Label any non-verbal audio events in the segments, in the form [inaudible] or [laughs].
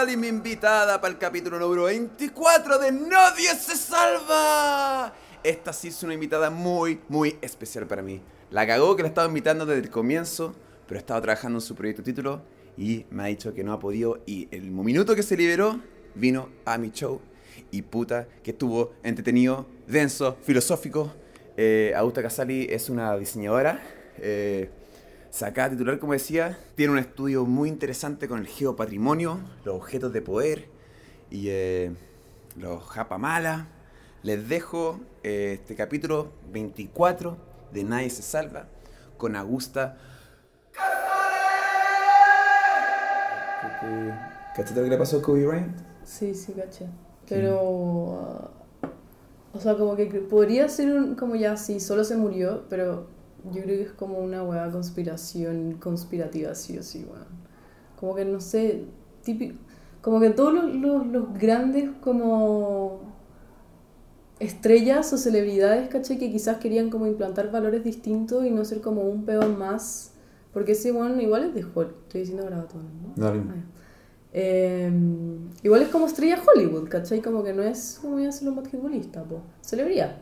Casali, mi invitada para el capítulo número 24 de Nadie se salva. Esta sí es una invitada muy, muy especial para mí. La cagó que la estaba invitando desde el comienzo, pero estaba trabajando en su proyecto título y me ha dicho que no ha podido. Y el minuto que se liberó, vino a mi show. Y puta, que estuvo entretenido, denso, filosófico. Eh, Augusta Casali es una diseñadora. Eh, Sacada titular, como decía, tiene un estudio muy interesante con el geopatrimonio, los objetos de poder y eh, los japamala. Les dejo eh, este capítulo 24 de Nadie se salva con Augusta. ¿Cachaste lo que le pasó a Kobe Bryant? Sí, sí, caché. Pero. uh, o sea, como que podría ser un. Como ya, sí, solo se murió, pero yo creo que es como una hueá conspiración conspirativa, sí o sí, weón. Como que no sé, típico. Como que todos los, los, los grandes, como. estrellas o celebridades, caché, que quizás querían como implantar valores distintos y no ser como un peón más. Porque ese weón igual es de Hollywood, estoy diciendo grabatón, ¿no? Dale. Ah, ya. Eh, igual es como estrella Hollywood, ¿cachai? Como que no es como iba a ser un basquetbolista, po. Celebridad.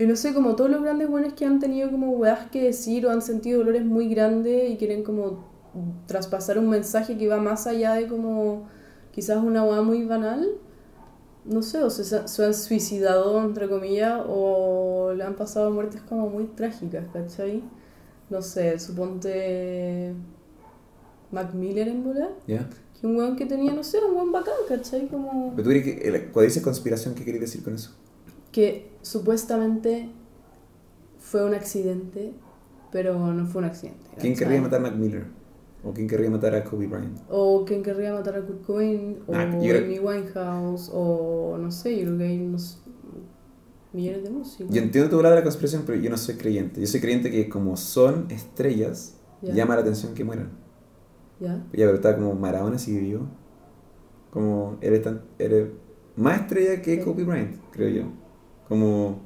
Y no sé, como todos los grandes buenos que han tenido como weas que decir o han sentido dolores muy grandes y quieren como traspasar un mensaje que va más allá de como quizás una wea muy banal. No sé, o se, se han suicidado, entre comillas, o le han pasado muertes como muy trágicas, ¿cachai? No sé, suponte Mac Miller en volar. ¿Ya? Que un weón que tenía, no sé, un weón bacán, ¿cachai? Como Pero tú crees que, cuando dices conspiración, ¿qué querías decir con eso? que supuestamente fue un accidente, pero no fue un accidente. ¿Quién querría matar a Mac Miller? ¿O quién querría matar a Kobe Bryant? O quién querría matar a Kurt Cobain, o Ah, creo- Amy Winehouse, o no sé, yo creo que hay unos millones de músicos. Yo entiendo tu lado de la conspiración, pero yo no soy creyente. Yo soy creyente que como son estrellas, Ya. llama la atención que mueran. ¿Ya? Ya, pero está como Maradona si vivió. Como eres, tan, eres más estrella que Sí. Kobe Bryant, creo yo. Como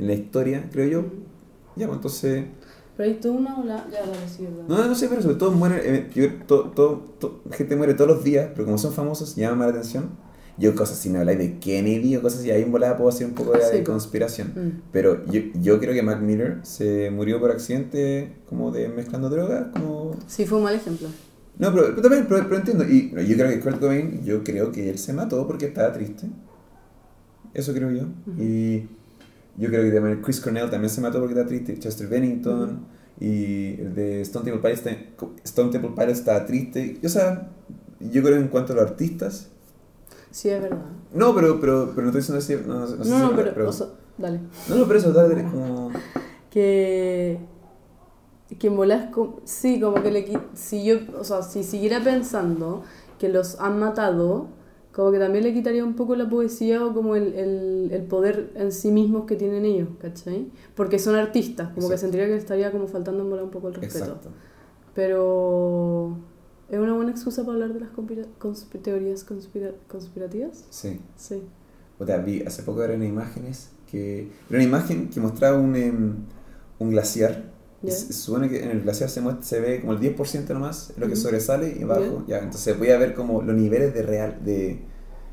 en la historia, creo yo. Ya, pues entonces... Pero hay toda una ola... Ya, dale, sí, verdad. No, no sé, pero sobre todo mueren... eh, yo- to- to- to- gente muere todos los días, pero como son famosos, llama más la atención. Yo cosas, si me habláis de Kennedy o cosas así, ahí en volada puedo hacer un poco de, Sí, de conspiración. Mm. Pero yo, yo creo que Mac Miller se murió por accidente como de mezclando drogas, como... Sí, fue un mal ejemplo. No, pero, pero también, pero, pero entiendo. Y no, yo creo que Kurt Cobain, yo creo que él se mató porque estaba triste. Eso creo yo. Ujú. Y yo creo que también Chris Cornell también se mató porque estaba triste. Chester Bennington y el de Stone Temple Pilots, está- Stone Temple Pilots estaba triste. O sea, yo creo en cuanto a los artistas... Sí, es verdad. No, pero, pero, pero no estoy diciendo así... No, no, No, si- no, pero, o sea, dale. no, no, pero eso, dale, dale, como... que que en bolas sí como que le si yo o sea si siguiera pensando que los han matado como que también le quitaría un poco la poesía o como el, el, el poder en sí mismos que tienen ellos ¿cachai? porque son artistas como que Exacto. sentiría que estaría como faltando un poco el respeto Exacto. pero es una buena excusa para hablar de las conspira- consp- teorías conspira- conspirativas Sí. sí O sea, vi hace poco eran imágenes que... Era una imagen que mostraba un, em, un glaciar. Y Ya. Se supone que en el glaciar se, muestra, se ve como el 10% nomás, lo que sobresale y abajo. Ya, entonces voy a ver como los niveles de real de,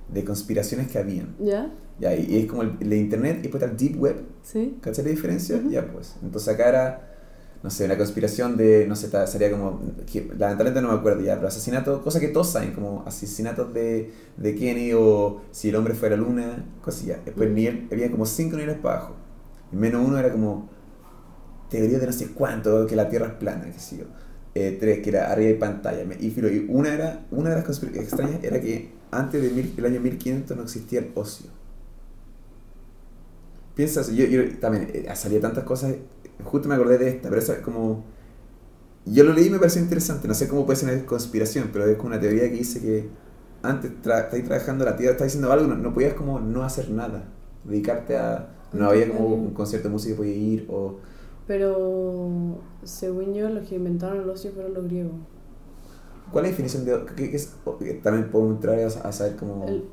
de conspiraciones que habían. ya Ya, y, y es como el, el internet y después está el deep web. sí ¿Cachai la diferencia? Ujú. Ya pues. Entonces acá era, no sé, la conspiración de, no sé, sería como, que, lamentablemente no me acuerdo ya, pero asesinato, cosa que todos saben, como asesinatos de, de Kenny o si el hombre fue a la luna, cosas ya. Después Ujú. nivel, había como cinco niveles para abajo. Y menos uno era como teoría de no sé cuánto, que la Tierra es plana, qué sé yo. Eh, tres, que era arriba hay pantalla. Y, filo, y una, era, una de las conspiraciones extrañas era que antes del el año 1500 no existía el ocio. Piensas, yo, yo también eh, salía tantas cosas, justo me acordé de esta, pero esa es como... Yo lo leí y me pareció interesante, no sé cómo puede ser una conspiración, pero es como una teoría que dice que antes tra estáis trabajando, la tierra está diciendo algo, no, no podías como no hacer nada, dedicarte a... No había como un concierto de música que podía ir o... Pero según yo, los que inventaron el ocio fueron los griegos. ¿Cuál es la definición de... qué- qué es- también puedo entrar a, a saber como... El-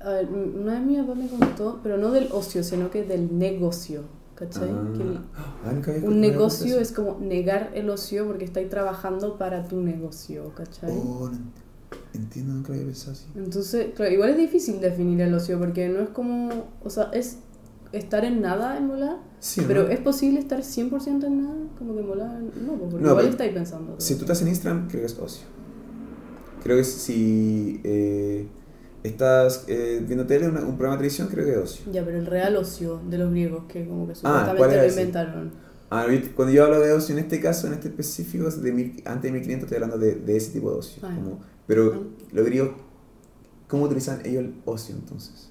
a ver, una vez mi papá me contó, pero no del ocio, sino que del negocio. ¿Cachai? Ah. Que el- Ah, un negocio es como negar el ocio porque estáis trabajando para tu negocio, ¿cachai? Oh, no. entiendo, nunca lo había pensado así. Entonces, claro, igual es difícil definir el ocio porque no es como, o sea, es estar en nada en volar, Sí, ¿no? pero es posible estar 100% en nada, como que volar, no, porque No, igual estáis pensando. Si tú estás en Instagram, creo que es ocio. Creo que si eh, estás eh, viendo tele, una- un programa de televisión, creo que es ocio. Ya, pero el real ocio de los griegos, que como que Ah, ¿cuál supuestamente era lo inventaron. Ah, cuando yo hablo de ocio en este caso, en este específico, de mil- antes de 1500 estoy hablando de, de ese tipo de ocio. Ah, como- pero Ah. los griegos, ¿cómo utilizan ellos el ocio entonces?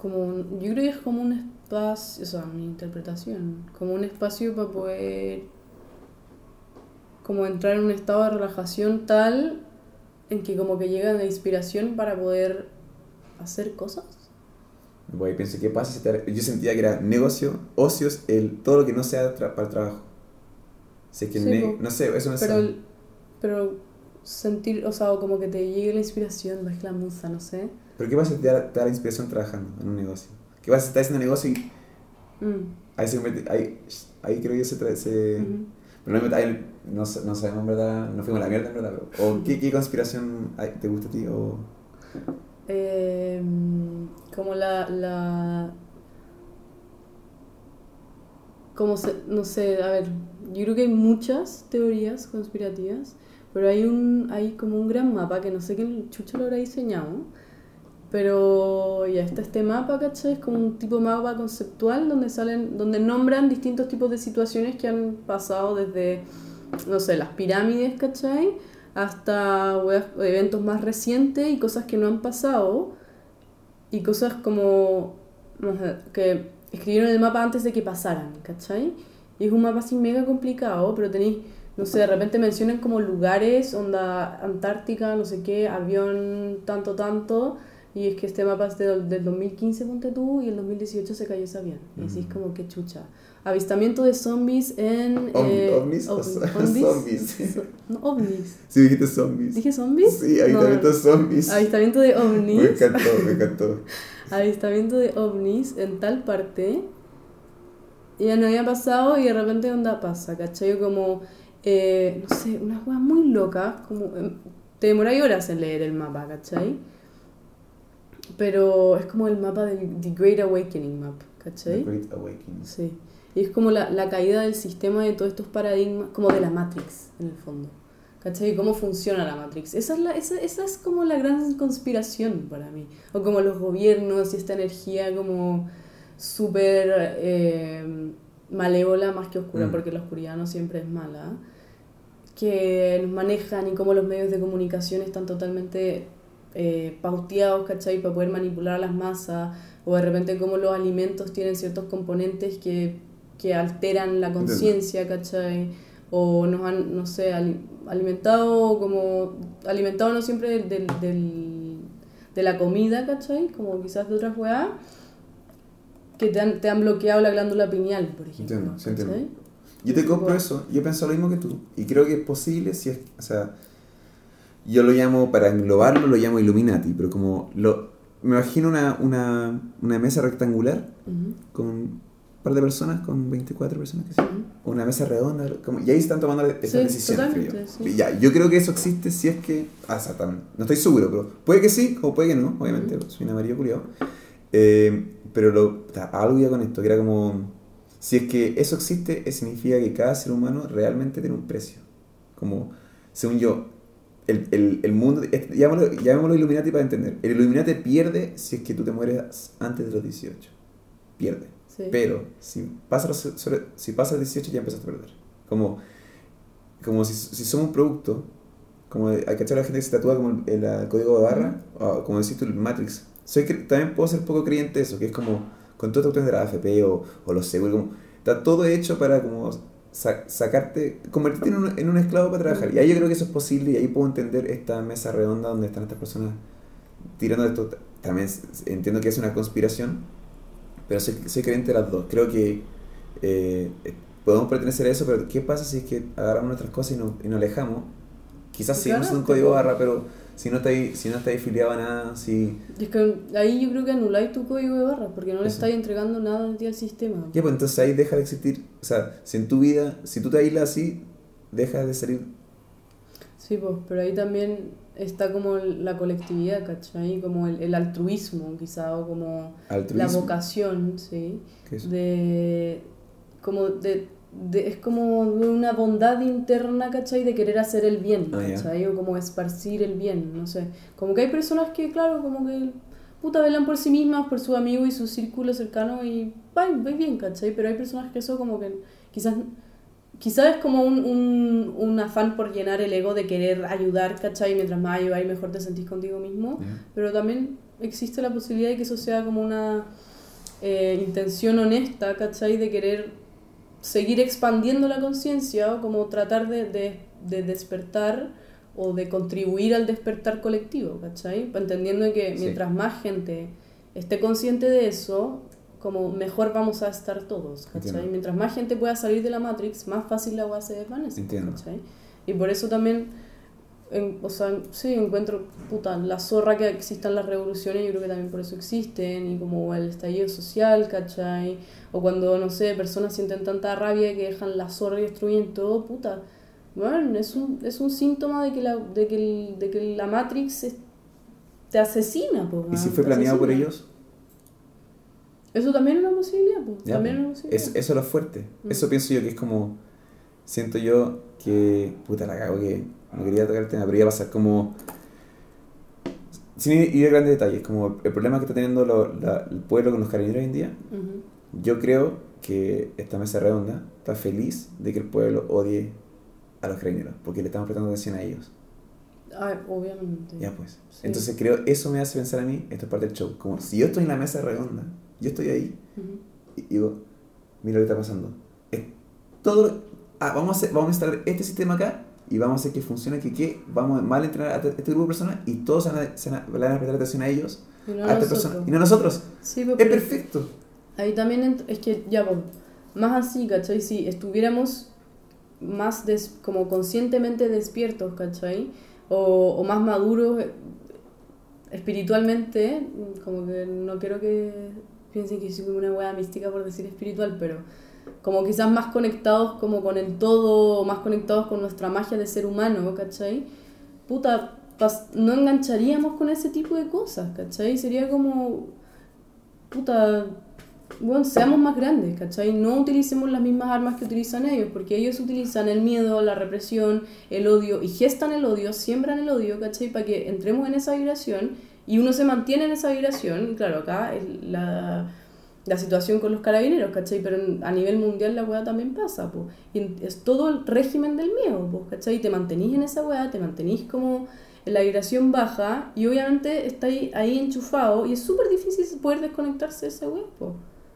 Como un- yo creo que es como un espacio, o sea, mi interpretación, como un espacio para poder como entrar en un estado de relajación tal en que como que llega la inspiración para poder hacer cosas. Ahí pensé, ¿qué pasa si te- Yo sentía que era negocio, ocios, el, todo lo que no sea tra- para el trabajo. Si es que Sí, ne- no sé, eso Pero, sale. el- pero sentir, o sea, o como que te llegue la inspiración, la musa, no sé. ¿Pero qué pasa si te da, te da la inspiración trabajando en un negocio? ¿Qué pasa si estás haciendo negocio y Mm, ahí se convierte- ahí, ahí creo que se, tra- se pero no, ahí no, sa- no sabemos en verdad, no fuimos a la mierda en verdad, pero- o qué, qué conspiración hay- te gusta a ti o Eh, como la, la como se, no sé, a ver, yo creo que hay muchas teorías conspirativas, pero hay un hay como un gran mapa que no sé quién chucho lo habrá diseñado, pero ya está este mapa, ¿cachai? Es como un tipo de mapa conceptual donde salen, donde nombran distintos tipos de situaciones que han pasado desde, no sé, las pirámides, ¿cachai? Hasta eventos más recientes y cosas que no han pasado y cosas como que escribieron el mapa antes de que pasaran, ¿cachai? Y es un mapa así mega complicado, pero tenéis, no sé, de repente mencionan como lugares, onda Antártica, no sé qué, avión tanto, tanto, y es que este mapa es de- del 2015, ponte tú, y el 2018 se cayó ese avión. Y así es Mm. como que chucha. Avistamiento de zombies en... Ovni- eh, ovnis o ovni- zo- [laughs] ovnis. zombies? [laughs] So- no, ovnis. si dijiste zombies. ¿Dije zombies? Sí, avistamiento de zombies. Avistamiento de ovnis. Me encantó, me encantó. [laughs] avistamiento de ovnis en tal parte y ya no había pasado y de repente onda pasa, ¿cachai? Como, eh, no sé, unas cosas muy locas, como, em, te demoráis horas en leer el mapa, ¿cachai? Pero es como el mapa de The Great Awakening Map, The ¿cachai? Great Awakening. Sí. Y es como la, la caída del sistema de todos estos paradigmas, como de la Matrix, en el fondo. ¿Cachai? ¿Cómo funciona la Matrix? Esa es, la, esa, esa es como la gran conspiración para mí. O como los gobiernos y esta energía como súper eh, malévola más que oscura, Mm. porque la oscuridad no siempre es mala, que nos manejan y cómo los medios de comunicación están totalmente eh, pauteados, ¿cachai? Para poder manipular a las masas, o de repente cómo los alimentos tienen ciertos componentes que, que alteran la conciencia, ¿cachai? O nos han, no sé, ali- alimentado como, alimentado no siempre del, del, del- de la comida, ¿cachai? Como quizás de otras weas, que te han, te han bloqueado la glándula pineal, por ejemplo. Entiendo, sí entiendo. ¿cachai? Yo te compro eso, yo pienso lo mismo que tú. Y creo que es posible si es, o sea, yo lo llamo, para englobarlo, lo llamo Illuminati, pero como lo, me imagino una, una, una mesa rectangular con un par de personas, con 24 personas que sea, ujú. una mesa redonda, como, y ahí están tomando estas Sí, decisiones, creo yo. sí. Ya, yo creo que eso existe si es que, ah, no estoy seguro, pero puede que sí, o puede que no, obviamente, soy un amarillo culiado. Eh, pero lo, algo ya con esto, que era como, si es que eso existe, significa que cada ser humano realmente tiene un precio. Como, según yo, el, el, el mundo, llamémoslo, llamémoslo Illuminati para entender. El Illuminati pierde si es que tú te mueres antes de los 18. Pierde. Sí. Pero si pasa, los- sobre- si pasa el 18 ya empiezas a perder. Como, como si, si somos un producto, como hay que echar a la gente que se tatúa como el, el código de barra, o como decís tú, el Matrix. Soy, también puedo ser poco creyente de eso, que es como con todas estas cuestiones de la AFP o, o los seguros, como, está todo hecho para como sa- sacarte, convertirte en un, en un esclavo para trabajar. Y ahí yo creo que eso es posible y ahí puedo entender esta mesa redonda donde están estas personas tirando esto. También entiendo que es una conspiración, pero soy, soy creyente de las dos. Creo que eh, podemos pertenecer a eso, pero ¿qué pasa si es que agarramos nuestras cosas y nos, y nos alejamos? Quizás Claro, sigamos siendo un código barra, pero si no estáis si no estáis afiliado a nada, si... Y es que ahí yo creo que anuláis tu código de barra, porque no le Eso. estáis entregando nada al sistema. Ya, pues entonces ahí deja de existir. O sea, si en tu vida, si tú te aíslas así, deja de salir. Sí, pues, pero ahí también está como la colectividad, ¿cachai? Como el, el altruismo, quizá, o como la vocación, ¿sí? De, como de, de- es como de una bondad interna, ¿cachai? De querer hacer el bien, Ah. ¿cachai? O como esparcir el bien, no sé. Como que hay personas que, claro, como que puta velan por sí mismas, por su amigo y su círculo cercano y va, bien, ¿cachai? Pero hay personas que eso como que quizás Quizás es como un, un, un afán por llenar el ego de querer ayudar, ¿cachai? Mientras más ayudáis, mejor te sentís contigo mismo. Pero también existe la posibilidad de que eso sea como una eh, intención honesta, ¿cachai? De querer seguir expandiendo la conciencia o como tratar de, de, de despertar o de contribuir al despertar colectivo, ¿cachai? Entendiendo que Sí. mientras más gente esté consciente de eso, como mejor vamos a estar todos, ¿cachai? Entiendo. Mientras más gente pueda salir de la Matrix, más fácil la agua se desvanece. ¿cachai? Y por eso también, en- o sea, sí, encuentro, puta, la zorra que existan las revoluciones, yo creo que también por eso existen, y como el estallido social, ¿cachai? O cuando, no sé, personas sienten tanta rabia que dejan la zorra y destruyen todo, puta. Bueno, es un, es un síntoma de que la, de que el- de que la Matrix es- te asesina, pues. ¿Y si fue planeado por ellos? Eso también es una posibilidad, pues. Ya, también es po. una posibilidad. Eso es lo fuerte. Mm. Eso pienso yo que es como. Siento yo que. Puta, la cago que. No quería tocar el tema, pero iba a pasar como. Sin ir a grandes detalles, como el problema que está teniendo lo- la- el pueblo con los carabineros hoy en día. Ujú. Yo creo que esta mesa redonda está feliz de que el pueblo odie a los carabineros, porque le estamos prestando atención a ellos. Ah, obviamente. Ya pues. Sí. Entonces creo, eso me hace pensar a mí, esto es parte del show, como si yo estoy en la mesa redonda, yo estoy ahí, Ujú. y digo, mira lo que está pasando. Es todo, ah, vamos, a hacer, vamos a instalar este sistema acá y vamos a hacer que funcione, que, que vamos a mal entrenar a este grupo de personas y todos se van a, se van a- van a prestar atención a ellos, Y no a esta persona, y no nosotros. Sí, pues, Es perfecto. ahí también es que ya, pues, más así, ¿cachai? Si estuviéramos más des- como conscientemente despiertos, ¿cachai? O, o más maduros eh, espiritualmente, como que no quiero que piensen que soy una wea mística por decir espiritual, pero como quizás más conectados como con el todo, más conectados con nuestra magia de ser humano, ¿cachai? Puta, no engancharíamos con ese tipo de cosas, ¿cachai? Sería como, puta, bueno, seamos más grandes, ¿cachai? No utilicemos las mismas armas que utilizan ellos, porque ellos utilizan el miedo, la represión, el odio, y gestan el odio, siembran el odio, ¿cachai? Para que entremos en esa vibración y uno se mantiene en esa vibración, claro, acá la, la situación con los carabineros, ¿cachai? Pero a nivel mundial la weá también pasa, pues. Y es todo el régimen del miedo, pues, ¿cachai? Te mantenís en esa weá, te mantenís como en la vibración baja, y obviamente estáis ahí enchufado, y es súper difícil poder desconectarse de esa weá, pues.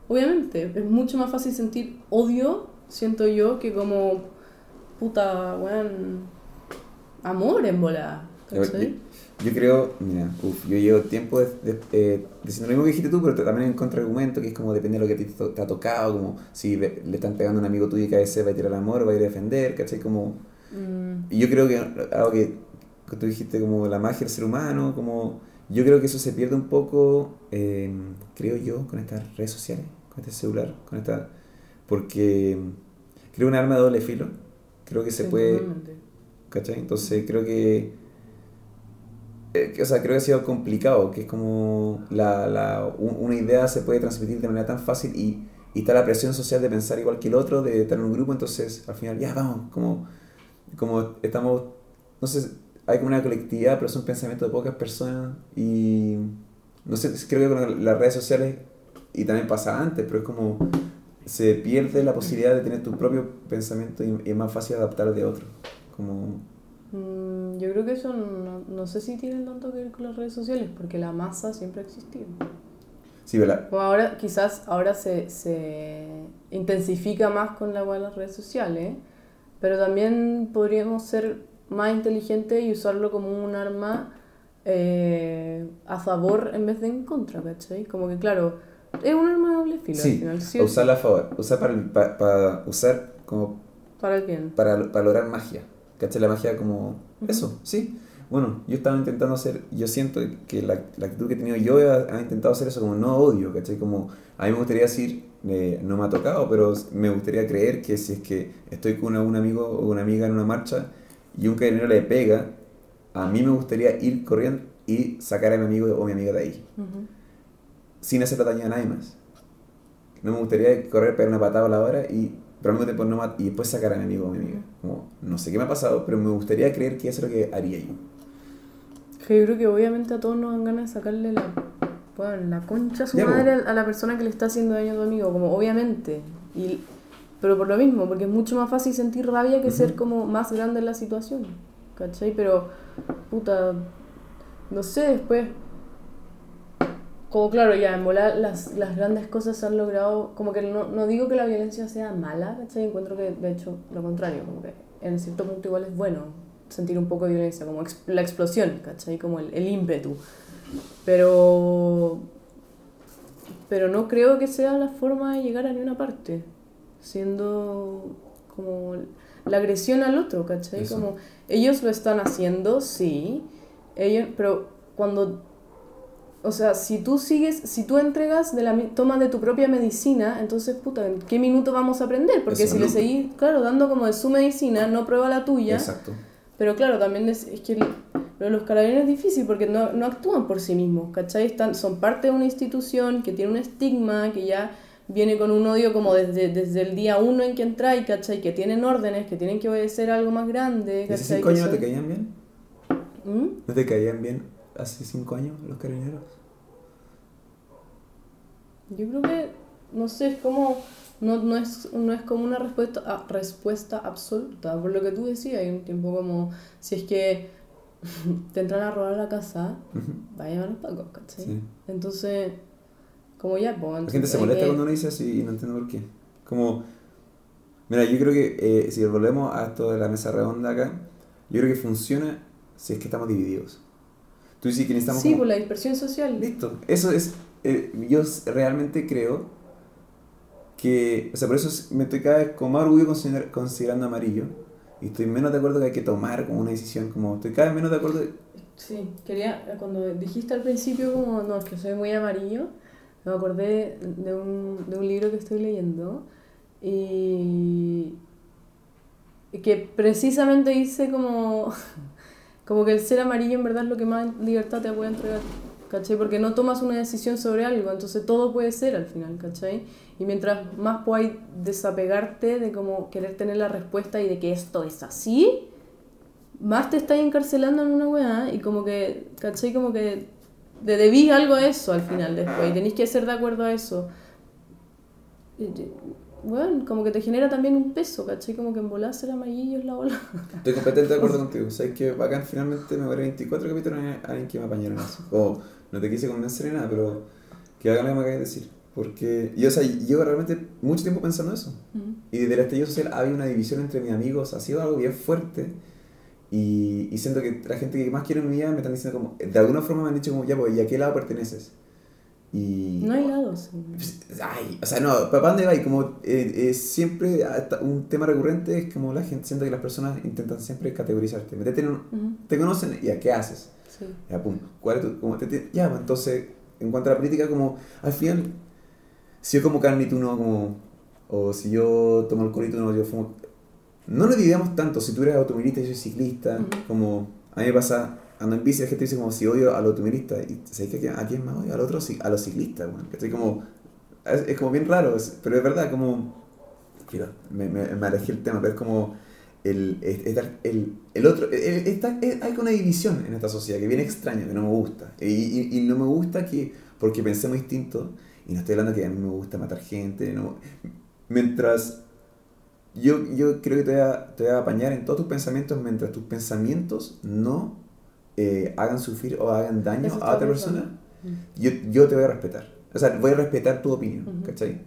Obviamente, es mucho más fácil sentir odio, siento yo, que como puta, weón, amor en bola. Yo, ¿cachai? Yo creo, mira, uf, yo llevo tiempo de- de- eh, diciendo lo mismo que dijiste tú, pero también en contraargumento, que es como depende de lo que te, te ha tocado, como si le están pegando a un amigo tuyo y cada vez se va a tirar amor, va a ir a defender, ¿cachai? Como, Mm, y yo creo que algo que, que tú dijiste, como la magia del ser humano, como, yo creo que eso se pierde un poco, eh, creo yo, con estas redes sociales, con este celular, con esta, porque creo un arma de doble filo, creo que se puede... ¿Cachai? Entonces creo que, eh, O sea, creo que ha sido complicado, que es como la, la, un- una idea se puede transmitir de manera tan fácil y, está la presión social de pensar igual que el otro, de estar en un grupo, entonces al final, ya vamos, como, como estamos, no sé, hay como una colectividad, pero son pensamientos de pocas personas y no sé, creo que con las redes sociales, y también pasa antes, pero es como se pierde la posibilidad de tener tu propio pensamiento y, y es más fácil adaptar de otro. Como, Mm, yo creo que eso no, no sé si tiene tanto que ver con las redes sociales, porque la masa siempre ha existido. sí, ¿verdad? Como ahora, quizás ahora se, se intensifica más con la web de las redes sociales, pero también podríamos ser más inteligentes y usarlo como un arma eh, a favor en vez de en contra, ¿cachai? Como que, claro, es un arma de doble filo al Sí, final, ¿sí o usarla a favor, usar para, el- pa- pa- usar como Para bien. para, para lograr magia. ¿Cachai? La magia como eso, sí. Bueno, yo estaba intentando hacer, yo siento que la, la actitud que he tenido yo ha, ha intentado hacer eso como no odio, ¿cachai? Como a mí me gustaría decir, eh, no me ha tocado, pero me gustaría creer que si es que estoy con una- un amigo o una amiga en una marcha y un carabinero le pega, a mí me gustaría ir corriendo y sacar a mi amigo o mi amiga de ahí. Ujú. Sin hacer daño a nadie más. No me gustaría correr, pegar una patada a la hora y, pero al mismo tiempo no mat- y después sacar a mi amigo o mi amiga. Como, no sé qué me ha pasado, pero me gustaría creer que eso es lo que haría yo. Que yo creo que obviamente a todos nos dan ganas de sacarle la, bueno, la concha a su Ya, madre a la persona que le está haciendo daño a tu amigo, como obviamente. Y, pero por lo mismo, porque es mucho más fácil sentir rabia que ser Ujú. como más grande en la situación. ¿Cachai? Pero, puta, no sé, después... Como claro, ya en volar las, las grandes cosas se han logrado, como que no, no digo que la violencia sea mala, ¿cachai? Encuentro que de hecho lo contrario, como que en cierto punto igual es bueno sentir un poco de violencia, como ex- la explosión, ¿cachai? Como el, el ímpetu. Pero, pero no creo que sea la forma de llegar a ninguna parte, siendo como la agresión al otro, ¿cachai? Eso. Como ellos lo están haciendo, sí, ellos, pero cuando o sea, si tú sigues, si tú entregas de la toma de tu propia medicina, entonces, puta, ¿en qué minuto vamos a aprender? Porque Eso si le seguís, claro, dando como de su medicina, no prueba la tuya. Exacto. Pero claro, también es, es que lo de los carabineros es difícil porque no, no actúan por sí mismos, ¿cachai? Están, son parte de una institución que tiene un estigma, que ya viene con un odio como desde, desde el día uno en que entráis, ¿cachai? Que tienen órdenes, que tienen que obedecer a algo más grande, ¿Y hace ¿cachai? cinco años no te caían bien? ¿Mm? ¿No te caían bien hace cinco años los carabineros? Yo creo que, no sé, es como, no, no, es, no es como una respuesta, a- respuesta absoluta, por lo que tú decías, hay un tiempo como, si es que [laughs] te entran a robar la casa, Ujú. vayan a los pacos, ¿cachai? Sí. Entonces, como ya, pues... La gente se molesta que- cuando uno dice así y no entiendo por qué. Como, mira, yo creo que eh, si volvemos a esto de la mesa redonda acá, yo creo que funciona si es que estamos divididos. Tú dices que necesitamos... Sí, como- por la dispersión social. Listo. Eso es. Eh, yo realmente creo que. O sea, por eso es- me estoy cada vez con más orgullo consider- considerando amarillo. Y estoy menos de acuerdo que hay que tomar como una decisión. Como estoy cada vez menos de acuerdo. Sí, quería, cuando dijiste al principio como, no, es que soy muy amarillo, me acordé de un, de un libro que estoy leyendo y y que precisamente dice como, [laughs] como que el ser amarillo en verdad es lo que más libertad te puede entregar, ¿cachai? Porque no tomas una decisión sobre algo, entonces todo puede ser al final, ¿cachai? Y mientras más podáis desapegarte de como querer tener la respuesta y de que esto es así, más te estáis encarcelando en una weá y como que, ¿cachai? Como que te debís algo a eso al final después y tenéis que ser de acuerdo a eso. Y- Bueno, como que te genera también un peso, ¿cachai? Como que en amarillo es la bola. Estoy completamente de acuerdo [laughs] contigo. Sabes que bacán finalmente me veré 24 capítulos en alguien que me apañaron eso. Como, no te quise convencer ni nada, pero que bacán lo que me acabas de decir. Porque yo, o sea, llevo realmente mucho tiempo pensando eso. Y desde el estallido social había una división entre mis amigos, ha sido algo bien fuerte. Y, y siento que la gente que más quiero en mi vida me están diciendo como, de alguna forma me han dicho como, ya, pues, ¿y a qué lado perteneces? Y... No hay lados. Pues, Ay, o sea, no, ¿para dónde va? Y como eh, eh, siempre hasta un tema recurrente es como la gente, siento que las personas intentan siempre categorizarte. Ujú, te conocen, ya, ¿qué haces? Sí. Ya, pum, ¿cuál es tu, como te, te- ya, pues, entonces, en cuanto a la política, como, al final, si yo como carne y tú no, como, o si yo tomo alcohol y tú no, yo fumo, no nos dividamos tanto, si tú eres automovilista y yo soy ciclista, Ujú. como, a mí me pasa, ando en bici, la gente dice como, si odio al automovilista, y ¿sabes qué? ¿A quién más odio? Al otro, a los ciclistas, bueno, que estoy como, es, es como bien raro, es- pero es verdad, como, mira, me, me, me alejé el tema, pero es como, el, el, el otro, el- el- está, es- hay una división en esta sociedad que viene extraña, que no me gusta. Y, y, y no me gusta que, porque pensemos distinto, y no estoy hablando que a mí me gusta matar gente, no, mientras yo, yo creo que te voy, a, te voy a apañar en todos tus pensamientos, mientras tus pensamientos no eh, hagan sufrir o hagan daño Eso a otra persona, pensando. yo, yo te voy a respetar. O sea, voy a respetar tu opinión, Ujú. ¿cachai?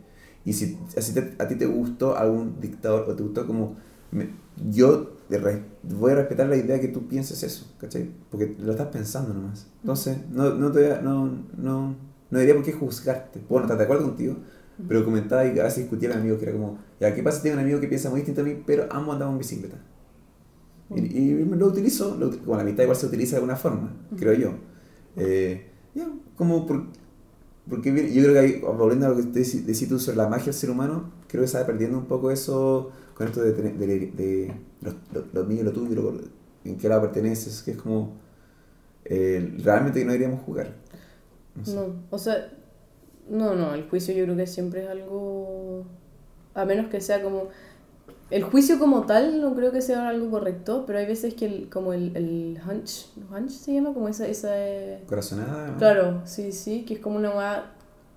Y si así te- a ti te gustó algún dictador o te gustó como... me- yo re- voy a respetar la idea que tú pienses eso, ¿cachai? Porque lo estás pensando nomás. Entonces, no, no, te voy a- no, no, no diría por qué juzgarte. Bueno, estás de acuerdo contigo, pero comentaba y a veces discutía con amigos que era como, ya, ¿qué pasa si tengo un amigo que piensa muy distinto a mí, pero ambos andamos en bicicleta? Y, y lo utilizo, lo, bueno, la mitad igual se utiliza de alguna forma, creo yo. Eh, ya, como por, porque yo creo que hay, volviendo a lo que te decís tú sobre la magia del ser humano, creo que se va perdiendo un poco eso con esto de, tener- de, de, los, los, los míos, lo tuyo, lo, en qué lado perteneces, que es como, eh, realmente no deberíamos jugar. No, sé. o sea, no, no, el juicio yo creo que siempre es algo, a menos que sea como, el juicio como tal no creo que sea algo correcto, pero hay veces que el, como el, el hunch, hunch se llama, como esa, esa eh, Corazonada. ¿no? Claro, sí, sí, que es como una weá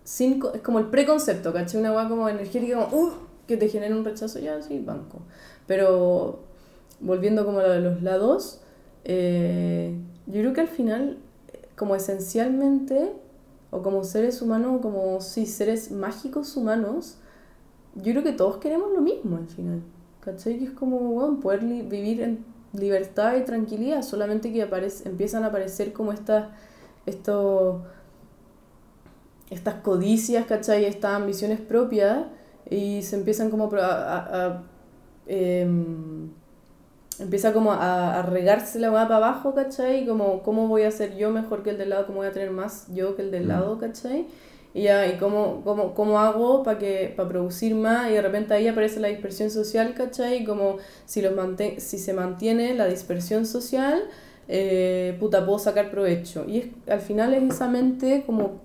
sin es como el preconcepto, ¿cachai? Una weá como energética, como, "Uh", que te genera un rechazo, ya, sí, banco. Pero volviendo como a lo de los lados, eh, yo creo que al final, eh, como esencialmente, o como seres humanos, como, sí, seres mágicos humanos, yo creo que todos queremos lo mismo al final, ¿cachai? Que es como, bueno, poder vivir en libertad y tranquilidad, solamente que empiezan a aparecer como estas, estas codicias, ¿cachai? Estas ambiciones propias y se empiezan como a... a- a, em, empieza como a, a regarse la weá para abajo, ¿cachai? Como, ¿cómo voy a ser yo mejor que el del lado? ¿Cómo voy a tener más yo que el del Mm. lado, ¿cachai? Y ya, ¿y cómo, cómo, cómo hago para que para producir más? Y de repente ahí aparece la dispersión social, ¿cachai? Como si, los mante si se mantiene la dispersión social, eh, puta, puedo sacar provecho. Y es, al final es esa mente como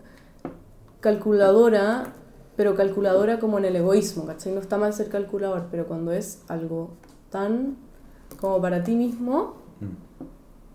calculadora, pero calculadora como en el egoísmo, ¿cachai? No está mal ser calculador, pero cuando es algo tan como para ti mismo, Mm.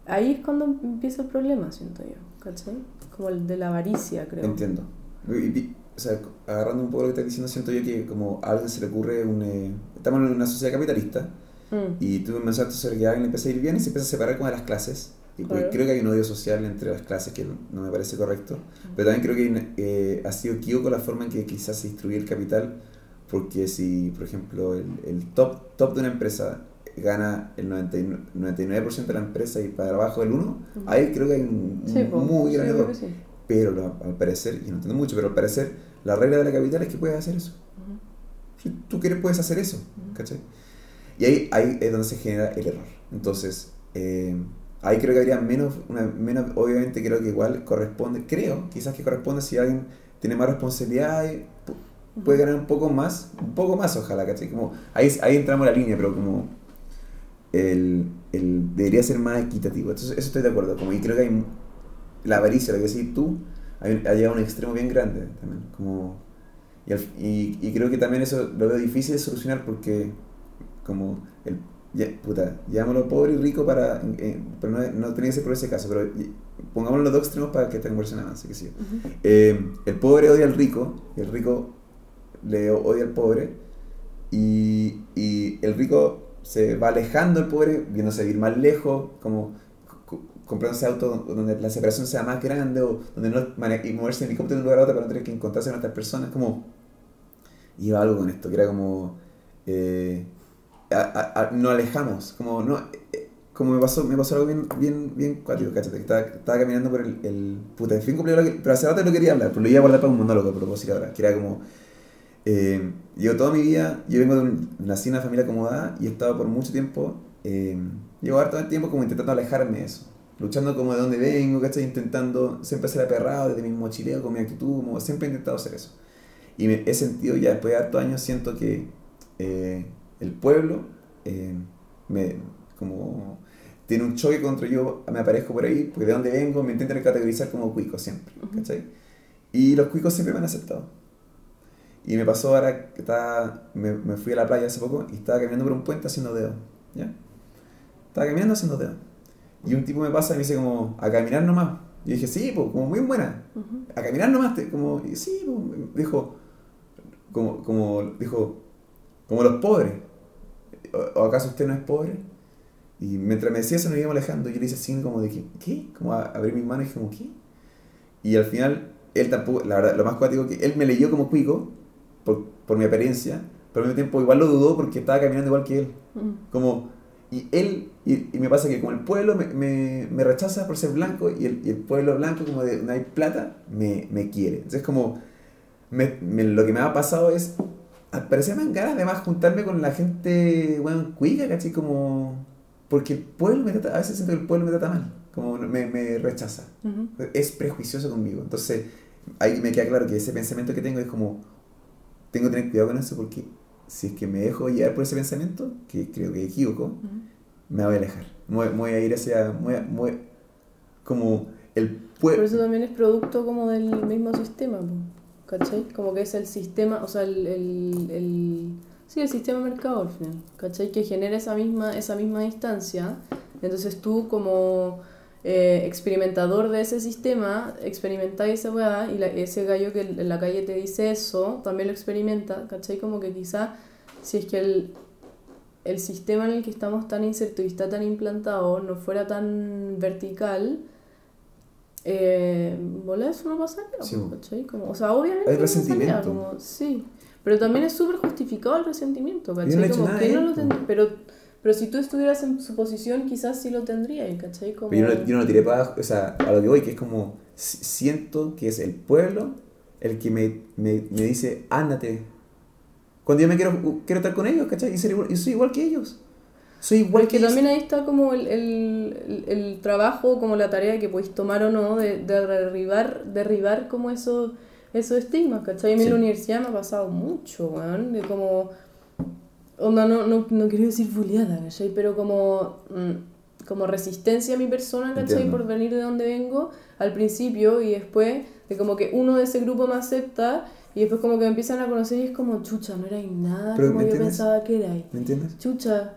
ahí es cuando empieza el problema, siento yo, ¿cachai? Como el de la avaricia, creo. Entiendo. Y- y- o sea, agarrando un poco lo que estás diciendo, siento yo que como a alguien se le ocurre un... eh, estamos en una sociedad capitalista Mm, y tú mencionaste sobre que a alguien empieza a ir bien y se empieza a separar como de las clases. Y Claro. creo que hay un odio social entre las clases que no me parece correcto. Pero también creo que eh, ha sido equívoco la forma en que quizás se distribuye el capital, porque si, por ejemplo, el, el top, top de una empresa gana el 99%, 99% de la empresa y para abajo el 1%, Ujú. ahí creo que hay un, Sí, un muy sí, gran error. sí. Pero lo- al parecer, y no entiendo mucho, pero al parecer la regla de la capital es que puedes hacer eso. Ujú. Si tú quieres, puedes hacer eso. Ujú. ¿Cachai? Y ahí, ahí es donde se genera el error. Entonces, eh, ahí creo que habría menos, una, menos, obviamente creo que igual corresponde, creo, quizás que corresponde si alguien tiene más responsabilidad, y pu- puede ganar un poco más, un poco más ojalá, ¿cachai? Como, ahí, ahí entramos en la línea, pero como el, el debería ser más equitativo. Entonces, eso estoy de acuerdo. Como, y creo que hay la avaricia, lo que decís tú, ha llegado a un extremo bien grande también. Como, y, y, y creo que también eso lo veo difícil de solucionar porque, como, el, ya, puta, llamémoslo pobre y rico para, eh, pero no, no tiene que ser por ese caso, pero pongámoslo los dos extremos para que esta conversación avance. Eh, el pobre odia al rico y el rico le odia al pobre y, y el rico se va alejando del pobre viéndose vivir más lejos como co- comprándose autos donde la separación sea más grande o donde no y moverse en helicóptero de un lugar a otro para no tener que encontrarse con otras personas como iba algo con esto que era como eh, a- a- nos alejamos como no eh, como me pasó, me pasó algo bien, bien, bien cuático, cáchate, que estaba, estaba caminando por el, el puta, en fin, lo que- pero hace rato no quería hablar, pero lo iba a guardar para un monólogo a propósito ahora, que era como, eh, yo toda mi vida, yo vengo de un, nací en una familia acomodada y he estado por mucho tiempo, eh, llevo harto el tiempo como intentando alejarme de eso, luchando como de dónde vengo, ¿cachai? Intentando siempre ser aperrado desde mi mochileo, con mi actitud, como siempre he intentado hacer eso. Y me he sentido ya después de hartos años, siento que eh, el pueblo eh, me, como tiene un choque contra yo, me aparezco por ahí, porque de donde vengo me intentan categorizar como cuico siempre. Y los cuicos siempre me han aceptado. Y me pasó ahora que estaba, me, me fui a la playa hace poco y estaba caminando por un puente haciendo dedo, ¿ya? Estaba caminando haciendo dedo. Y un tipo me pasa y me dice como, a caminar nomás. Y dije, sí, pues, como muy buena. A caminar nomás, te- como, y sí, pues, dijo, como, como, dijo, como los pobres. ¿O, acaso usted no es pobre? Y mientras me decía eso, nos íbamos alejando. Yo le hice así, como de que, ¿qué? Como a abrir mis manos y como, ¿qué? Y al final, él tampoco, la verdad, lo más cuático que él me leyó como cuico, por, por mi apariencia, pero al mismo tiempo igual lo dudó porque estaba caminando igual que él. Ujú. Como, y él, y, y me pasa que como el pueblo me, me, me rechaza por ser blanco y el, y el pueblo blanco como de no hay plata, me, me quiere. Entonces como, me, me- lo que me ha pasado es, al parecer me dan ganas de más juntarme con la gente, bueno, cuica, ¿cachai? Como, porque el pueblo me trata, a veces siento que el pueblo me trata mal, como me, me rechaza, es prejuicioso conmigo. Entonces, ahí me queda claro que ese pensamiento que tengo es como, tengo que tener cuidado con eso porque si es que me dejo llevar por ese pensamiento, que creo que Ujú. me voy a alejar. Me voy, voy a ir hacia. voy a- como el Por pueblo. eso también es producto como del mismo sistema, po, ¿cachai? Como que es el sistema, o sea, el, el, el- sí, el sistema mercado al final, ¿cachai? Que genera esa misma, esa misma distancia. Entonces tú como eh, experimentador de ese sistema, experimentáis esa weá y la- ese gallo que en la calle te dice eso, también lo experimenta, ¿cachai? Como que quizá si es que el, el sistema en el que estamos tan inserto y está tan implantado no fuera tan vertical, eh, bola, eso no pasaría, Sí. ¿cachai? Como, o sea, obviamente Hay no pasaría, resentimiento. como, sí, pero también es súper justificado el resentimiento, no ¿cachai? hecho como, que no lo po. tend- pero, pero si tú estuvieras en su posición, quizás sí lo tendrías, ¿cachai? Como... Pero yo, no, yo no lo tiré para abajo, o sea, a lo que voy, que es como, si- siento que es el pueblo el que me, me, me dice, ándate. Cuando yo me quiero, quiero estar con ellos, ¿cachai? Y, ser igual- y soy igual que ellos. Soy igual Porque que también ahí está como el, el, el, trabajo, como la tarea que podéis tomar o no de, de derribar, derribar como esos, esos estigmas, ¿cachai? A mí en la universidad me ha pasado mucho, weón, de como... Onda, no, no, no quiero decir bulliada, ¿cachai? Pero como, mm, como resistencia a mi persona, ¿cachai? Entiendo. Por venir de donde vengo al principio y después de como que uno de ese grupo me acepta y después como que me empiezan a conocer y es como, chucha, no erais nada Pero, como ¿me yo entiendes? pensaba que erais. ¿Me entiendes? Chucha,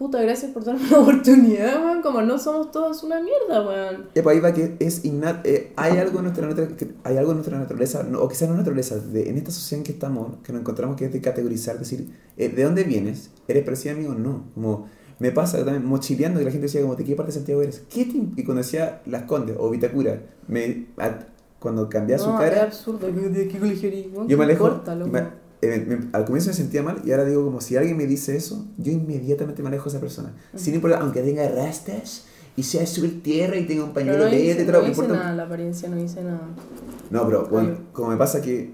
puta, gracias por darme [laughs] una oportunidad, weón. Como no somos todos una mierda, weón. Epa, ahí va que es innato, eh, hay algo en nuestra que hay algo en nuestra naturaleza, no, o quizás no naturaleza, de, en esta sociedad en que estamos, que nos encontramos que es de categorizar, decir, eh, ¿de dónde vienes? ¿Eres parecido a mí o no? Como, me pasa también mochileando que la gente decía como, ¿de qué parte de Santiago eres? ¿Qué te imp-?" Y cuando decía Las Condes o Vitacura, me, a- cuando cambiaba su no, es cara, absurdo. ¿Qué, qué colegio yo me ¿qué alejo, loco? me- eh, me- al comienzo me sentía mal y ahora digo como si alguien me dice eso, yo inmediatamente me alejo de esa persona. Sin importar, aunque tenga rastas y sea azul tierra y tenga un pañuelo no verde, no dice importa- nada, la apariencia no dice nada. No, pero bueno, como me pasa que,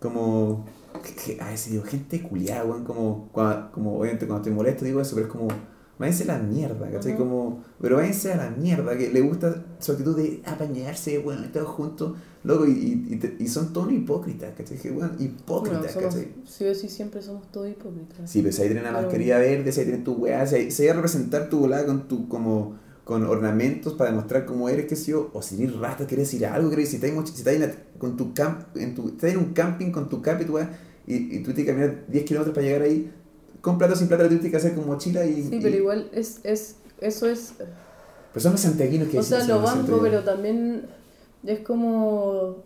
como, que, que a veces digo, gente culiada, weón, como, como obviamente cuando estoy molesto digo eso, pero es como, váyanse a la mierda, ¿cachai? Ujú. Como, pero váyanse a la mierda, que le gusta su actitud de apañarse, bueno, todos juntos, loco, y, y, y, son todos hipócritas, ¿cachai? Que, Bueno, hipócritas, somos, ¿cachai? sí o sí siempre somos todos hipócritas. Sí, pero si ahí tienen la Pero- mascarilla verde, si ahí tienen tu weá, si ahí, si ahí a representar tu volada con tu, como, con ornamentos para demostrar cómo eres, qué sé yo, o si eres rata, quieres decir algo, quieres si estás, en- si estás en, la- con tu camp, en tu, estás en un camping con tu cap y tu weá, y, y tú tienes que caminar 10 kilómetros para llegar ahí, con plata o sin plata, lo tienes que hacer con mochila y... Sí, y- pero igual es, es, eso es... Pero son los santiaguinos que O sea, lo banco, pero también es como...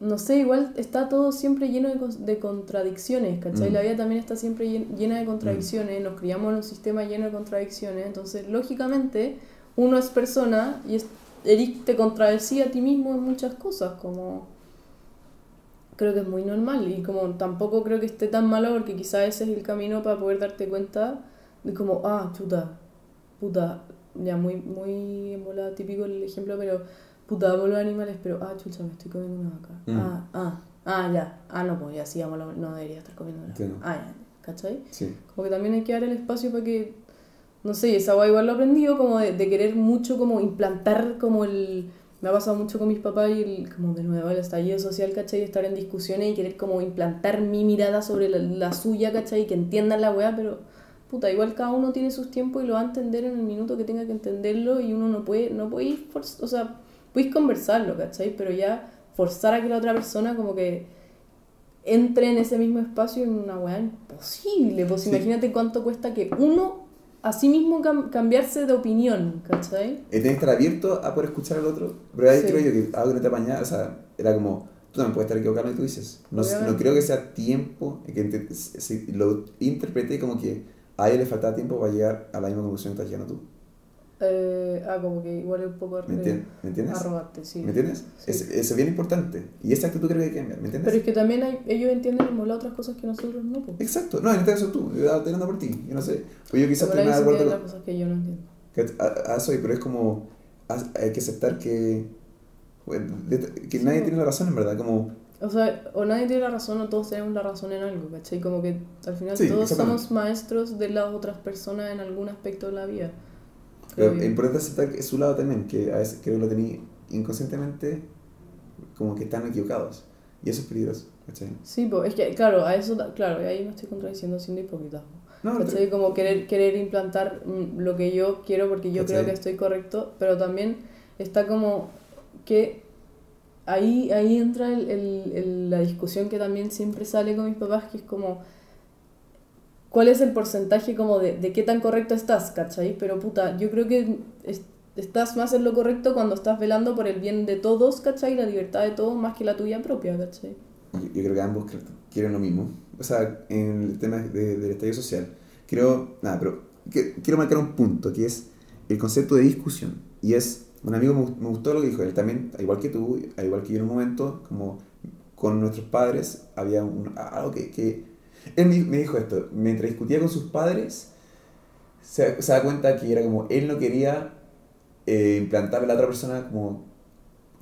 No sé, igual está todo siempre lleno de, contradicciones, ¿cachai? Mm. La vida también está siempre llen- llena de contradicciones, nos criamos en un sistema lleno de contradicciones, entonces, lógicamente, uno es persona y es, Eric te contradecía a ti mismo en muchas cosas, como... Creo que es muy normal y como tampoco creo que esté tan malo porque quizá ese es el camino para poder darte cuenta de como, ah, chuta, puta, ya muy, muy en bola típico el ejemplo, pero puta, amo los animales, pero ah, chucha, me estoy comiendo una vaca. Mm. Ah, ah, ah, ya, ah, no, pues ya sí, amo los- no debería estar comiendo una Entiendo. vaca. Ah, ya, ¿cachai? Sí. Como que también hay que dar el espacio para que, no sé, esa guay igual lo aprendido, como de, de querer mucho como implantar como el... Me ha pasado mucho con mis papás y el, como de nuevo el estallido social, ¿cachai? Estar en discusiones y querer como implantar mi mirada sobre la, la suya, ¿cachai? Y que entiendan la weá, pero puta, igual cada uno tiene sus tiempos y lo va a entender en el minuto que tenga que entenderlo y uno no puede, no puede ir, for- o sea, puedes conversarlo, ¿cachai? Pero ya forzar a que la otra persona como que entre en ese mismo espacio en una weá imposible. Pues Sí. imagínate cuánto cuesta que uno a sí mismo cam- cambiarse de opinión, ¿cachai? Eh, Tienes que estar abierto a poder escuchar al otro. Pero ahí Sí. creo yo que algo que no te apañaba, o sea, era como, tú también puedes estar equivocado en lo que tú dices. No, no creo que sea tiempo, que te- si lo interpreté como que a él le faltaba tiempo para llegar a la misma conclusión que estás llegando tú. Eh, ah, como que igual es un poco ¿Me, entiendes? ¿Me entiendes? arrogante, sí. ¿Me entiendes? Sí. Es- Eso es bien importante. Y esa actitud creo que hay que cambiar, ¿me entiendes? Pero es que también hay, ellos entienden como las otras cosas que nosotros no, pues. Exacto. No, en este caso tú, yo tirando por ti. Yo no sé. Pues yo quizás estoy más de hay acuerdo con... cosas que yo no entiendo. Que a, a eso, pero es como... haz- Hay que aceptar que... bueno, que Sí, nadie tiene la razón, en verdad. Como... O sea, o nadie tiene la razón o todos tenemos la razón en algo, ¿cachai? Como que al final Sí, todos somos maestros de las otras personas en algún aspecto de la vida. Creo Pero es importante aceptar su lado también, que a veces creo que lo tenía inconscientemente como que están equivocados. Y eso es peligroso, ¿cachai? Sí, pues es que, claro, a eso, claro, y ahí me estoy contradiciendo siendo hipócrita. No, ¿cachai? Como querer, querer implantar mm, lo que yo quiero porque yo creo ¿Cachai? que estoy correcto, pero también está como que ahí, ahí entra el, el- el- la discusión que también siempre sale con mis papás, que es como, ¿cuál es el porcentaje como de, de qué tan correcto estás, ¿cachai? Pero puta, yo creo que es- estás más en lo correcto cuando estás velando por el bien de todos, ¿cachai? La libertad de todos más que la tuya propia, ¿cachai? Yo, yo creo que ambos quieren lo mismo. O sea, en el tema de- del estadio social. Creo, nada, pero que- quiero marcar un punto, que es el concepto de discusión. Y es, un amigo me, me gustó lo que dijo, él también, al igual que tú, al igual que yo en un momento, como con nuestros padres, había un, algo que, que... Él me, dijo esto, mientras discutía con sus padres, se, se da cuenta que era como, él no quería eh, implantarle a la otra persona como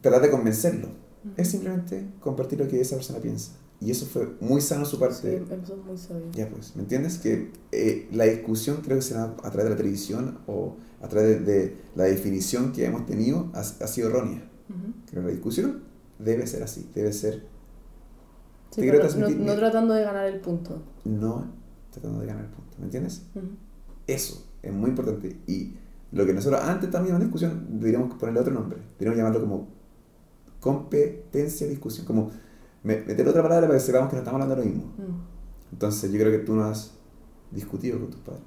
tratar de convencerlo. Es simplemente compartir lo que esa persona piensa. Y eso fue muy sano su Sí, parte. eso es muy sabio. Ya pues, ¿me entiendes? Que eh, la discusión creo que será a través de la televisión o a través de, de la definición que hemos tenido ha, ha sido errónea. Ujú. Creo que la discusión debe ser así, debe ser Sí, Te quiero no, transmitir- no tratando de ganar el punto. no tratando de ganar el punto, ¿me entiendes? Ujú. Eso es muy importante. Y lo que nosotros antes también en discusión deberíamos ponerle otro nombre. Deberíamos llamarlo como competencia discusión. Como me- meter otra palabra para que sepamos que no estamos hablando de lo mismo. Mm. Entonces yo creo que tú no has discutido con tus padres.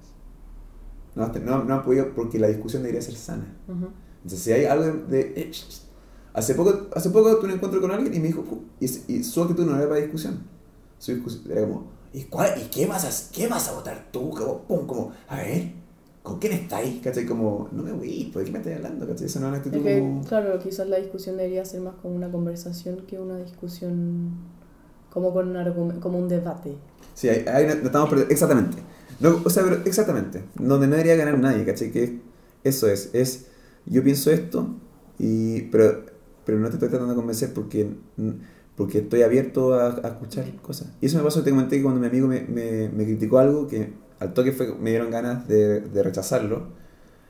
No no, no has podido porque la discusión debería ser sana. Ujú. Entonces si hay algo de... hace, poco, hace poco tuve un encuentro con alguien y me dijo, y, y su actitud no era para discusión. Su discusión era como, ¿y, cuál, ¿y qué, vas a, qué vas a votar tú? Como, pum, como, a ver, ¿con quién estáis? ¿Cachai? Como, no me voy, ¿por qué me estás hablando? ¿Cachai? Esa no es una actitud Es que, como... claro, quizás la discusión debería ser más como una conversación que una discusión como con un como un debate. Sí, ahí, ahí no- no estamos perdiendo. Exactamente. No, o sea, pero exactamente. Donde no debería ganar nadie, ¿cachai? Que eso es. Es, yo pienso esto, y, pero, pero no te estoy tratando de convencer porque, porque estoy abierto a, a escuchar cosas. Y eso me pasó, te comenté que cuando mi amigo me, me, me criticó algo que al toque fue, me dieron ganas de, de rechazarlo.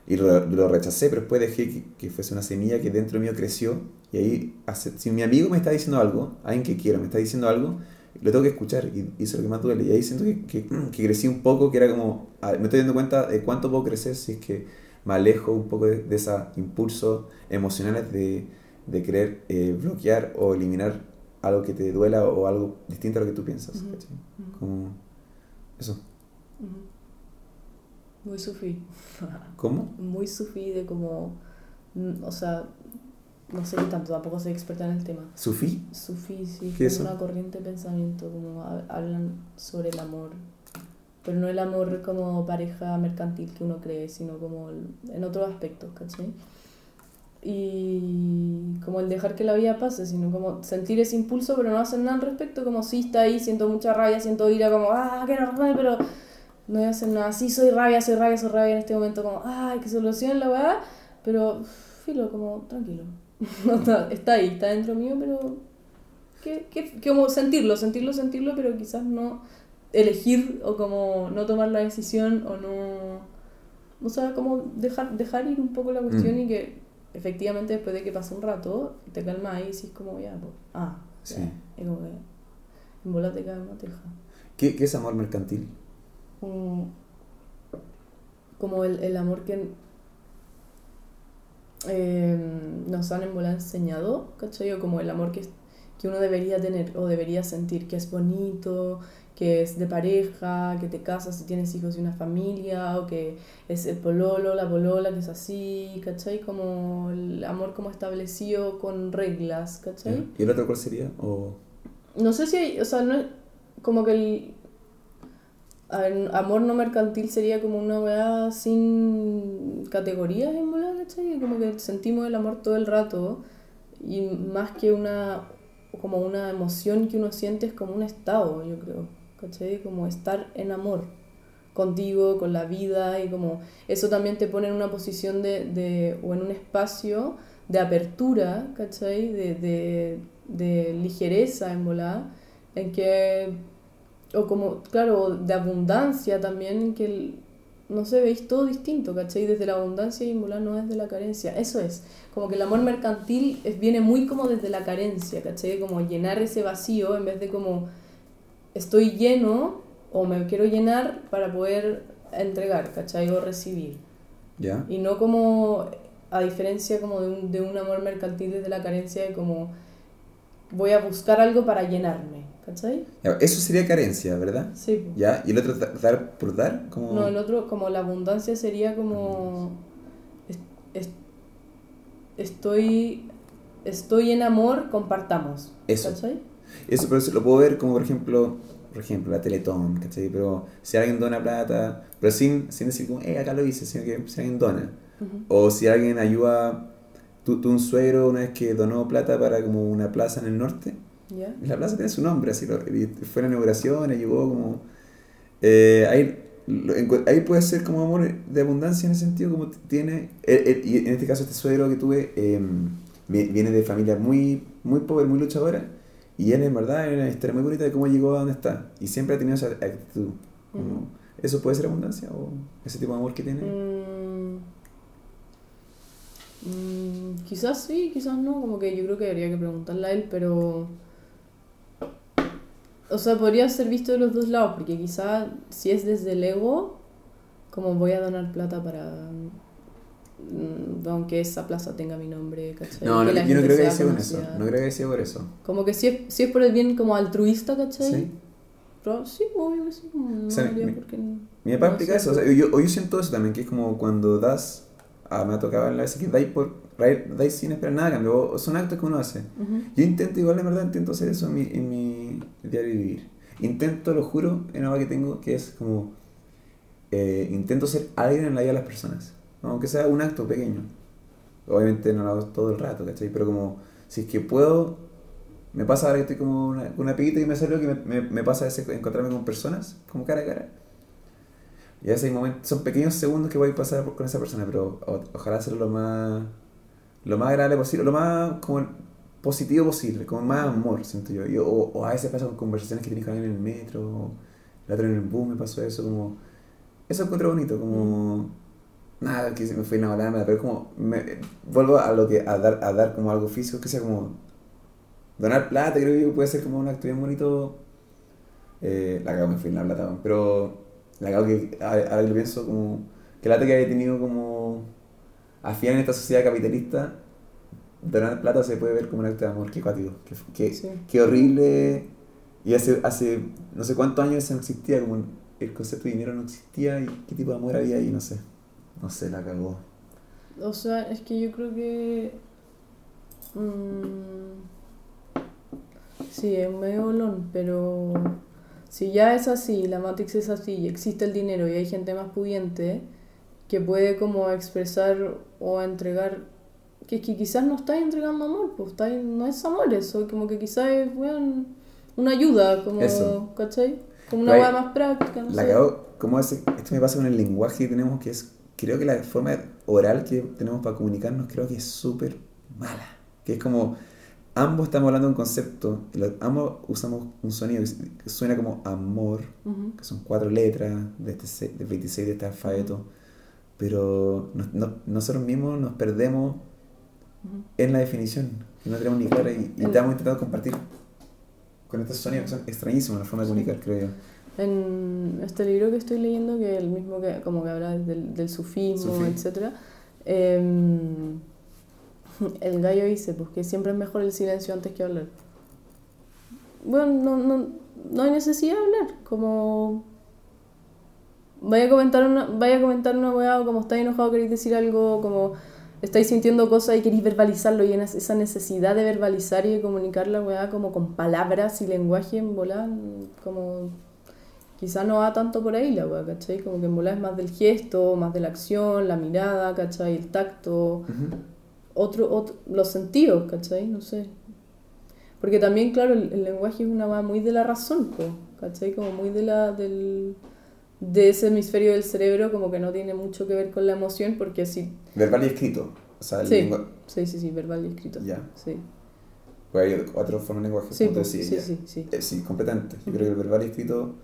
Y lo, lo rechacé, pero después dejé que, que fuese una semilla que dentro mío creció. Y ahí, si mi amigo me está diciendo algo, alguien que quiero me está diciendo algo, lo tengo que escuchar. Y, y eso es lo que más duele. Y ahí siento que, que, [clears throat] que crecí un poco, que era como, me estoy dando cuenta de cuánto puedo crecer si es que me alejo un poco de, de esos impulsos emocionales de, de querer eh, bloquear o eliminar algo que te duela o algo distinto a lo que tú piensas. Ujú. Como eso. Muy sufí. [laughs] ¿Cómo? Muy sufí de como, mm, o sea, no sé tanto, tampoco soy experta en el tema. ¿Sufí? Sufí, sí, ¿Qué es eso? una corriente de pensamiento, como ha- hablan sobre el amor. Pero no el amor como pareja mercantil que uno cree, sino como en otros aspectos, ¿cachai? Y como el dejar que la vida pase, sino como sentir ese impulso, pero no hacer nada al respecto, como si está ahí, siento mucha rabia, siento ira, como, ah, que normal, pero no voy a hacer nada. Sí, soy rabia, soy rabia, soy rabia en este momento, como, ay, que solucione la weá, pero filo, como, tranquilo. [laughs] No está, está ahí, está dentro mío, pero que, que como sentirlo, sentirlo, sentirlo, pero quizás no elegir o como no tomar la decisión o no, o sea, como dejar, dejar ir un poco la cuestión Mm. y que efectivamente después de que pase un rato te calmas ahí y decís como ya, pues, ah, Sí. y como que en bola te cae una teja. ¿Qué, qué es amor mercantil? Como, como el, el amor que eh, nos han en bola enseñado, ¿cachai? O como el amor que, que uno debería tener o debería sentir, que es bonito, que es de pareja, que te casas y tienes hijos y una familia, o que es el pololo, la polola, que es así, ¿cachai? Como el amor como establecido con reglas, ¿cachai? ¿Y el otro cuál sería? O... No sé si hay, o sea, no es como que el ver, amor no mercantil sería como una weá sin categorías en volar, ¿cachai? Como que sentimos el amor todo el rato y más que una como una emoción que uno siente es como un estado, yo creo, Como estar en amor contigo, con la vida y como eso también te pone en una posición de, de o en un espacio de apertura, ¿cachai? De, de, de ligereza en volar, en que o como, claro, de abundancia también, en que, no sé, veis todo distinto, ¿cachai? Desde la abundancia y en volar no desde la carencia. Eso es, como que el amor mercantil es, viene muy como desde la carencia, ¿cachai? Como llenar ese vacío en vez de como estoy lleno o me quiero llenar para poder entregar, ¿cachai? O recibir. ¿Ya? Y no como, a diferencia como de un, de un amor mercantil desde la carencia de como voy a buscar algo para llenarme, ¿cachai? Eso sería carencia, ¿verdad? Sí. ¿Ya? ¿Y el otro dar por dar? Como... No, el otro como la abundancia sería como... Estoy, estoy en amor, compartamos. Eso. ¿Cachai? Eso, pero lo puedo ver como, por ejemplo, por ejemplo, la Teletón, ¿cachai? Pero si alguien dona plata, pero sin, sin decir como, eh, acá lo hice, sino que si alguien dona. Uh -huh. O si alguien ayuda, tu, tu un suegro una vez que donó plata para como una plaza en el norte. Yeah. La plaza tiene su nombre, así, lo, fue una inauguración, ayudó como... Eh, ahí, lo, ahí puede ser como amor de abundancia en el sentido como tiene... El, el, y en este caso este suegro que tuve eh, viene de familia muy, muy pobre, muy luchadora y él en verdad es una historia muy bonita de cómo llegó a donde está. Y siempre ha tenido esa actitud. ¿Eso puede ser abundancia o ese tipo de amor que tiene? Mm. Mm, quizás sí, quizás no. Como que yo creo que habría que preguntarle a él, pero... O sea, podría ser visto de los dos lados, porque quizás si es desde el ego, como voy a donar plata para Mm, aunque esa plaza tenga mi nombre, ¿cachai? No, no yo no creo que haya sido por eso, no creo que haya sido por eso. Como que si es, si es por el bien como altruista, ¿cachai? Sí. Pero sí, obvio que sí, no o sea, mi, porque mi papá no explica eso, o sea, yo, yo siento eso también, que es como cuando das, ah, me ha tocado en la vez que dais por dais sin esperar nada cambio, son actos que uno hace. Uh -huh. Yo intento, igual en verdad intento hacer eso en mi, en mi diario vivir. Intento, lo juro, en algo que tengo, que es como, eh, intento ser alguien en la vida de las personas aunque sea un acto pequeño. Obviamente no lo hago todo el rato, ¿cachai? Pero como, si es que puedo, me pasa ahora que estoy como una, una piquita y me salió que me, me, me, pasa a veces encontrarme con personas, como cara a cara. Y a veces hay momentos, son pequeños segundos que voy a pasar con esa persona, pero o, ojalá hacerlo lo más, lo más agradable posible, lo más como positivo posible, como más amor, siento yo. yo o, o, a veces pasa con conversaciones que tienes con alguien en el metro, o el en el bus me pasó eso, como... Eso encuentro bonito, como... Mm nada, que me fui enamorada, pero como, me, vuelvo a lo que, a dar, a dar como algo físico, que sea como, donar plata, creo que puede ser como una actividad bonito, eh, la cago, me fui en la plata, pero la cago que, ahora lo pienso como, que lata que haya tenido como, al final en esta sociedad capitalista, donar plata se puede ver como un acto de amor, qué cuático, qué, horrible, y hace, hace no sé cuántos años eso no existía, como el concepto de dinero no existía y qué tipo de amor había ahí, no sé no sé, la cagó. O sea, es que yo creo que. Mmm, sí, es medio bolón, pero. Si ya es así, la Matrix es así, y existe el dinero y hay gente más pudiente que puede como expresar o entregar. Que, que quizás no estáis entregando amor, pues está, no es amor eso, como que quizás es bueno, una ayuda, como, eso. ¿cachai? Como una hueá más práctica, no la sé. ¿cómo es? Esto me pasa con el lenguaje que tenemos que es creo que la forma oral que tenemos para comunicarnos creo que es súper mala. Que es como, ambos estamos hablando de un concepto, ambos usamos un sonido que suena como amor, uh -huh. que son cuatro letras de, este, 26 de este alfabeto, pero nosotros mismos nos perdemos uh -huh. en la definición, no tenemos ni clara y, y estamos intentando compartir con estos sonidos que son extrañísimos la forma de comunicar, creo yo en este libro que estoy leyendo, que el mismo que como que habla del, sufismo, Sufí. etc., em, el gallo dice, pues que siempre es mejor el silencio antes que hablar. Bueno, no, no, no hay necesidad de hablar, como... Vaya a comentar una, weá, o como estáis enojado queréis decir algo, como estáis sintiendo cosas y queréis verbalizarlo y esa necesidad de verbalizar y de comunicar la weá como con palabras y lenguaje en volar, como quizás no va tanto por ahí la weá, ¿cachai? Como que en es más del gesto, más de la acción, la mirada, ¿cachai? El tacto, uh -huh. otro, otro, los sentidos, ¿cachai? No sé. Porque también, claro, el, el lenguaje es una weá muy de la razón, po, ¿cachai? Como muy de la, del, de ese hemisferio del cerebro, como que no tiene mucho que ver con la emoción, porque sí. Verbal y escrito. O sea, el sí, lengua... sí, sí, sí, verbal y escrito. Ya. Sí. Pues hay cuatro formas de lenguaje, sí, como te. Sí, sí, sí, sí. Eh, sí, completamente. Yo creo que el verbal y escrito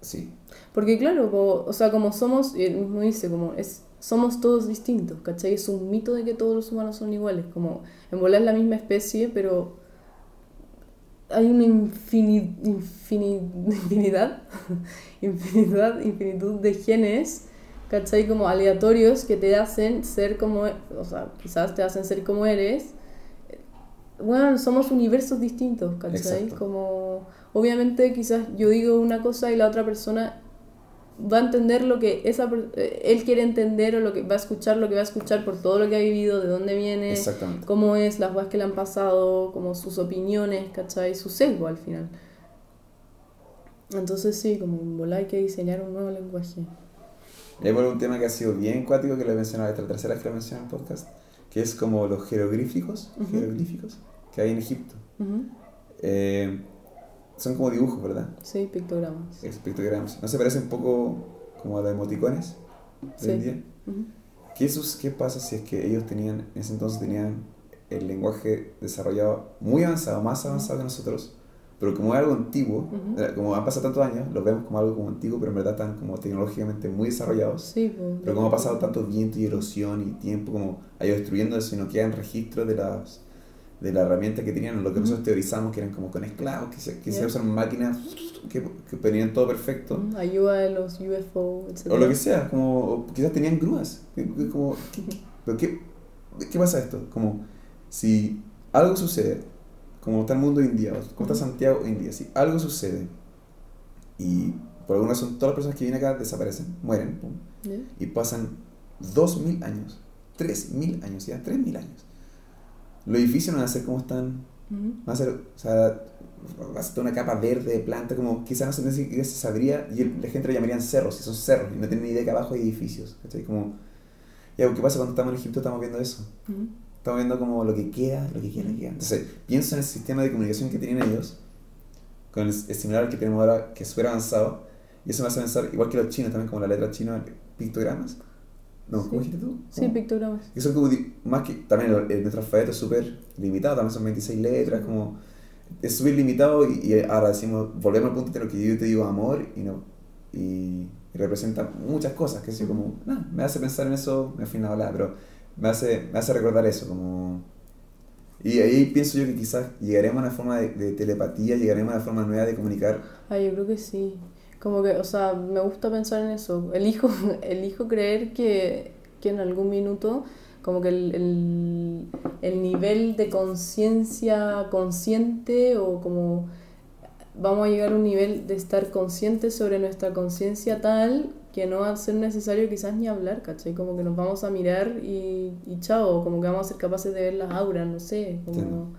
Sí. Porque claro, como, o sea, como somos, y él mismo dice, como es, somos todos distintos, ¿cachai? Es un mito de que todos los humanos son iguales, como en volar es la misma especie, pero hay una infini, infini, infinidad, [laughs] infinidad, infinitud de genes, ¿cachai? Como aleatorios que te hacen ser como, o sea, quizás te hacen ser como eres. Bueno, somos universos distintos, ¿cachai? Como obviamente quizás yo digo una cosa y la otra persona va a entender lo que esa, eh, él quiere entender o lo que va a escuchar lo que va a escuchar por todo lo que ha vivido, de dónde viene, cómo es, las cosas que le han pasado, como sus opiniones, ¿cachai? Su sesgo al final. Entonces sí, como en volar hay que diseñar un nuevo lenguaje. Y hay por un tema que ha sido bien cuático, que lo he mencionado, esta tercera vez que lo menciono en el podcast, que es como los jeroglíficos, Ujú. jeroglíficos que hay en Egipto. Ujú. Eh, son como dibujos, ¿verdad? Sí, pictogramas. Es pictogramas. ¿No se parece un poco como a los emoticones de hoy en Sí. día? Ujú. ¿Qué, sus- ¿Qué pasa si es que ellos tenían, en ese entonces tenían el lenguaje desarrollado muy avanzado, más avanzado que nosotros, pero como es algo antiguo, Ujú. eh, como han pasado tantos años, lo vemos como algo como antiguo, pero en verdad están como tecnológicamente muy desarrollados. Sí, pues. Pero como ha pasado tanto viento y erosión y tiempo, como ha ido destruyendo eso y no quedan registros de las de la herramienta que tenían, lo que nosotros teorizamos que eran como con esclavos, que se, que se Ya. usan máquinas que, que tenían todo perfecto. Ayuda de los UFO, etc. O lo que sea, como quizás tenían grúas. Como, ¿qué, qué, ¿Qué pasa esto? Como si algo sucede, como está el mundo hoy en día, como está Santiago hoy en día, si algo sucede y por alguna razón todas las personas que vienen acá desaparecen, mueren, pum, ¿Ya? y pasan 2000 años, 3000 años, ya 3000 años. Los edificios no van a ser como están, Ujú. van a ser, o sea, va a ser una capa verde de planta, como quizás no ni siquiera se sabría, y el- la gente lo llamarían cerros, y son cerros, y no tienen ni idea que abajo hay edificios, ¿cachai? Como, ya, ¿qué pasa cuando estamos en Egipto? Estamos viendo eso. Ujú. Estamos viendo como lo que queda, lo que queda, lo que queda. Entonces, pienso en el sistema de comunicación que tienen ellos, con el, es similar al que tenemos ahora, que es súper avanzado, y eso me hace pensar, igual que los chinos también, como la letra china, pictogramas. No, ¿cómo dijiste tú? Sí, pictogramas. Que son como, más que, también el, el- nuestro alfabeto es súper limitado, también son 26 letras, como, es súper limitado y, y ahora decimos, volvemos al punto de lo que yo te digo amor y no, y, y representa muchas cosas, que es como, nada, me hace pensar en eso, me fui a hablar, pero me hace, me hace recordar eso, como, y ahí pienso yo que quizás llegaremos a una forma de, de telepatía, llegaremos a una forma nueva de comunicar, Ah, yo creo que sí. Como que, o sea, me gusta pensar en eso. Elijo, [laughs] elijo creer que, que en algún minuto, como que el, el, el nivel de conciencia consciente o como vamos a llegar a un nivel de estar conscientes sobre nuestra conciencia tal que no va a ser necesario quizás ni hablar, ¿cachai? Como que nos vamos a mirar y, y chao, como que vamos a ser capaces de ver las auras, no sé, como...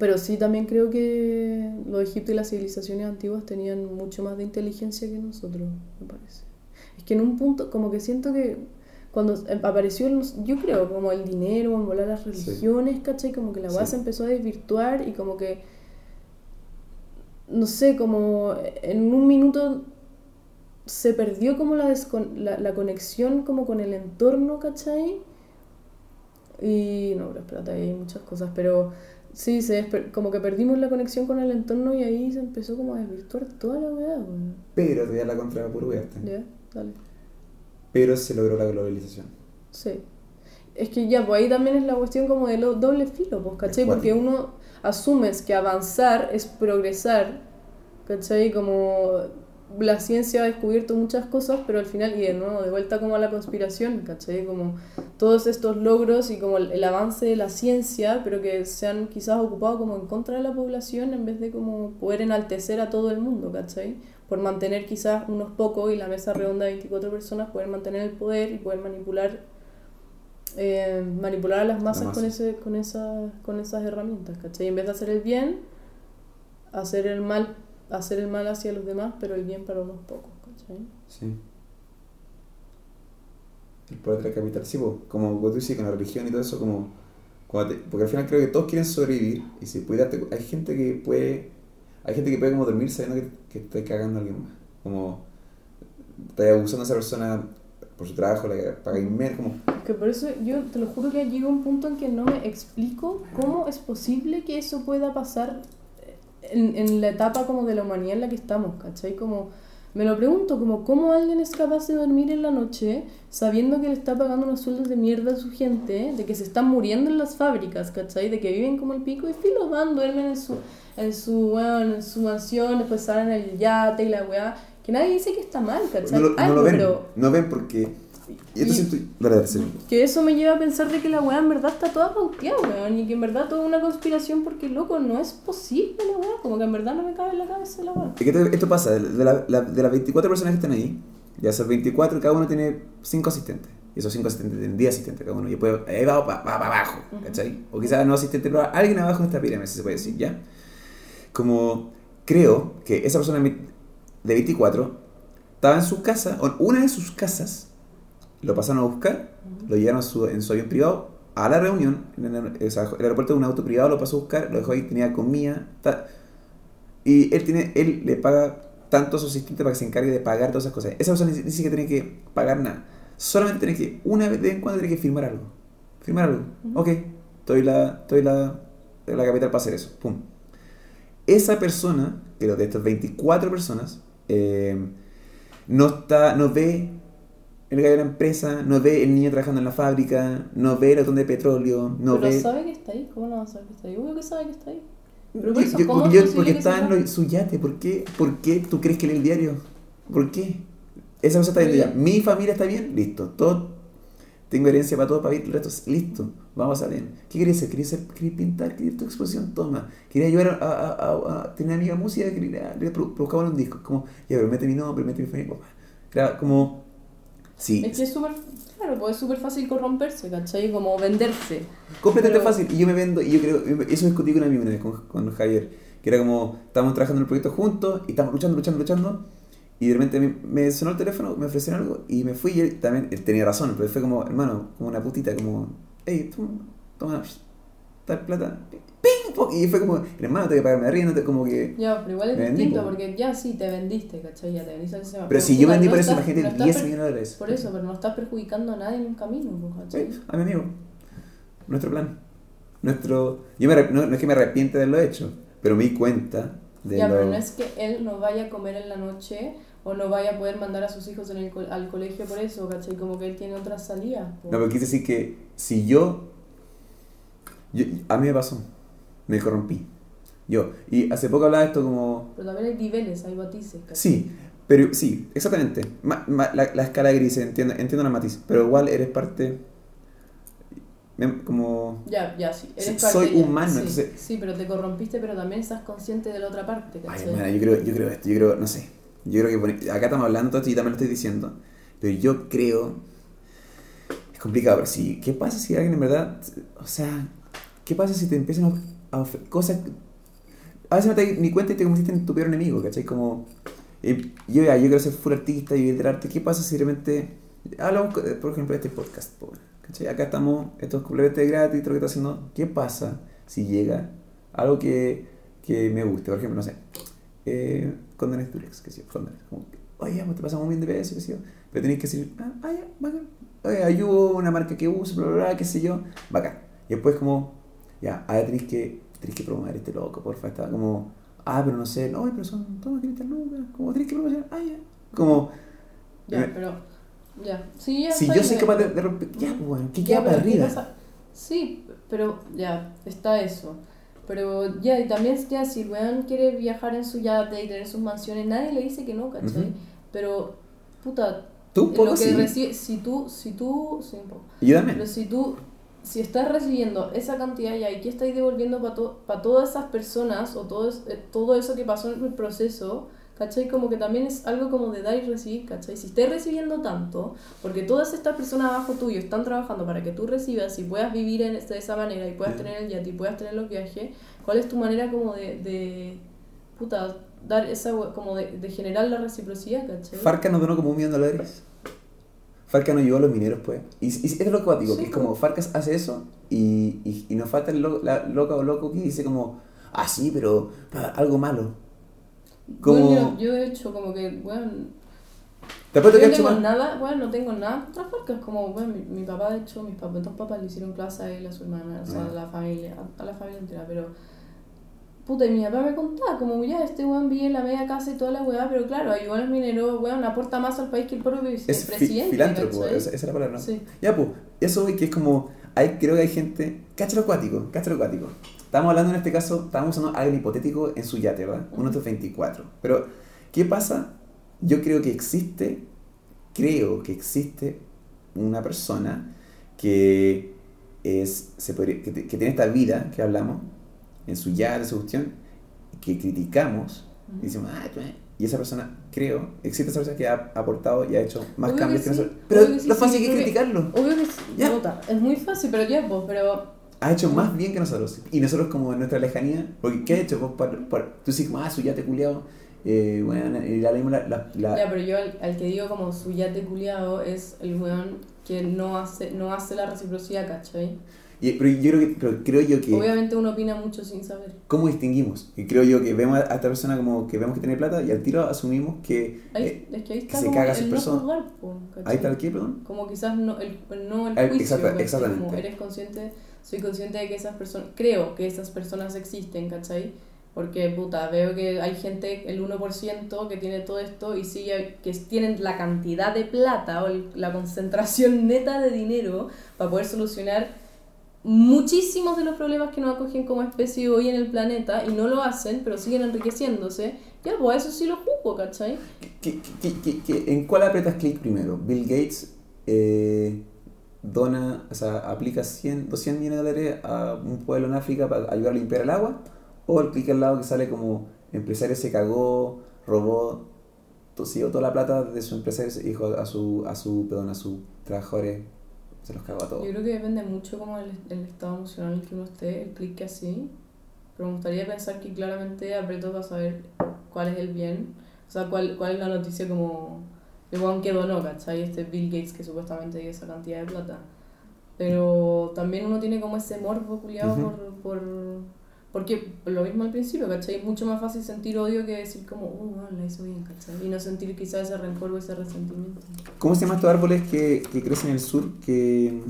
Pero sí también creo que los Egipto y las civilizaciones antiguas tenían mucho más de inteligencia que nosotros, me parece. Es que en un punto, como que siento que cuando apareció, el- yo creo, como el dinero, en volar las religiones, ¿cachai? Como que la weá Sí. se empezó a desvirtuar y como que, no sé, como en un minuto se perdió como la, la, la conexión como con el entorno, ¿cachai? Y no, pero espérate, hay muchas cosas, pero sí, se como que perdimos la conexión con el entorno y ahí se empezó como a desvirtuar toda la weá, pero te voy a la contra por. Ya, dale. Pero se logró la globalización. Sí. Es que ya, pues ahí también es la cuestión como de lo doble filo, pues, ¿cachai? Porque uno asumes que avanzar es progresar, ¿cachai? Como la ciencia ha descubierto muchas cosas, pero al final, y de nuevo, de vuelta como a la conspiración, ¿cachai? Como todos estos logros y como el, el avance de la ciencia, pero que se han quizás ocupado como en contra de la población en vez de como poder enaltecer a todo el mundo, ¿cachai? Por mantener quizás unos pocos y la mesa redonda de 24 personas, poder mantener el poder y poder manipular eh, manipular a las masas con, ese, con, esa, con esas herramientas, ¿cachai? En vez de hacer el bien, hacer el mal, hacer el mal hacia los demás, pero el bien para unos pocos, ¿cachai? Sí. El poder de la capital. Sí, po, como tú dices, con la religión y todo eso, como. te- porque al final creo que todos quieren sobrevivir y si puede darte- hay gente que puede. Hay gente que puede como dormir sabiendo que, que está cagando a alguien más. Como. Está abusando a esa persona por su trabajo, la paga menos, como. Que por eso yo te lo juro que llega un punto en que no me explico cómo es posible que eso pueda pasar en, en la etapa como de la humanidad en la que estamos, ¿cachai? Como Me lo pregunto, como cómo alguien es capaz de dormir en la noche sabiendo que le está pagando unos sueldos de mierda a su gente, de que se están muriendo en las fábricas, ¿cachai? De que viven como el pico y filo van, duermen en su, en su, weón, en su mansión, después salen en el yate y la weá. Que nadie dice que está mal, ¿cachai? No, lo- no lo ven, no ven porque... Y esto Y- siento... Dale, dale, sí. que eso me lleva a pensar de que la weá en verdad está toda pauteada, weón, y que en verdad toda una conspiración porque, loco, no es posible la weá, como que en verdad no me cabe en la cabeza la weá. Es que esto, pasa, de, la- la- de las 24 personas que están ahí, ya son 24, cada uno tiene 5 asistentes. Y esos 5 asistentes tienen 10 asistentes cada uno. Y después ahí va para abajo, ¿cachai? O quizás no asistente, pero alguien abajo en esta pirámide, si se puede decir, ¿ya? Como creo que esa persona de 24 estaba en su casa, o en una de sus casas, lo pasaron a buscar, lo llevaron a su- en su avión privado a la reunión, en el, o sea, el aeropuerto de un auto privado, lo pasó a buscar, lo dejó ahí, tenía comida, ta- y él tiene él le paga tanto a su asistente para que se encargue de pagar todas esas cosas. Esa persona ni, ni siquiera tiene que pagar nada. Solamente tiene que, una vez de vez en cuando, tiene que firmar algo. Firmar algo. Ok, estoy la, estoy la, la capital para hacer eso. Pum. Esa persona, que de estas 24 personas, eh, no está, no ve el gallo de la empresa, no ve el niño trabajando en la fábrica, no ve el botón de petróleo, no pero ve... sabe que está ahí, ¿cómo no va a saber que está ahí? Obvio que sabe que está ahí. Pero por eso, yo- ¿cómo porque es está en su yate, ¿por qué? ¿por qué tú crees que lee el diario? ¿Por qué? Esa cosa está bien, ya. Mi familia está bien, listo. Todo, tengo herencia para todo, para vivir el resto, listo. Vamos a ver. ¿Qué querías hacer? ¿Querías, hacer- querías pintar? ¿Querías tu exposición? Toma. ¿Quería ayudar a, a, a, a tener amiga música? ¿Quería, le pro- buscaban un disco? Como, ya, pero mete mi nombre, mete mi familia. como, sí, Es que es súper, claro, pues es súper fácil corromperse, ¿cachai? Como venderse. completamente Pero- fácil. Y yo me vendo, y yo creo, eso discutí con una vez, con, con Javier, que era como, estábamos trabajando en el proyecto juntos, y estábamos luchando, luchando, luchando, y de repente me, me sonó el teléfono, me ofrecieron algo, y me fui, y él también, él tenía razón, pero fue como, hermano, como una putita, como, hey, tú, toma, tal plata, ping, pong, y fue como, hermano, te voy a pagarme arriba, no te, como que... Ya, pero igual es vendí, distinto po. porque ya sí te vendiste, ¿cachai? Ya te vendiste al sistema. Pero si yo vendí no por eso, imagínate, no estás 10 per- millones de dólares. Por eso, pero no estás perjudicando a nadie en un camino, ¿cachai? Sí, a mi amigo. Nuestro plan. Nuestro... Yo me, no, no es que me arrepiente de haberlo hecho, pero me di cuenta de Ya, lo... pero no es que él no vaya a comer en la noche o no vaya a poder mandar a sus hijos en el co- al colegio por eso, ¿cachai? Como que él tiene otras salidas. No, pero quise decir que si yo, yo- A mí me pasó. Me corrompí. Yo. Y hace poco hablaba de esto como... Pero también hay niveles, hay matices. Sí, pero sí, exactamente. Ma- ma- la, la escala gris, entiendo, entiendo la matiz. Pero igual eres parte... Como... Ya, ya, sí. Eres parte soy ya, humano, sí, entonces- Sí, pero te corrompiste, pero también estás consciente de la otra parte, Ay, ¿cachai? yo creo, yo creo esto, yo creo, no sé. Yo creo que acá estamos hablando esto y también lo estoy diciendo. Pero yo creo. Es complicado, pero sí. ¿Qué pasa si alguien en verdad. O sea, ¿qué pasa si te empiezan a, cosas. A veces no te das ni cuenta y te convertiste en tu peor enemigo, ¿cachai? Como. eh, yo ya, yo quiero ser full artista y vivir del arte. ¿Qué pasa si realmente. Por ejemplo, este podcast, po, ¿cachai? Acá estamos, esto es completamente gratis, todo lo que está haciendo. ¿Qué pasa si llega algo que, que me guste? Por ejemplo, no sé eh, condones Durex, que sí, condones. Como, oye, pues te pasamos muy bien de peso, que sí, pero tenéis que decir, ah, ah, ya, bacán. Oye, ayudo una marca que uso, bla, bla, bla, qué sé yo, bacán. Y después como, ya, ahora tenéis que, tenéis que promover este loco, porfa, está como, ah, pero no sé, no, pero son, toma, 500 lucas, como tenéis que promocionar, ah, ya. Como, Ya, eh, pero. Ya, sí, ya. si yo soy capaz de, de romper, ya, pues, bueno, ¿qué Ya, queda para pero ¿qué arriba? pasa? Sí, pero ya, está eso. Pero ya, y también ya, si el weón quiere viajar en su yate y tener sus mansiones, nadie le dice que no, ¿cachai? Pero, puta, Tú un poco lo que sí, recibe, si tú, si tú, sí, un poco. y yo también. Pero si tú, si estás recibiendo esa cantidad ya y que estáis devolviendo para para todas esas personas o todo, eh, todo eso que pasó en el proceso, ¿cachai? Como que también es algo como de dar y recibir, ¿cachai? Si estés recibiendo tanto, porque todas estas personas abajo tuyo están trabajando para que tú recibas y puedas vivir en, de esa manera y puedas Sí. tener el yate y puedas tener los viajes, ¿cuál es tu manera como de, de puta, dar esa, como de, de generar la reciprocidad, ¿cachai? Farca nos donó como un millón de dólares. Farca nos ayudó a los mineros, pues. Y, y es lo que digo, Sí, que es como Farcas hace eso y, y, y nos falta el lo- la loca o loco que dice como, ah, sí, pero algo malo. Como, Bueno, yo, yo de hecho como que, bueno, te apuesto Yo que no ha hecho tengo más. nada, bueno, no tengo nada contra Farcas, como, bueno, mi, mi papá, de hecho, mis papás, dos papás le hicieron clase a él, a su hermana, o sea, Ah. a la familia, a, a la familia entera, pero, Puta, y mi papá me contaba, como ya, este weón vive en la media casa y toda la weá, pero claro, ayudó a los mineros, weón, aporta más al país que el propio Es presidente. filántropo, ¿cachai? esa, esa es la palabra, ¿no? Sí. Ya, pues, eso güey, que es como, hay, creo que hay gente, cáchalo acuático, cáchalo acuático. Estamos hablando en este caso, estamos usando algo hipotético en su yate, ¿verdad? Un otro 24. Pero, ¿qué pasa? Yo creo que existe, creo que existe una persona que es, se podría- que tiene esta vida que hablamos, en su yate, su cuestión, que criticamos, y decimos, ah, tú, eh". y esa persona, creo, existe esa persona que ha aportado y ha hecho más Obvio cambios que que, sí, nosotros. Pero sí, lo sí, fácil que es criticarlo. Obvio que sí, Ya. puta, es muy fácil, pero ya, pues, pero ha hecho más bien que nosotros. Y nosotros como en nuestra lejanía, porque ¿qué ha hecho? Vos, par- par- tú dices, ah, su yate culiado, eh, bueno, y la leímos la... la, la- Ya, pero yo al, al que digo como su yate culiado es el weón que no hace, no hace la reciprocidad, ¿cachai? Y- pero yo creo, que, pero creo yo que... Obviamente uno opina mucho sin saber. ¿Cómo distinguimos? Y creo yo que vemos a esta persona como que vemos que tiene plata y al tiro asumimos que... Ahí, eh, es que ahí que está se como caga a sus el no juzgar, po, ahí está el qué, perdón. Como quizás no el, no el juicio, exacta- exactamente. Como eres consciente, soy consciente de que esas personas, creo que esas personas existen, ¿cachai? Porque, puta, veo que hay gente, el 1% que tiene todo esto y sí, que tienen la cantidad de plata o el- la concentración neta de dinero para poder solucionar muchísimos de los problemas que nos acogen como especie hoy en el planeta y no lo hacen, pero siguen enriqueciéndose. Ya, pues eso sí lo juzgo, ¿cachai? ¿Qué- qué- qué- qué- en cuál apretas clic primero? ¿Bill Gates eh, dona, o sea, aplica 100, 200 millones de dólares a un pueblo en África para ayudar a limpiar el agua? ¿O el clic al lado que sale como empresario se cagó, robó, tosió toda la plata de su empresario y dijo a su, a su, perdón, a sus trabajadores, se los cagó a todos? Yo creo que depende mucho como el, el estado emocional en que uno esté, el clic que así. Pero me gustaría pensar que claramente aprieto para saber cuál es el bien. O sea, cuál, cuál es la noticia como... El weón que donó, ¿cachai? Este Bill Gates que supuestamente dio esa cantidad de plata. Pero también uno tiene como ese morbo culiado Ujú. por, por... Porque lo mismo al principio, ¿cachai? Es mucho más fácil sentir odio que decir como, uh, bueno, la hizo bien, ¿cachai? Y no sentir quizás ese rencor o ese resentimiento. ¿Cómo se llaman estos árboles que, que crecen en el sur? Que...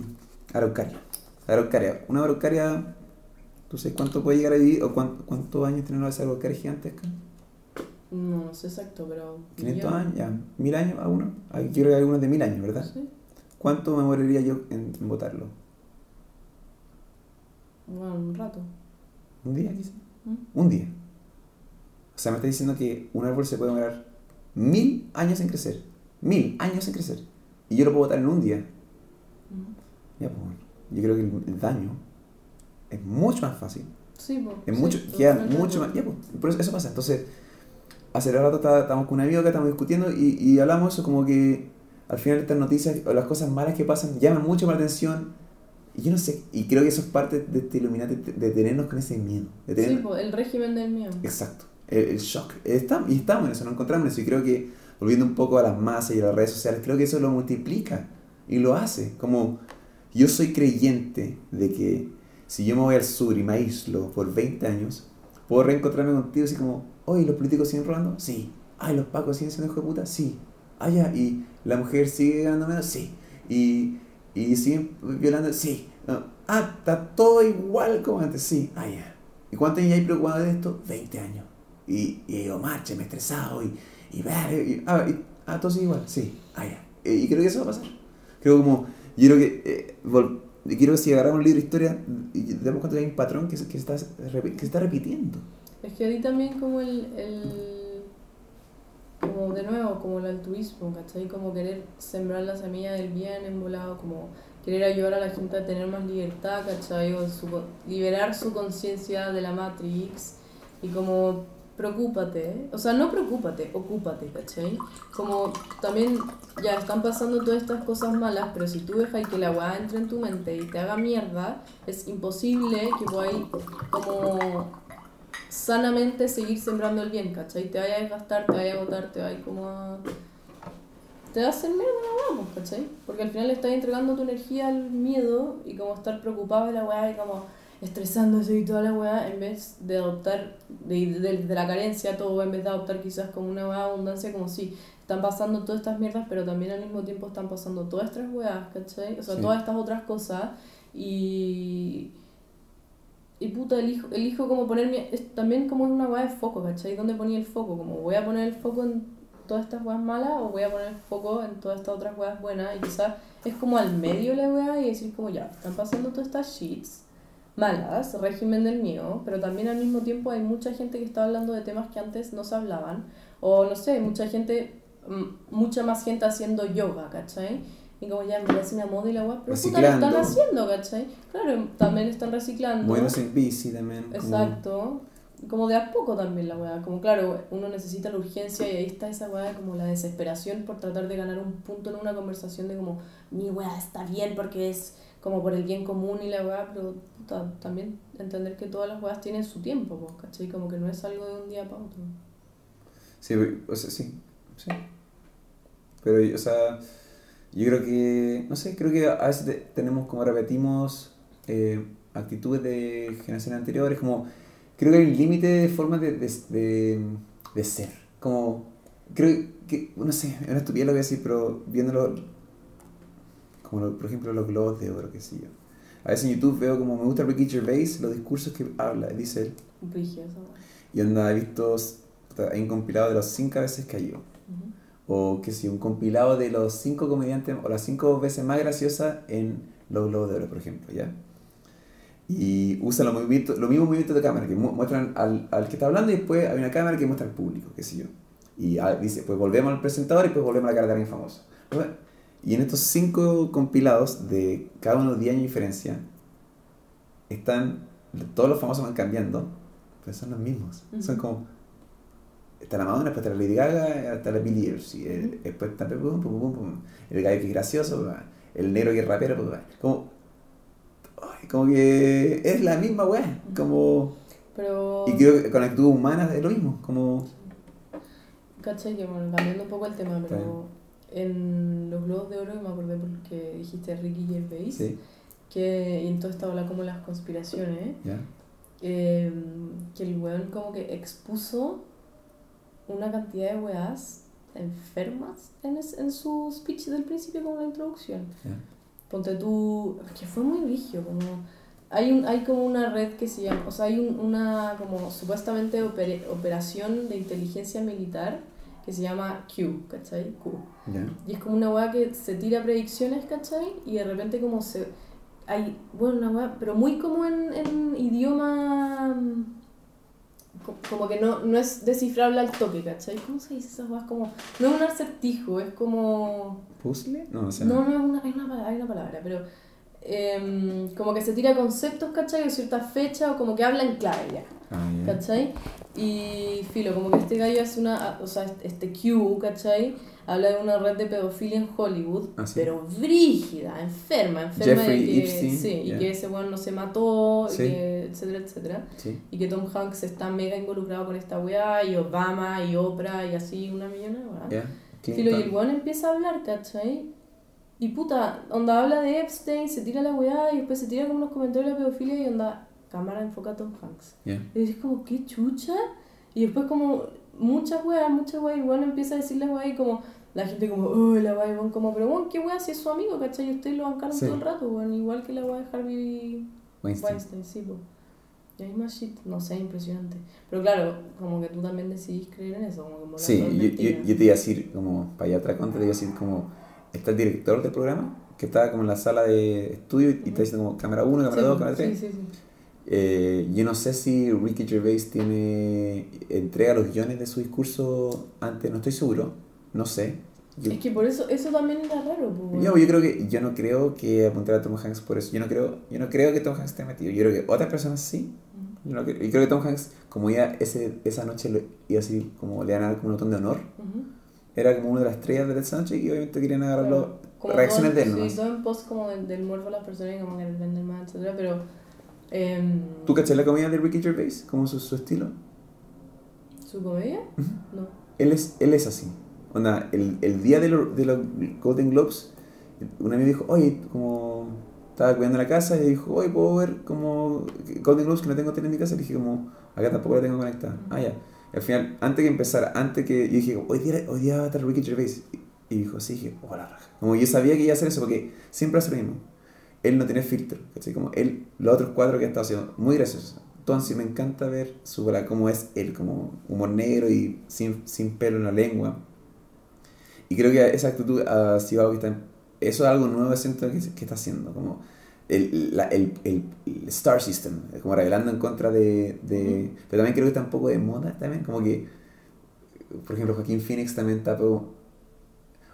Araucaria. Araucaria. Una araucaria, ¿tú sabes cuánto puede llegar a vivir o cuánto, cuántos años tienen las araucarias gigantescas? No, no sé exacto, pero... 500 ya- años, ya. ¿Mil años a uno? Yo creo que hay algunos de mil años, ¿verdad? Sí. ¿Cuánto me moriría yo en, en botarlo? Bueno, un rato. ¿Un día quizás? ¿Mm? Un día. O sea, me está diciendo que un árbol se puede demorar mil años en crecer. Mil años en crecer. Y yo lo puedo botar en un día. Mm. Ya, pues bueno. Yo creo que el, el daño es mucho más fácil. Sí, pues. Es sí, mucho, queda totalmente mucho más. Ya, pues, por eso, eso pasa. Entonces, hace rato está- estábamos con un amigo que estamos discutiendo y, y hablamos eso como que al final estas noticias o las cosas malas que pasan llaman mucho la atención. Y yo no sé, y creo que eso es parte de este Illuminati, de tenernos con ese miedo. De Sí, tener, pues, el régimen del miedo. Exacto, el, el shock. Estamos, y estamos en eso, nos encontramos en eso. Y creo que, volviendo un poco a las masas y a las redes sociales, creo que eso lo multiplica y lo hace. Como yo soy creyente de que si yo me voy al sur y me aíslo por 20 años, puedo reencontrarme contigo así como, oye, ¿los políticos siguen robando? Sí. Ay, ¿los pacos siguen siendo hijos de puta? Sí. Ah, ya, ¿y la mujer sigue ganando menos? Sí. ¿Y, y siguen violando? Sí. Ah, está todo igual como antes? Sí. Ah, ya. ¿Y cuántos años hay preocupado de esto? 20 años. Y, y yo marcha, me he estresado y, y, y, ah, y- ah, todo sigue igual, sí, ah, ya. Y creo que eso va a pasar. Creo como, yo creo que, eh, vol- quiero que si agarramos un libro de historia, damos cuenta hay un patrón que se, que se está, que se está repitiendo. Es que ahí también como el, el... Como de nuevo, como el altruismo, ¿cachai? Como querer sembrar la semilla del bien en volado, como querer ayudar a la gente a tener más libertad, ¿cachai? O liberar su conciencia de la Matrix y como preocúpate, o sea, no preocúpate, ocúpate, ¿cachai? Como también ya están pasando todas estas cosas malas, pero si tú dejas que la weá entre en tu mente y te haga mierda, es imposible que podáis como sanamente seguir sembrando el bien, ¿cachai? Te vaya a desgastar, te vaya a agotar, te vaya como a... Te va a hacer la weá, pues, ¿cachai? Porque al final le estás entregando tu energía al miedo y como estar preocupado de la weá y como estresándose y toda la weá en vez de adoptar de, de, de la carencia todo, en vez de adoptar quizás como una weá abundancia, como si están pasando todas estas mierdas, pero también al mismo tiempo están pasando todas estas weas, ¿cachai? O sea, Sí. todas estas otras cosas y y puta, elijo, elijo como ponerme, es, también como una weá de foco, ¿cachai? ¿Dónde ponía el foco? Como voy a poner el foco en todas estas weas malas o voy a poner el foco en todas estas otras weas buenas y quizás es como al medio la wea y decir como ya, están pasando todas estas shits malas, régimen del mío, pero también al mismo tiempo hay mucha gente que está hablando de temas que antes no se hablaban o no sé, mucha gente, mm, mucha más gente haciendo yoga, ¿cachai? Y como ya me hace una moda y la wea, pero puta, lo están haciendo, ¿cachai? Claro, también están reciclando. Moviéndose en bici también. como- Exacto. Como de a poco también la weá. Como claro, uno necesita la urgencia y ahí está esa weá como la desesperación por tratar de ganar un punto en una conversación de como mi weá está bien porque es como por el bien común y la weá, pero puta, también entender que todas las weas tienen su tiempo, pues, ¿cachai? Como que no es algo de un día para otro. Sí, o sea, sí, sí. Pero, o sea, yo creo que, no sé, creo que a veces te- tenemos, como repetimos, eh, actitudes de generaciones anteriores, como, creo que hay un límite de formas de, de, de, de ser. Como, creo que, no sé, es una estupidez lo que voy a decir, pero viéndolo, como lo- por ejemplo los globos de oro, qué sé yo. A veces en YouTube veo como me gusta Ricky Gervais, los discursos que habla, dice él. Weá. Y onda, he visto, un compilado de las cinco veces que cayó. O que si un compilado de los cinco comediantes o las cinco veces más graciosas en los Globos de Oro, por ejemplo, ¿ya? Y usa los movimientos, los mismos movimientos de cámara que mu- muestran al, al que está hablando y después hay una cámara que muestra al público, qué sé yo. Y ah, dice, pues volvemos al presentador y pues volvemos a la cara de alguien famoso. Y en estos cinco compilados de cada uno 10 años de diferencia, están, todos los famosos van cambiando, pero son los mismos. Son como, está la Madonna, después está la Lady Gaga, está la Billie Eilish, Ujú. después está pum, pum, pum, pum, el gallo que es gracioso, el negro que es rapero, como, ay, como que es la misma weá, como, Pero... y creo que con actitudes humanas es lo mismo, como, ¿Cachai? Que bueno, cambiando un poco el tema, pero en los Globos de Oro me acordé porque dijiste Ricky Gervais, sí, que y en todo esta ola como las conspiraciones, eh, que el weón como que expuso una cantidad de weas enfermas en, es- en su speech del principio como la introducción. ya, Ponte tú, que fue muy vigio, como hay un hay como una red que se llama, o sea, hay un- una como supuestamente opere- operación de inteligencia militar que se llama Q, ¿cachai? Q. ya, Y es como una weá que se tira predicciones, ¿cachai? Y de repente como se... Hay, bueno, una weá, pero muy como en, en idioma... co- Como que no, no es descifrable al toque, ¿cachai? ¿Cómo se dice esas weas? Como... No es un acertijo, es como... puzzle, no, no sé, No, no, es una, hay, una, hay una palabra, pero... em, como que se tira conceptos, ¿cachai? O cierta fecha, o como que habla en clave ya. ah, ¿cachai? Y filo, como que este gallo hace una, o sea, este Q, ¿cachai? Habla de una red de pedofilia en Hollywood, Ah, sí. pero brígida, enferma, enferma Jeffrey de que, sí, y ya. que ese weón no se mató, y Sí. que, etcétera, etcétera. Y que Tom Hanks está mega involucrado con esta weá, y Obama, y Oprah, y así una millona, ¿verdad? ya, Filo, y el weón empieza a hablar, ¿cachai? Y puta, onda habla de Epstein, se tira la weá, y después se tira como unos comentarios de la pedofilia, y onda, cámara enfoca a Tom Hanks. ya, Y es como, ¿qué chucha? Y después como muchas weas, muchas weas, y bueno empieza a decirle weas y como la gente como, oh, la wea, y como, pero bueno, ¿qué wea si es su amigo, cachai? Y ustedes lo bancaron Sí. todo el rato, bueno, igual que la wea de Harvey Weinstein, Weinstein, sí, pues. Y hay más shit, no sé, impresionante. Pero claro, como que tú también decidís creer en eso, como que Sí, yo, yo, yo te iba a decir, como, para allá atrás, te iba a decir, como, está el director del programa, que está como en la sala de estudio y está diciendo como cámara 1, cámara Sí, 2, cámara sí, 3. sí, sí. Eh, yo no sé si Ricky Gervais tiene, entrega los guiones de su discurso antes, no estoy seguro, no sé. Yo, Es que por eso, eso también era raro, pues. yo, yo creo que, yo no creo que apuntar a Tom Hanks por eso, yo no creo, yo no creo que Tom Hanks esté metido, yo creo que otras personas sí, yo, no creo, yo creo que Tom Hanks, como ya ese, esa noche lo, iba así, como le iban a dar como un botón de honor, Ujú. Era como una de las estrellas de Death Soundcheck y obviamente querían agarrarlo. Como reacciones todo, de él Sí, nomás. todo en pos como del, del morbo de las personas y como que venden más, etcétera, pero... em, ¿Tú cachai la comedia de Ricky Gervais? Como su, su estilo. ¿Su comedia? No. Él es, él es así. Onda, el, el día de, lo- de los Golden Globes, un amigo dijo, oye, como estaba cuidando la casa y dijo, oye, puedo ver como Golden Globes que no tengo tele en mi casa. Y dije, como, acá tampoco la tengo conectada. Ah, ya. Al final, antes que empezara, antes que yo dije, hoy día, hoy día va a estar Ricky Gervais. Y, dijo, sí, dije, oh, la raja. Como yo sabía que iba a hacer eso porque siempre hace lo mismo. él no tiene filtro, ¿cachai? Como él, los otros cuatro que ha estado haciendo, muy gracioso. Entonces me encanta ver su, bola, cómo es él, como humor negro y sin, sin pelo en la lengua. Y creo que esa actitud ha sido algo que está, eso es algo nuevo siento que, que está haciendo, como el, la- el, el, el Star System, como revelando en contra de, de pero también creo que está un poco de moda también, como que, por ejemplo, Joaquín Phoenix también está como,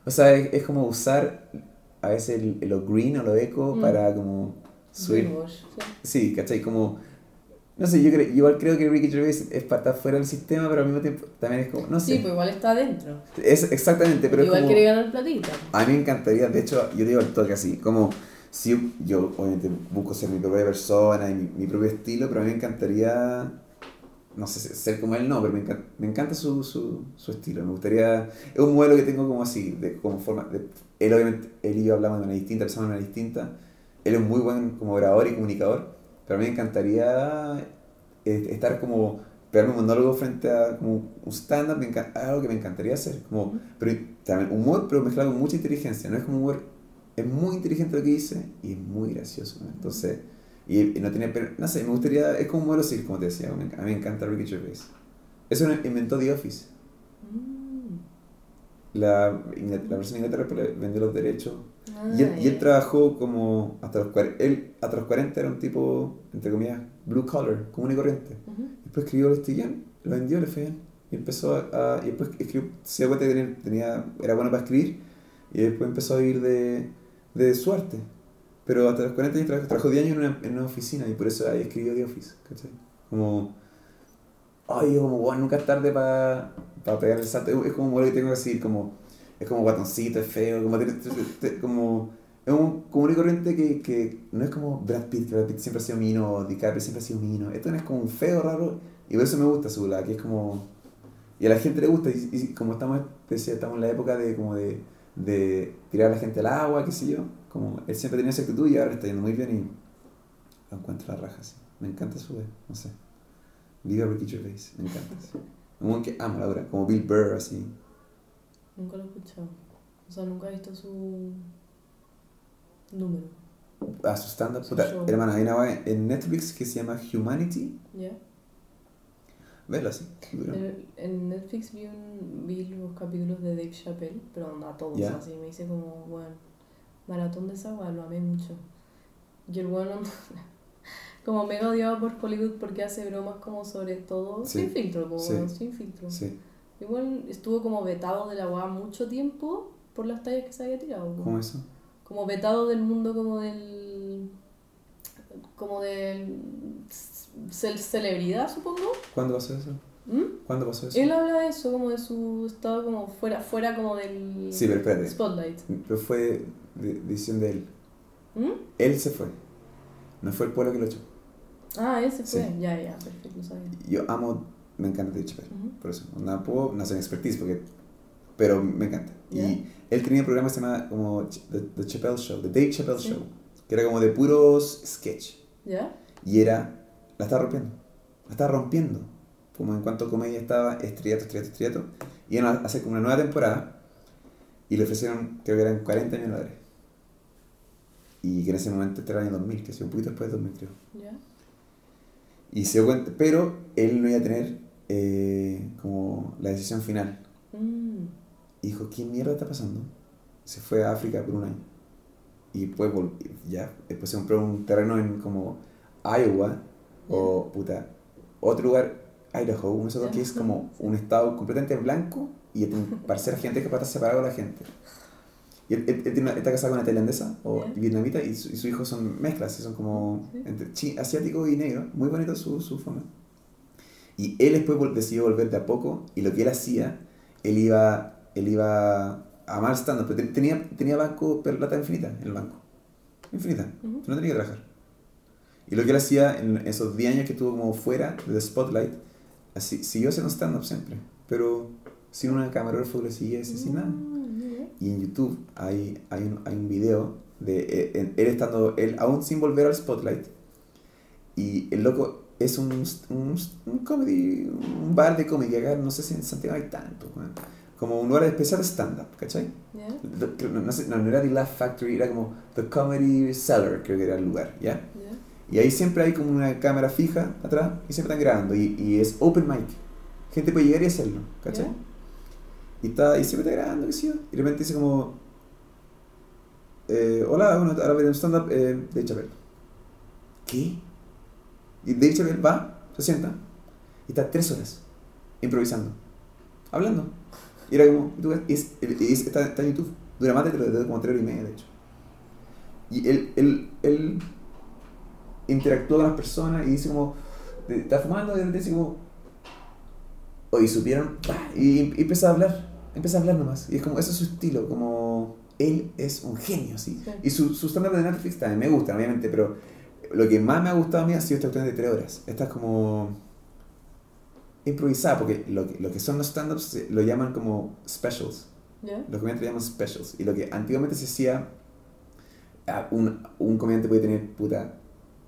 o sea, es, es como usar a veces el, lo green o lo eco Mm. para como subir, sí. sí, ¿cachai? Como, no sé, yo creo, igual creo que Ricky Gervais es para estar fuera del sistema, pero al mismo tiempo también es como, no sé, Sí, pues igual está adentro. es exactamente, pero es igual como... quiere ganar platita. A mí me encantaría, de hecho, yo digo al toque así, como si yo obviamente busco ser mi propia persona y mi, mi propio estilo, pero a mí me encantaría, no sé, ser como él, no, pero me encanta, me encanta su, su, su estilo, me gustaría, es un modelo que tengo como así, de, como forma, de, él obviamente, él y yo hablamos de manera distinta, pensamos de manera distinta, él es muy buen como orador y comunicador, pero a mí me encantaría eh, estar como, pegarme un monólogo frente a como un stand-up, algo que me encantaría hacer, como, pero también humor, pero mezclado con mucha inteligencia, no es como humor, es muy inteligente lo que dice y es muy gracioso, ¿no? entonces, y, y no tiene, pero, no sé, me gustaría, es como un modelo como te decía, me a mí me encanta Ricky Gervais. Eso inventó The Office. Mm. La, la versión de Inglaterra vendió los derechos Ah, y él, y él ya. trabajó como hasta los 40, él hasta los 40 era un tipo, entre comillas, blue collar, común y corriente. Ujú. Después escribió este guion, lo vendió, le fue bien. Y empezó a, a- y después escribió, se dio cuenta que tenía, tenía- era bueno para escribir y después empezó a vivir de, de su arte. Pero hasta los 40 años trabajó, trabajó 10 años en una, en una oficina y por eso ahí escribió The Office, ¿cachai? Como, ay, como, bueno, nunca es tarde para pegar el salto. Es como lo que tengo que decir, como, es como guatoncito, es feo, como, como es un común y corriente que, que no es como Brad Pitt, que Brad Pitt siempre ha sido mino, DiCaprio siempre ha sido mino. Esto no es como un feo raro y por eso me gusta su que es como... Y a la gente le gusta y, y como estamos, decía, estamos en la época de como de, de tirar a la gente al agua, qué sé yo, como él siempre tenía esa actitud y ahora está yendo muy bien y lo encuentro la raja, sí. Me encanta su vez, no sé. Viva Ricky Gervais, me encanta. Sí. Un buen que amo la obra, como Bill Burr, así. Nunca lo he escuchado. O sea, nunca he visto su número. Ah, su stand-up. Hermana, hay una en Netflix que se llama Humanity. ¿Ya? Vela dura. En- Netflix vi, un, vi los capítulos de Dave Chappelle, pero no a todos Ya. así. Me hice como, bueno, maratón de esa lo amé mucho. Y el bueno, [laughs] como mega odiado por Hollywood porque hace bromas como sobre todo, Sí, sin filtro, como sí. weón, sin filtro. Sí. Igual estuvo como vetado de la weá mucho tiempo por las tallas que se había tirado. ¿Cómo eso? Como vetado del mundo como del... como del... cel- celebridad, supongo. ¿Cuándo pasó eso? ¿Mm? ¿Cuándo pasó eso? Él habla de eso, como de su estado como fuera, fuera como del Sí, pero espérate. spotlight. Pero fue de- decisión de él. ¿Mm? Él se fue. No fue el pueblo que lo echó. Ah, ese fue. Sí. Ya, ya, perfecto, sabía. Yo amo, me encanta Dave Chappelle. Ujú. Por eso. No puedo, no sé expertise, porque, pero me encanta. Y él tenía un programa que se llama como The, The Chappelle Show, The Dave Chappelle Sí. Show, que era como de puros sketch. ¿Ya? Y era, la estaba rompiendo. La estaba rompiendo. Como en cuanto a comedia estaba estriato, estriato, estriato. Y iban a hacer como una nueva temporada. Y le ofrecieron, creo que eran 40 millones de dólares. Y que en ese momento este era el año 2000, que ha sido un poquito después de 2000, creo. ¿Ya? Y se dio cuenta, pero él no iba a tener eh, como la decisión final. Mm. Y dijo, ¿qué mierda está pasando? Se fue a África por un año. Y vol- ya, después se compró un terreno en como Iowa o puta, otro lugar, Idaho, uno de que es como un estado completamente blanco y tiene [laughs] parcelas gente que para estar separado de la gente. Y él, él- él está casado con una tailandesa o Ya. vietnamita y su, y su hijo son mezclas, y son como Sí. entre asiático y negro, muy bonito su, su forma. Y él después vol- decidió volver de a poco y lo que él hacía, él iba, él iba a mal stand pero te- tenía, tenía banco, plata infinita en el banco. Infinita. Ujú. No tenía que trabajar. Y lo que él hacía en esos 10 años que estuvo como fuera del spotlight, así, siguió haciendo stand-up siempre, pero sin una camarógrafo lo siguiese, sin nada. Mm, ya. Y en YouTube hay, hay, un, hay un video de eh, él, él estando, él aún sin volver al spotlight. Y el loco es un, un, un comedy, un bar de. Acá no sé si en Santiago hay tanto, weón. Como un lugar especial de stand-up, ¿cachai? No, no era The Laugh Factory, era como The Comedy Cellar, creo que era el lugar, ¿ya? ¿Ya? Y ahí siempre hay como una cámara fija atrás y siempre están grabando. Y, y es open mic. Gente puede llegar y hacerlo, ¿cachai? Y, está, y siempre está grabando, qué sé yo. Y de repente dice como... eh, Hola, bueno, ahora veré un stand-up eh, de Chappelle. ¿Qué? Y Dave Chappelle va, se sienta y está tres horas improvisando, hablando. Y era como, tú ves, y es- es- está, está en YouTube, dura más de, de como tres horas y media, de hecho. Y él, él, él interactúa con las personas y dice como, está fumando y dice como, oye, supieron, y, y empieza a hablar, empieza a hablar nomás. Y es como, ese es su estilo, como, él es un genio, ¿sí? Sí. Y su, su de Netflix también me gusta, obviamente, pero lo que más me ha gustado a mí ha sido esta cuestión de tres horas. Esta es como improvisada, porque lo que, lo que son los stand-ups eh, lo llaman como specials. ¿Ya? Los comediantes lo llaman specials. Y lo que antiguamente se hacía, un, un comediante puede tener, puta,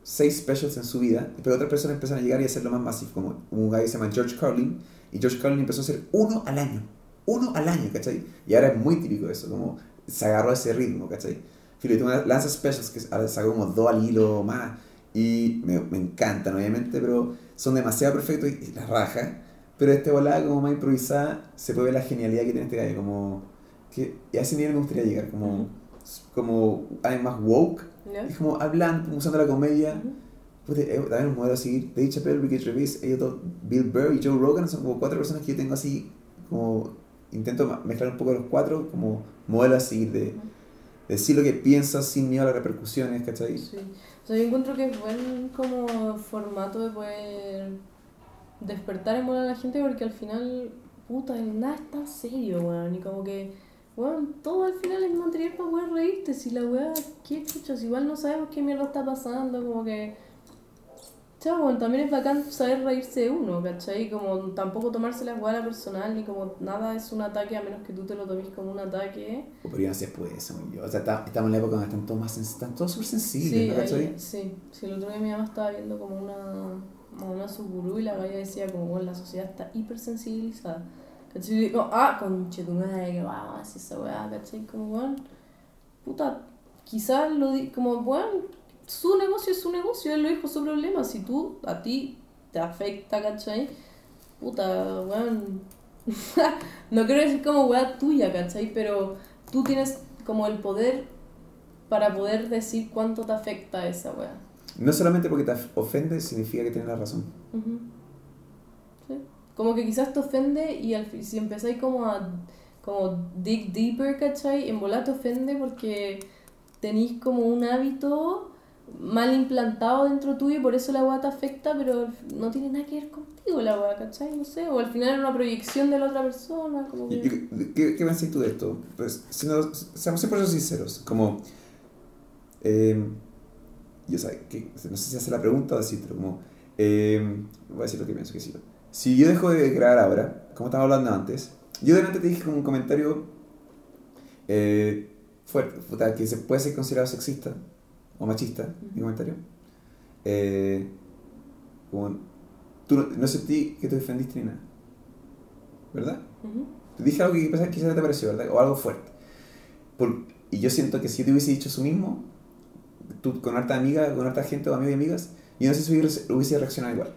seis specials en su vida, pero otras personas empiezan a llegar y hacerlo más masivo, como un guy que se llama George Carlin, y George Carlin empezó a hacer uno al año. Uno al año, ¿cachai? Y ahora es muy típico eso, como se agarró a ese ritmo, ¿cachai? Filo, y tú lanzas specials que ahora sacó como dos al hilo más, y me, me encantan, obviamente, pero son demasiado perfectos y, y la raja. Pero este volada como más improvisada, se puede ver la genialidad que tiene este gallo, como... Que, y a ese nivel me gustaría llegar, como... Como hay más woke, es como hablando, usando la comedia. Eh, también un modelo a seguir. Dave Chappelle, Ricky Gervais, ellos dos, Bill Burr y Joe Rogan son como cuatro personas que yo tengo así, como intento mezclar un poco los cuatro como modelo a seguir de, de decir lo que piensas sin miedo a las repercusiones, ¿cachai? Sí. Yo encuentro que es buen como formato de poder despertar en bola a la gente porque al final, puta, nada es tan serio, weón. Y como que, weón, todo al final es material para poder reírte. Si la weá, qué chuchas, igual no sabemos qué mierda está pasando, como que. Weón, también es bacán saber reírse de uno, ¿cachai? Como tampoco tomarse la weá a la personal, ni como nada es un ataque a menos que tú te lo tomes como un ataque. Pero yo no de eso, yo. O sea, está- estamos en la época donde están todos más están todos súper sensibles, Sí, ¿no? ahí- ¿cachai? sí, sí, el otro día mi mamá estaba viendo como una, una subgurú y la galla decía como, bueno, la sociedad está hipersensibilizada. ¿Cachai? Y digo, ah, conche tu madre, que vamos a hacer esa weá, ¿cachai? Como, bueno, puta, quizás lo di, como, bueno, su negocio es su negocio, él lo dijo su problema, si tú, a ti te afecta, ¿cachai? Puta, weón, [laughs] no quiero decir como weá tuya, ¿cachai? Pero tú tienes como el poder para poder decir cuánto te afecta esa weá. No solamente porque te ofende significa que tienes la razón. Sí. Como que quizás te ofende y al si empezáis como a como dig deeper, ¿cachai? En volar te ofende porque tenéis como un hábito mal implantado dentro tuyo y por eso la weá te afecta, pero no tiene nada que ver contigo la weá, ¿cachai? No sé, o al final es una proyección de la otra persona, como que... y- ¿Qué, qué pensás tú de esto? Pues, si no, seamos siempre sinceros, como... Eh, yo sé, que, no sé si hacer la pregunta o decirlo, como... eh, voy a decir lo que pienso que sí. Si yo dejo de grabar ahora, como estaba hablando antes, yo delante te dije como un comentario eh, fuerte, que se puede ser considerado sexista o machista, mi comentario. Eh, como, tú no, no sentí que te defendiste ni nada, ¿verdad? Ujú. Te dije algo que quizás quizás te pareció, ¿verdad? O algo fuerte. Por- y yo siento que si yo te hubiese dicho eso mismo, tú con harta amiga, con harta gente o amigos y amigas, yo no sé si hubiese, reaccionado igual.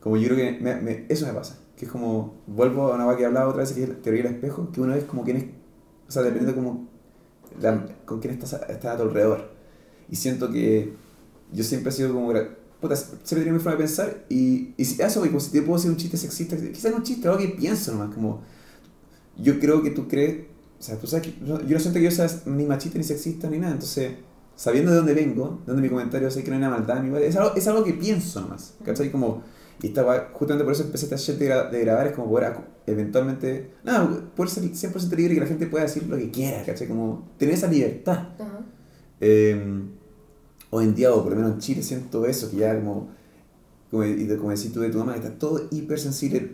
Como yo creo que me- me- eso me pasa. Que es como, vuelvo a una cosa que hablaba otra vez, que es la teoría del espejo, que uno es como quien es, o sea, dependiendo como la- con quién estás, estás a tu alrededor. Y siento que yo siempre he sido como, puta, siempre tenido mi forma de pensar y, y si eso, como si te puedo decir un chiste sexista, quizás no un chiste, algo que pienso nomás, como, yo creo que tú crees, o sea, tú sabes que, yo no siento que yo sea ni machista ni sexista ni nada, entonces, sabiendo de dónde vengo, de dónde mi comentario, sé que no hay una maldad, nada, es algo, es algo que pienso nomás, ¿cachai? Como, y estaba, justamente por eso empecé esta shit de, gra- de grabar, es como poder eventualmente, nada, poder ser 100% libre y que la gente pueda decir lo que quiera, ¿cachai? Como, tener esa libertad. Ajá. Eh, hoy en día, o por lo menos en Chile, siento eso, que ya como, como, y como decís tú de tu mamá, que está todo hipersensible.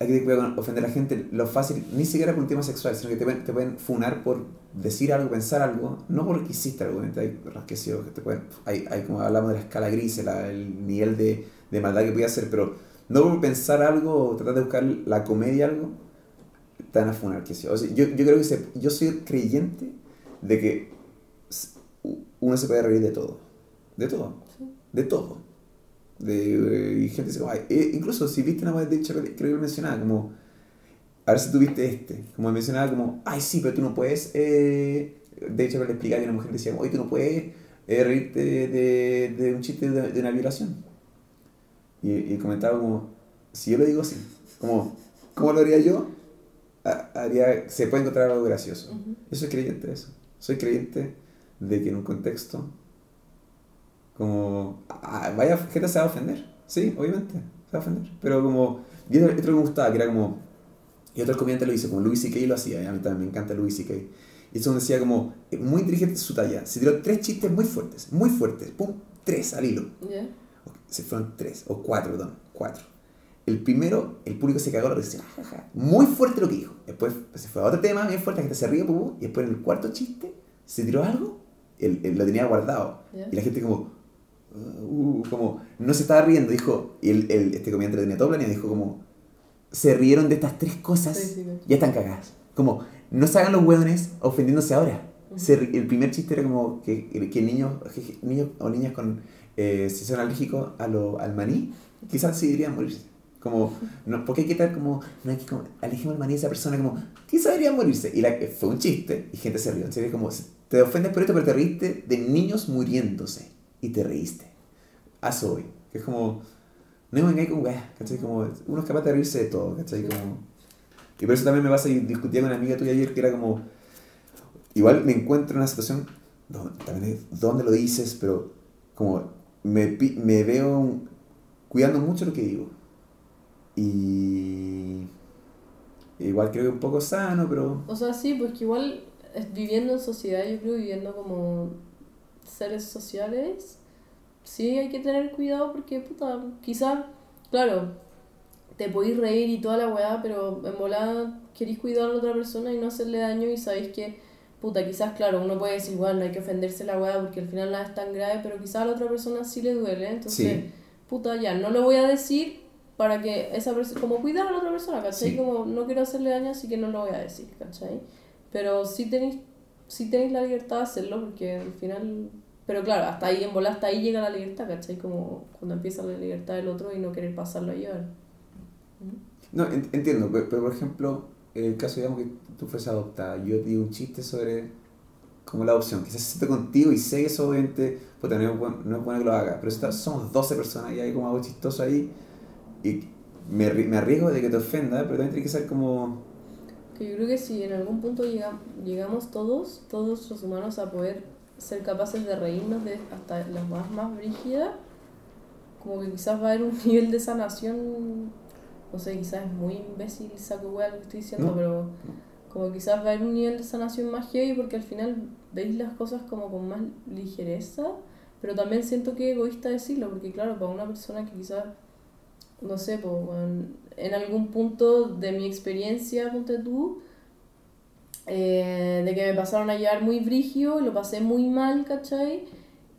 Aquí te puede ofender a la gente, lo fácil, ni siquiera por un tema sexual, sino que te pueden, te pueden funar por decir algo, pensar algo, no porque hiciste algo, hay rasquecidos que te pueden, hay, hay como hablamos de la escala gris, la- el nivel de, de maldad que puede hacer, pero no por pensar algo o tratar de buscar la comedia algo, te van a funar, que sí. O sea, yo, yo creo que se, yo soy creyente de que uno se puede reír de todo. De todo. Sí. De todo. De, y gente dice, como, "Ay", eh, incluso si viste una vez de creo que mencionaba como, a ver si tú viste este, como mencionaba como, ay sí, pero tú no puedes, eh, de hecho le explicaba y una mujer decía, oye, tú no puedes eh, reírte de, de un chiste de, de una violación. Y, y comentaba como, si yo lo digo así, como, ¿cómo lo haría yo? Ha- Haría, se puede encontrar algo gracioso. Ujú. Yo soy creyente de eso. Soy creyente de que en un contexto, como, ah, vaya, gente se va a ofender. Sí, obviamente, se va a ofender. Pero como, y otro otro que me gustaba, que era como, y otro comediante lo hizo, como Louis C.K. lo hacía, y a mí también me encanta Louis C.K. Y eso decía como, eh, muy inteligente su talla. Se tiró tres chistes muy fuertes, muy fuertes, pum, tres al hilo. ¿Ya? Se fueron tres, o cuatro, perdón, cuatro. El primero, el público se cagó la risa. Muy fuerte lo que dijo. Después se fue a otro tema, bien fuerte, la gente se ríe, y después en el cuarto chiste se tiró algo, él, él lo tenía guardado. Ya. Y la gente como, uh, como, no se estaba riendo, dijo, y el, el- este comediante tenía todo planeado, dijo como, se rieron de estas tres cosas, Sí, sí, ya están cagadas. Como, no se hagan los hueones ofendiéndose ahora. Se ri- el primer chiste era como que, que niños, que niños o niñas con, eh, si son alérgicos a lo, al maní, quizás sí deberían morirse. Como, no, porque hay que estar como, no hay que como, el maní de esa persona, como, quizás deberían morirse. Y la, fue un chiste, y gente se rió. En serio, como, te ofendes por esto, pero te reíste de niños muriéndose. Y te reíste. A eso voy. Que es como, no me con weá, ¿cachai? Como, uno es capaz de reírse de todo, ¿cachai? Como, y por eso también me pasa y discutía con una amiga tuya ayer que era como, igual me encuentro en una situación donde, también es, ¿dónde lo dices? Pero como me, me veo cuidando mucho lo que digo. Y igual creo que un poco sano, pero O sea, sí, pues que igual viviendo en sociedad, yo creo viviendo como seres sociales, sí hay que tener cuidado porque, puta, quizás, claro, te podéis reír y toda la weá, pero en volada queréis cuidar a la otra persona y no hacerle daño y sabéis que, puta, quizás, claro, uno puede decir, bueno, no hay que ofenderse la weá porque al final nada es tan grave, pero quizás a la otra persona sí le duele, entonces, Sí. puta, ya, no lo voy a decir para que esa persona, como cuidar a la otra persona, ¿cachai? Sí. Como no quiero hacerle daño, así que no lo voy a decir, ¿cachai? Pero sí tenéis, sí tenéis la libertad de hacerlo porque al final... Pero claro, hasta ahí, en bola, hasta ahí llega la libertad, ¿cachai? Como cuando empieza la libertad del otro y no querer pasarlo a llevar. No, en- entiendo, pero, pero, por ejemplo, el caso, digamos, que tú fueras adoptada, yo te digo un chiste sobre como la adopción, quizás se siente contigo y sé que eso obviamente, puta, no es bueno, no es bueno que lo haga, pero está- somos 12 personas y hay como algo chistoso ahí y me, me arriesgo de que te ofenda, pero también tiene que ser como... Que yo creo que si en algún punto llega, llegamos todos, todos los humanos, a poder ser capaces de reírnos de hasta las más, más brígidas, como que quizás va a haber un [laughs] nivel de sanación, no sé, quizás es muy imbécil, saco hueá lo que estoy diciendo, No. pero como quizás va a haber un nivel de sanación más heavy porque al final veis las cosas como con más ligereza, pero también siento que egoísta decirlo, porque claro, para una persona que quizás, no sé, pues, en algún punto de mi experiencia, ponte tú, eh, de que me pasaron a llevar muy brigio, lo pasé muy mal, ¿cachai?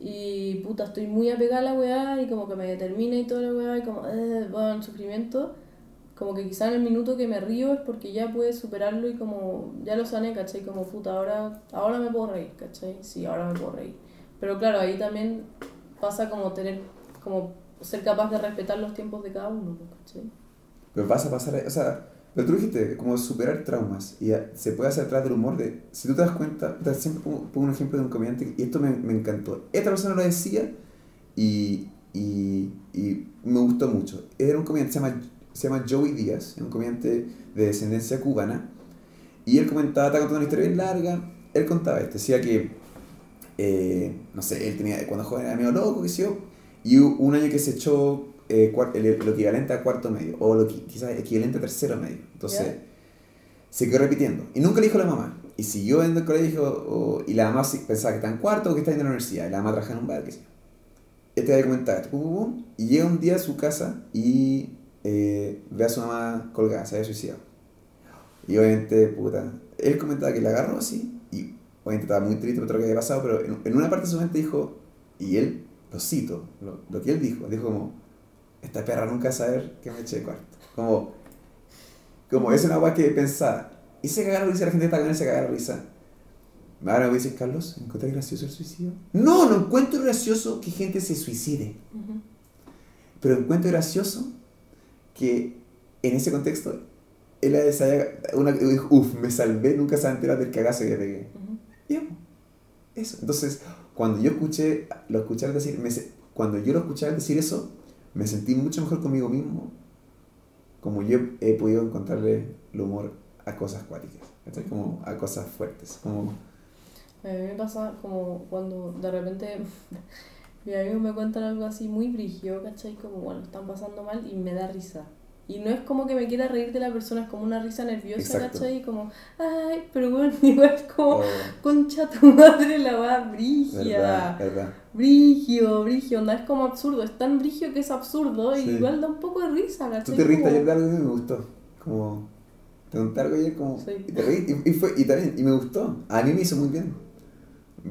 Y puta, estoy muy apegada a la weá y como que me determina y toda la weá y como, eh, bueno, sufrimiento. Como que quizá en el minuto que me río es porque ya pude superarlo y como ya lo sané, ¿cachai? Como puta, ahora, ahora me puedo reír, ¿cachai? Sí, ahora me puedo reír. Pero claro, ahí también pasa como tener, como ser capaz de respetar los tiempos de cada uno, ¿cachai? Pero vas a pasar, o sea, pero tú dijiste, como superar traumas, y se puede hacer atrás del humor de, si tú te das cuenta, te- siempre pongo, pongo un ejemplo de un comediante, y esto me, me encantó. Esta persona lo decía, y, y, y me gustó mucho. Era un comediante, se llama, se llama Joey Díaz, es un comediante de descendencia cubana, y él comentaba, estaba contando una historia bien larga, él contaba esto, decía que, eh, no sé, él tenía, cuando joven era medio loco, qué sé yo, y un año que se echó eh, lo equivalente a cuarto medio, o lo que, quizás equivalente a tercero medio. Entonces, Ya. se quedó repitiendo. Y nunca le dijo a la mamá. Y siguió en el colegio, o- y la mamá sí pensaba que está en cuarto o que está en la universidad. Y la mamá trabajaba en un bar, qué sé yo. Este va a comentar, esto, pum, pum, pum, y llega un día a su casa y eh, ve a su mamá colgada, se había suicidado. Y obviamente, puta, él comentaba que la agarró así, y obviamente estaba muy triste por todo lo que había pasado, pero en, en una parte de su mente dijo, y él, lo cito, lo, lo que él dijo, dijo como, esta perra nunca va a saber que me eché de cuarto. Como, como es una weá que pensaba. Y se caga la risa, la gente está cagando y se caga la risa. Ahora me dices, Carlos, ¿encuentras gracioso el suicidio? No, no encuentro gracioso que gente se suicide. Ujú. Pero encuentro gracioso que en ese contexto él haya, una, uff, me salvé, nunca se va a enterar del cagazo que pegué. Ujú. Y ya, eso. Entonces, cuando yo escuché, lo escuché decir, me cuando yo lo escuché al decir eso, me sentí mucho mejor conmigo mismo, como yo he podido encontrarle el humor a cosas cuáticas. Como a cosas fuertes, como... A mí me pasa como cuando de repente mis amigos me cuentan algo así muy brígido, ¿cachai? Como, bueno, están pasando mal y me da risa. Y no es como que me quiera reír de la persona, es como una risa nerviosa, Exacto. ¿cachai? Como, ay, pero bueno, [laughs] igual como, oh, concha tu madre, la va brígida. verdad, verdad. Brigio, brigio, onda, es como absurdo, es tan brigio que es absurdo y Sí. igual da un poco de risa, Tú ¿cachai? te reíste Como- de algo y me gustó, como... Te conté algo ayer como... Sí. Y te reí, y, y fue, y también, y me gustó. A mí me hizo muy bien.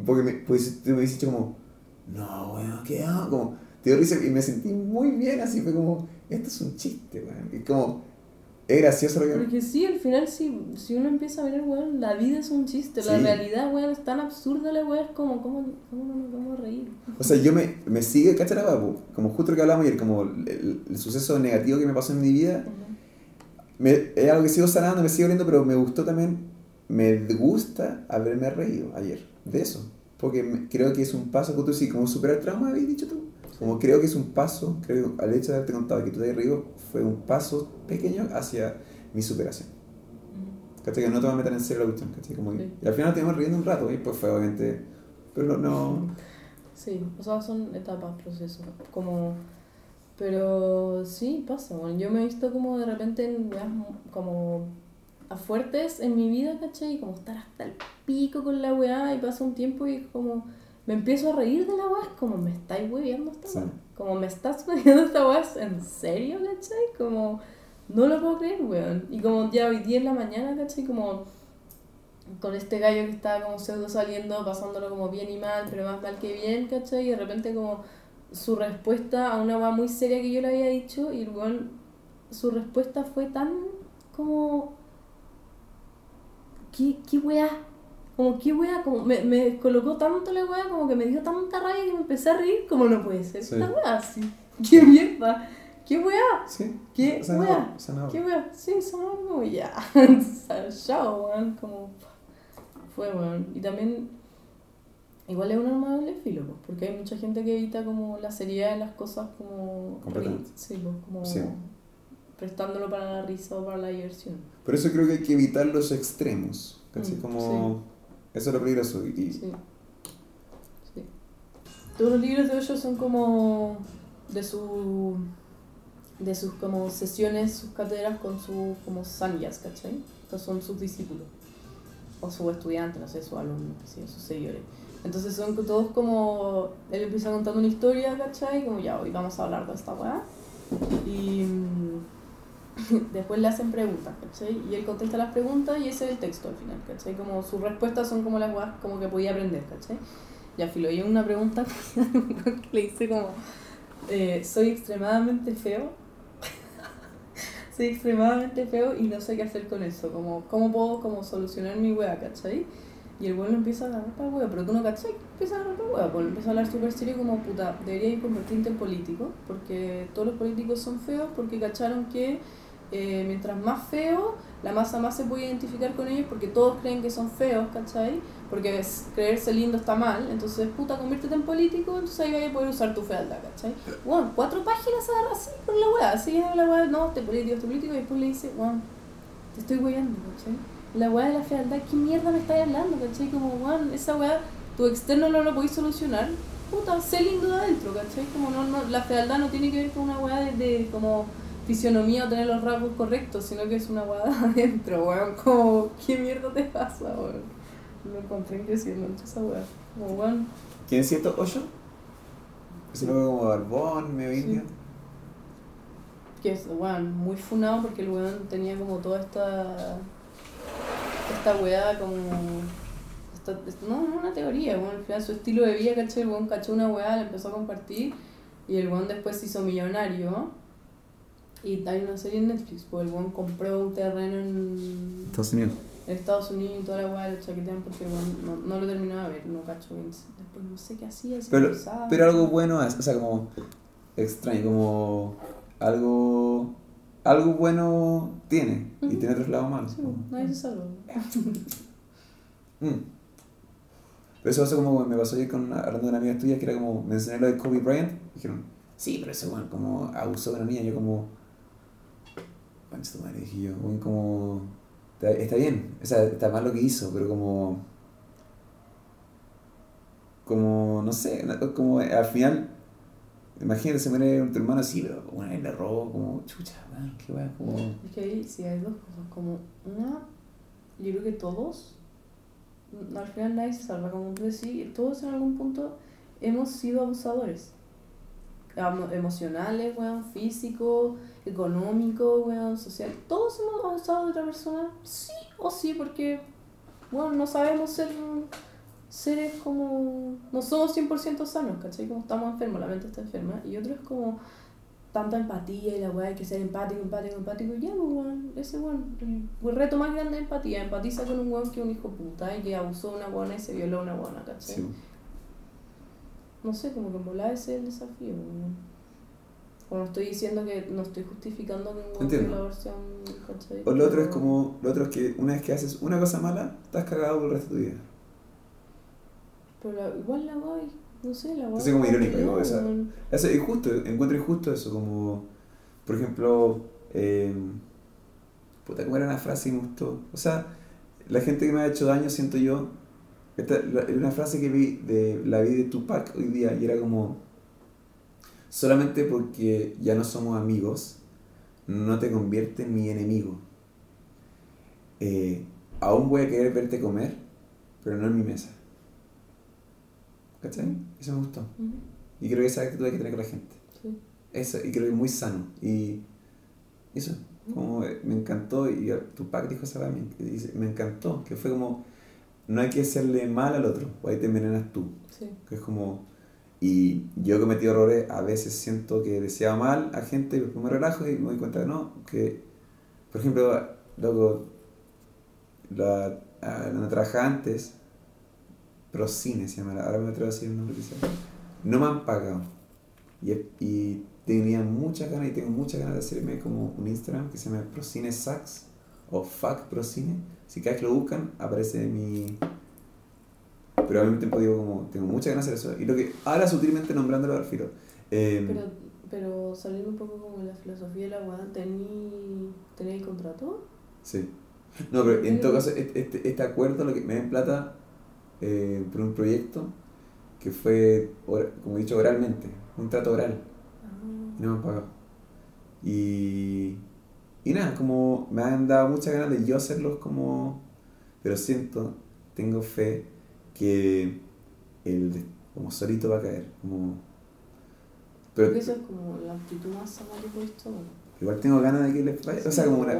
Porque me, pues, tú me dijiste como... No, weón, ¿qué hago? Como... Te dio risa y me sentí muy bien, así fue como... Esto es un chiste, weón. Y como... Es gracioso lo que... Porque sí, al final, si, si uno empieza a ver, weón, la vida es un chiste. La realidad, weón, es tan absurda, la weón, es como, ¿cómo, cómo no nos vamos a reír? O sea, yo me, me sigue, ¿cachai la papu? Como justo lo que hablamos ayer, como el, el- el suceso negativo que me pasó en mi vida, me, es algo que sigo sanando, me sigo viendo, pero me gustó también, me gusta haberme reído ayer de eso. Porque creo que es un paso, que tú sí, como superar trauma, habéis dicho tú. Como creo que es un paso, creo al hecho de haberte contado que tú te reído, fue un paso pequeño hacia mi superación. ¿Cachai? Que no te vas a meter en serio la cuestión, ¿cachai? Como que- Sí. Y al final nos estuvimos riendo un rato, y pues fue obviamente... Pero no... no Sí, o sea, son etapas, procesos. Como. Pero sí, pasa, bueno. Yo me he visto como de repente en como a fuertes en mi vida, ¿cachai? Y como estar hasta el pico con la weá y pasa un tiempo y como me empiezo a reír de la weá, es como me estáis hueviando esta Sí. weá. Como me estás [laughs] hueviando esta weá, ¿es ¿en serio, cachai? Como no lo puedo creer, weón. Y como ya hoy día en la mañana, ¿cachai? Como con este gallo que estaba como pseudo saliendo, pasándolo como bien y mal, pero más mal que bien, ¿cachai? Y de repente como su respuesta a una weá muy seria que yo le había dicho y el weón, su respuesta fue tan como... ¿Qué, qué weá? Como, ¿qué weá? Como me, me descolocó tanto la weá, como que me dio tanta rabia que me empecé a reír, como no puede ser Sí. esta weá así. [laughs] ¿Qué mierda? ¿Qué weá? Sí. ¿Qué sanador, weá? sanador. ¿Qué weá? Sí, son algo ya. [laughs] Chao, weón. Como. Fue, weón. Y también. Igual es un arma de doble filo, pues, porque hay mucha gente que evita como la seriedad de las cosas como. Completamente. Sí, pues, como. Sí. Prestándolo para la risa o para la diversión. Por eso creo que hay que evitar los extremos. ¿cachai? Mm, Como... Eso es lo peligroso. Y, Sí. Sí. Todos los libros de ellos son como. de su. de sus como sesiones, sus cátedras con sus como sanyas, ¿cachai? Estos son sus discípulos. O sus estudiantes, no sé, sus alumnos, yo, sus seguidores. Entonces son todos como. Él empieza contando una historia, ¿cachai? Como ya, hoy vamos a hablar de esta weá. Y. [laughs] después le hacen preguntas, ¿cachai? Y él contesta las preguntas y ese es el texto al final, ¿cachai? Como sus respuestas son como las weas como que podía aprender, ¿cachai? Ya filo, y una pregunta que [laughs] le hice como, eh, soy extremadamente feo, [laughs] soy extremadamente feo y no sé qué hacer con eso, como, ¿cómo puedo como solucionar mi wea, ¿cachai? Y el bueno empieza a agarrar para wea, pero tú no cachai, empieza a agarrar para wea, pues empieza a hablar súper serio como, puta, deberías convertirte en político, porque todos los políticos son feos, porque cacharon que eh, mientras más feo, la masa más se puede identificar con ellos porque todos creen que son feos, ¿cachai? Porque es- creerse lindo está mal, entonces puta, conviértete en político, entonces ahí vas a poder usar tu fealdad, ¿cachai? Bueno, cuatro páginas así por la weá, así es la weá, no, este político, este político, y después le dice, weón, te estoy weyando, ¿cachai? La weá de la fealdad, ¿qué mierda me estás hablando, cachai? Como, weón, esa weá, tu externo no lo podéis solucionar, puta, sé lindo de adentro, ¿cachai? Como no, no, la fealdad no tiene que ver con una weá de, de como fisionomía o tener los rasgos correctos, sino que es una de [laughs] adentro, weón. Como, ¿qué mierda te pasa, weón? Lo encontré impresionante esa weá. Como, weón, ¿Quién es cierto? ¿Ocho? Ese loco como barbón, medio Sí. indio. que es, weón, muy funado porque el weón tenía como toda esta. esta weá como. esta- no, no una teoría, weón. Al final su estilo de vida, ¿cachai? El weón cachó una weá, la empezó a compartir y el weón después se hizo millonario. Y hay una serie en Netflix, porque el weón compró un terreno en Estados Unidos. en Estados Unidos y toda la weá lo chaquetean porque el no, no lo terminaba de ver, no cacho bien. Después no sé qué hacía, si Pero, pero algo bueno es, o sea, como extraño, como algo algo bueno tiene y tiene otros lados malos. Sí, nadie se salva. Mm. Pero eso hace como me pasó ayer con una- hablando de una amiga tuya que era como mencioné lo de Kobe Bryant. Dijeron, sí, pero ese weón como abusó de una niña. Yo como, concha tu madre, dije yo, weón, como, está, bien, o sea, está mal lo que hizo, pero como, como, no sé, como al final, imagínate, se muere tu hermano así, pero bueno, él le robó, como, chucha, man, qué weón, como, Es que ahí sí hay dos cosas, como una, yo creo que todos, al final nadie se salva, como tú decís, todos en algún punto hemos sido abusadores. Emocionales, weón, físicos, económicos, weón, social. Todos hemos abusado de otra persona, sí o sí, porque, bueno, no sabemos ser seres como... No somos 100% sanos, ¿cachai? Como estamos enfermos, la mente está enferma. Y otro es como tanta empatía y la weá, hay que ser empático, empático, empático. Ya, pues, weón, ese weón, el reto más grande es empatía. Empatiza con un weón que es un hijo puta y que abusó de una weona y se violó a una weona, ¿cachai? No sé, como que en volar ese es el desafío, weón. Como estoy diciendo que no estoy justificando que Entiendo. violador sea un, ¿cachai? O lo otro es como, lo otro es que una vez que haces una cosa mala, estás cagado por el resto de tu vida. Pero la- igual la weá, no sé, la weá. Así como irónico, no, esa-. Eso es injusto, encuentro injusto eso, como, por ejemplo, eh, puta, ¿cómo era una frase que me gustó? O sea, la gente que me ha hecho daño, siento yo, esta, la- una frase que vi de la vida de Tupac hoy día, y era como, solamente porque ya no somos amigos, no te convierte en mi enemigo. Eh, aún voy a querer verte comer, pero no en mi mesa. ¿Cachai? Eso me gustó. Ujú, Y creo que esa actitud hay que tener con la gente. sí. Eso, y creo que es muy sano. Y eso, como eh, me encantó, y Tupac dijo eso también, que dice, me encantó, que fue como, no hay que hacerle mal al otro, o ahí te envenenas tú. Sí. Que es como, y yo he cometido errores, a veces siento que deseaba mal a gente, y después me relajo y me doy cuenta que no, que, por ejemplo, luego, la, a- donde trabajaba antes, Procine se llama, ahora me atrevo a decir el nombre que sea. No me han pagado. Y, y tenía muchas ganas y tengo muchas ganas de hacerme como un Instagram que se llama Procine Sax o Fuck Procine. Si cada vez que lo buscan, aparece mi. Pero al mismo tiempo digo como, tengo muchas ganas de hacer eso. Y lo que, ahora sutilmente nombrándolo al filo. Eh, Pero, pero saliendo un poco como la filosofía de la ¿tení, ¿tenéis contrato? Sí. No, pero en todo caso, este, este, este acuerdo lo que me den plata eh, por un proyecto que fue, como he dicho, oralmente, un trato oral. Ah, y no me han pagado. Y, y nada, como me han dado muchas ganas de yo hacerlos como... Pero siento, tengo fe que el de- como solito va a caer. Como, pero Creo que eso es como la actitud más que puedes tomar. igual tengo ganas de que les vaya. O sea, Sí, como una...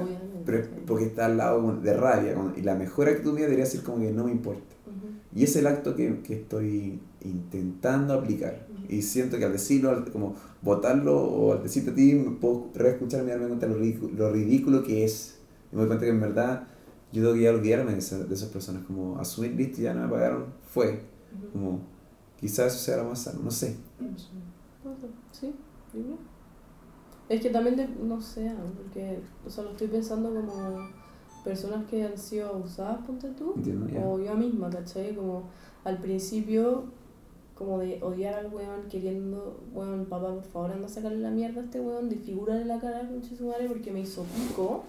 Pero sí. porque está al lado de rabia. y la mejor actitud mía debería ser como que no me importa. Ujú. Y es el acto que, que estoy intentando aplicar. Y siento que al decirlo, como votarlo o al decirte a ti, me puedo reescucharme y darme cuenta lo ridículo, lo ridículo que es. Y me doy cuenta que en verdad yo tengo que ya olvidarme de, esa- de esas personas. Como asumir, listo, ya no me pagaron, fue. Como quizás eso sea lo más sano, no sé. Sí. Es que también, de- no sé, porque, o sea, lo estoy pensando como personas que han sido abusadas, ponte tú, Entiendo, o yo misma, ¿cachai? Como al principio, como de odiar al weón queriendo, weón, papá, por favor, anda a sacarle la mierda a este weón, desfigúrale la cara con su madre porque me hizo pico.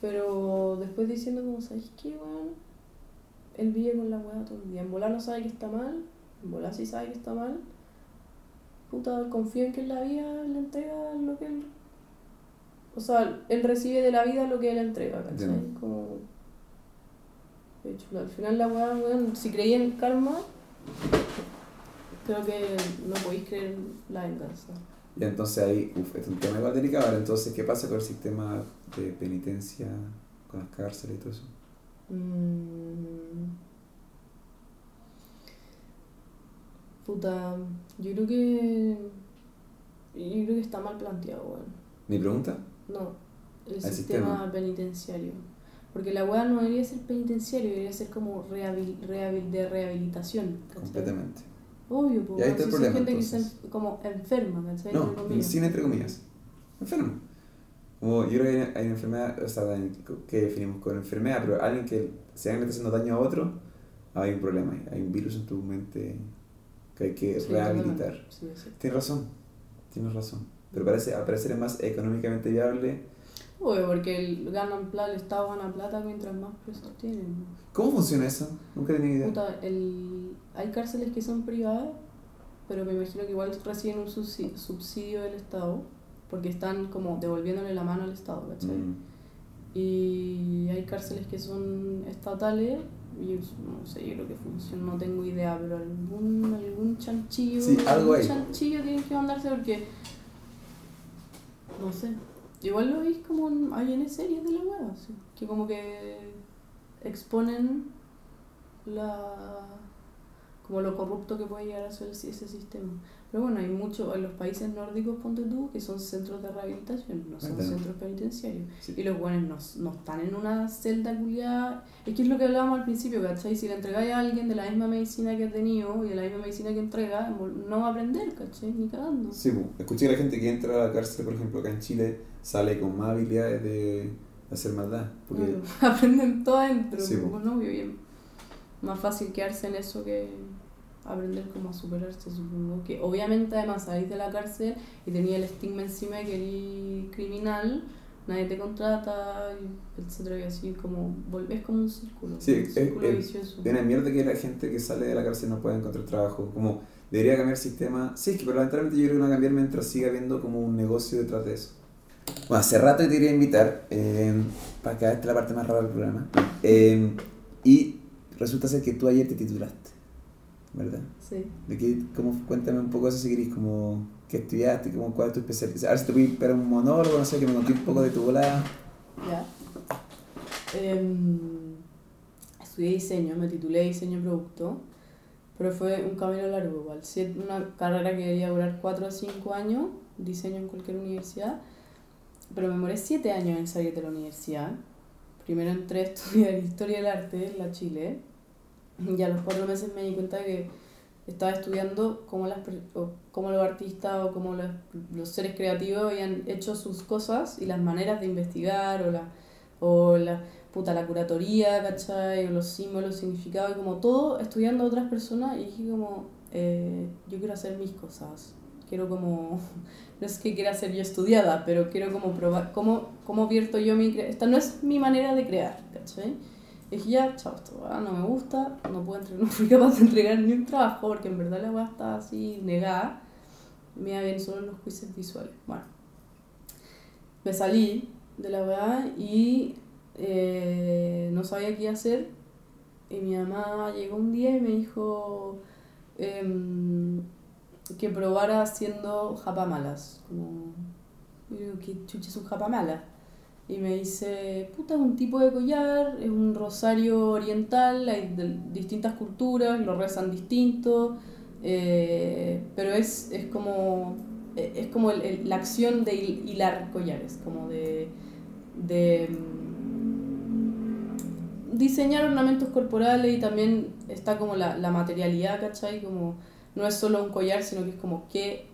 Pero después diciendo como, ¿sabes qué, weón? Él vive con la weá todo el día. En volar no sabe que está mal, en volar sí sabe que está mal. Puta, confío en que en la vida le entrega lo que él... O sea, él recibe de la vida lo que él entrega, ¿cachai? Entiendo. Como... De hecho, al final la weá, weón, si creí en el karma, creo que no podéis creer la venganza. Y entonces ahí, uff, es un tema igual delicado. Ahora, entonces, ¿qué pasa con el sistema de penitencia, con las cárceles y todo eso? Mm. Puta, yo creo que. Yo creo que está mal planteado, weón. ¿Mi pregunta? No, el sistema, sistema. penitenciario. Porque la weá no debería ser penitenciario, debería ser como rehabil, rehabil- de rehabilitación. ¿cachai? Completamente. Obvio, pues. Y ahí está si problema, gente que entonces. está como enferma, ¿cachai? No, Entre sin entre comillas. Enfermo. Como yo creo que hay una, hay una enfermedad, o sea, que definimos con enfermedad, pero alguien que se le está haciendo daño a otro, hay un problema, hay un virus en tu mente que hay que Sí, rehabilitar. Sí, sí. Tienes razón, tienes razón. Pero parece, al parecer es más económicamente viable. Obvio, porque el, ganan plata, el Estado gana plata mientras más presos tienen. ¿Cómo funciona eso? Nunca tenía idea. Puta, el, hay cárceles que son privadas, pero me imagino que igual reciben un subsi- subsidio del Estado, porque están como devolviéndole la mano al Estado, ¿cachai? Mm. Y hay cárceles que son estatales, y no sé, yo creo que funciona, no tengo idea, pero algún, algún chanchillo, Sí, algo algún chanchillo tienen que mandarse porque, no sé, igual lo veis como en, hay en series de la web, así, que como que exponen la como lo corrupto que puede llegar a ser ese sistema. Pero bueno, hay mucho, en los países nórdicos, ponte tú, que son centros de rehabilitación, no son centros penitenciarios. Sí. Y los buenos no, no están en una celda culiada. Es que es lo que hablábamos al principio, ¿cachai? Si le entregáis a alguien de la misma medicina que ha tenido y de la misma medicina que entrega, no va a aprender, ¿cachai? Ni cagando. Sí, pues, escuché que la gente que entra a la cárcel, por ejemplo, acá en Chile, sale con más habilidades de hacer maldad. Porque Claro, [laughs] aprenden todo adentro, Sí, pues, po. no, obvio, y es más fácil quedarse en eso que aprender cómo a superarse, supongo. Que obviamente además salís de la cárcel y tenía el estigma encima de que eres criminal, nadie te contrata, etcétera, y así como, volvés como un círculo, Sí, un círculo es- vicioso. es una mierda que la gente que sale de la cárcel no pueda encontrar trabajo. Como debería cambiar el sistema. Sí, es que pero lamentablemente yo creo que no va a cambiar mientras siga habiendo como un negocio detrás de eso. Bueno, hace rato que te quería invitar, eh, para que esta es la parte más rara del programa. Eh, y resulta ser que tú ayer te titulaste, ¿verdad? Sí. ¿De qué, cómo, cuéntame un poco eso si querés, como qué estudiaste, como, cuál es tu especialidad. A ver si te voy a un monólogo, no sé, que me conté un poco de tu volada. Ya. Em, estudié diseño, me titulé diseño producto, pero fue un camino largo igual. Una carrera que debería durar 4 o 5 años, diseño en cualquier universidad, pero me demoré 7 años en salir de la universidad. Primero entré a estudiar [laughs] Historia del Arte en la Chile, y a los 4 meses me di cuenta de que estaba estudiando cómo, las, cómo los artistas o cómo los, los seres creativos habían hecho sus cosas y las maneras de investigar o la, o la, puta, la curatoría, ¿cachai? O los símbolos, significados, y como todo estudiando a otras personas y dije como, eh, yo quiero hacer mis cosas. Quiero como, [laughs] no es que quiera ser yo estudiada, pero quiero como probar, cómo, cómo vierto yo mi... Esta no es mi manera de crear, ¿cachai? Dije, ya, chao, esto weá, no me gusta, no, puedo entre- [laughs] no fui capaz de entregar ni un trabajo porque en verdad la weá estaba así negada. Me iba bien solo los quizzes visuales. Bueno, me salí de la weá y eh, no sabía qué hacer. Y mi mamá llegó un día y me dijo em, que probara haciendo japamalas. Como, digo, ¿qué chucha es un japamala? Y me dice, puta, es un tipo de collar, es un rosario oriental, hay de distintas culturas, lo rezan distinto, eh, pero es, es como, es como el- el- la acción de hil- hilar collares, como de, de mm, diseñar ornamentos corporales y también está como la, la materialidad, ¿cachai? Como no es solo un collar, sino que es como qué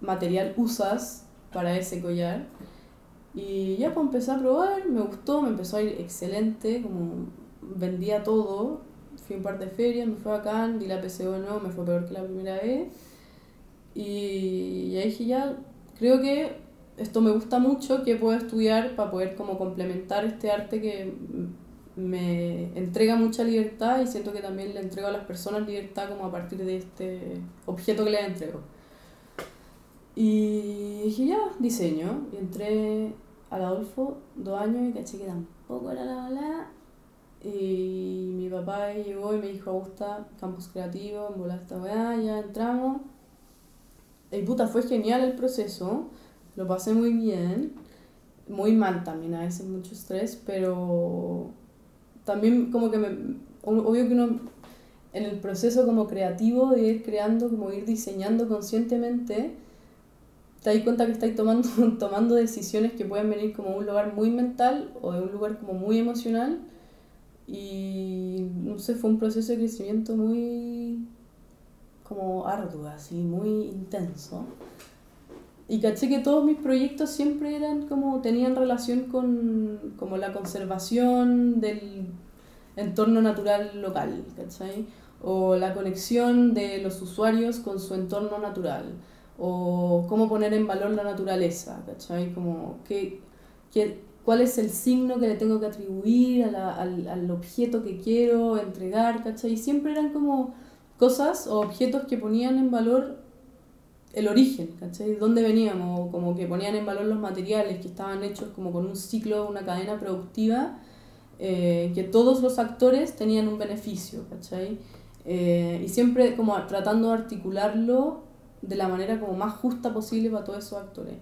material usas para ese collar. Y ya pues empecé a probar, me gustó, me empezó a ir excelente, como vendía todo, fui a un par de ferias, me fue bacán, di la PCO nuevo, me fue peor que la primera vez. Y ya dije ya, creo que esto me gusta mucho, que puedo estudiar para poder como complementar este arte que me entrega mucha libertad y siento que también le entrego a las personas libertad como a partir de este objeto que les entrego. Y dije, ya, diseño. Y entré al Adolfo dos años y caché que tampoco era la bala. Y mi papá llegó y me dijo, Augusta, campus creativo, en esta weá, ya entramos. Y puta, fue genial el proceso, lo pasé muy bien, muy mal también, a veces mucho estrés, pero también como que me, obvio que uno en el proceso como creativo de ir creando, como ir diseñando conscientemente, te das cuenta que estáis tomando, [laughs] tomando decisiones que pueden venir como de un lugar muy mental o de un lugar como muy emocional. Y no sé, fue un proceso de crecimiento muy como arduo, así, muy intenso. Y caché que todos mis proyectos siempre eran como, tenían relación con como la conservación del entorno natural local, ¿cachai? O la conexión de los usuarios con su entorno natural. O cómo poner en valor la naturaleza, ¿cachai? Como qué, qué, cuál es el signo que le tengo que atribuir a la, al, al objeto que quiero entregar, ¿cachai? Y siempre eran como cosas o objetos que ponían en valor el origen, ¿cachai? ¿Dónde veníamos? Como que ponían en valor los materiales que estaban hechos como con un ciclo, una cadena productiva, eh, que todos los actores tenían un beneficio, ¿cachai? Eh, y siempre como tratando de articularlo de la manera como más justa posible para todos esos actores.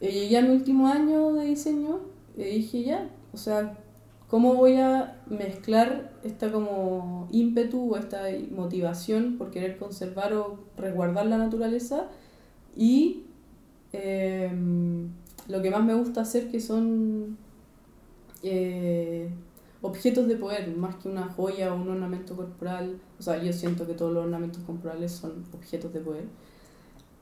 Eh, llegué a mi último año de diseño dije ya, o sea, ¿cómo voy a mezclar esta como ímpetu o esta motivación por querer conservar o resguardar la naturaleza y em, lo que más me gusta hacer que son eh, objetos de poder, más que una joya o un ornamento corporal. O sea, yo siento que todos los ornamentos corporales son objetos de poder.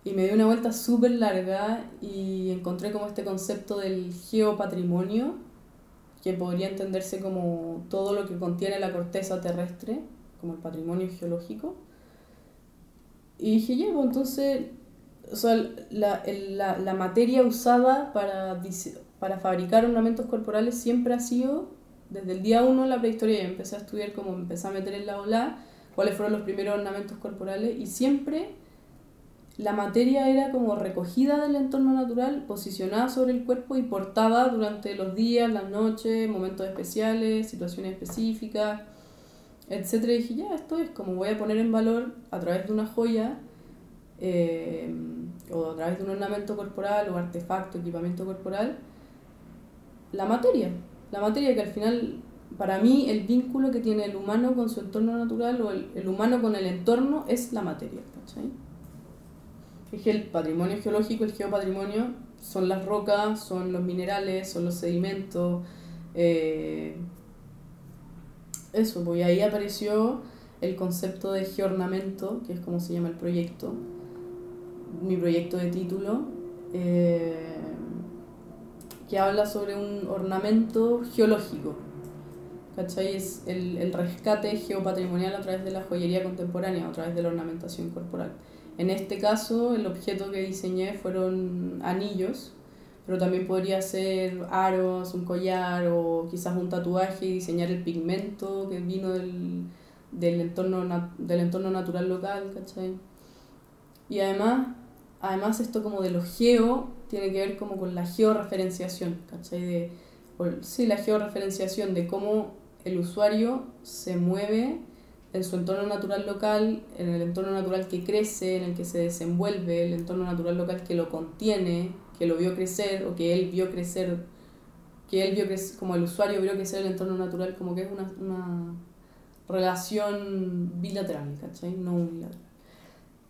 Y me di una vuelta súper larga y encontré como este concepto del geopatrimonio, que podría entenderse como todo lo que contiene la corteza terrestre, como el patrimonio geológico. Y dije, ya, pues entonces, o sea, la, la, la materia usada para, para fabricar ornamentos corporales siempre ha sido, desde el día uno de la prehistoria, empecé a estudiar como empecé a meter en la ola, cuáles fueron los primeros ornamentos corporales, y siempre la materia era como recogida del entorno natural, posicionada sobre el cuerpo y portada durante los días, las noches, momentos especiales, situaciones específicas, etc. Y dije, ya, esto es como voy a poner en valor a través de una joya eh, o a través de un ornamento corporal o artefacto, equipamiento corporal, la materia. La materia que al final, para mí, el vínculo que tiene el humano con su entorno natural o el, humano con el entorno es la materia. ¿cachai? El patrimonio geológico, el geopatrimonio, son las rocas, son los minerales, son los sedimentos. eh, eso, pues y ahí apareció el concepto de geornamento, que es como se llama el proyecto, mi proyecto de título, eh, que habla sobre un ornamento geológico. ¿Cachai? Es el, el rescate geopatrimonial a través de la joyería contemporánea, a través de la ornamentación corporal. En este caso, el objeto que diseñé fueron anillos, pero también podría ser aros, un collar o quizás un tatuaje y diseñar el pigmento que vino del, del, entorno, del entorno natural local, ¿cachai? Y además, además esto como de lo geo tiene que ver como con la georreferenciación, ¿cachai? De, o- sí, la georreferenciación de cómo el usuario se mueve en su entorno natural local, en el entorno natural que crece, en el que se desenvuelve, el entorno natural local que lo contiene, que lo vio crecer o que él vio crecer, que él vio crecer, como el usuario vio crecer el entorno natural, como que es una, una relación bilateral, ¿cachai? No unilateral.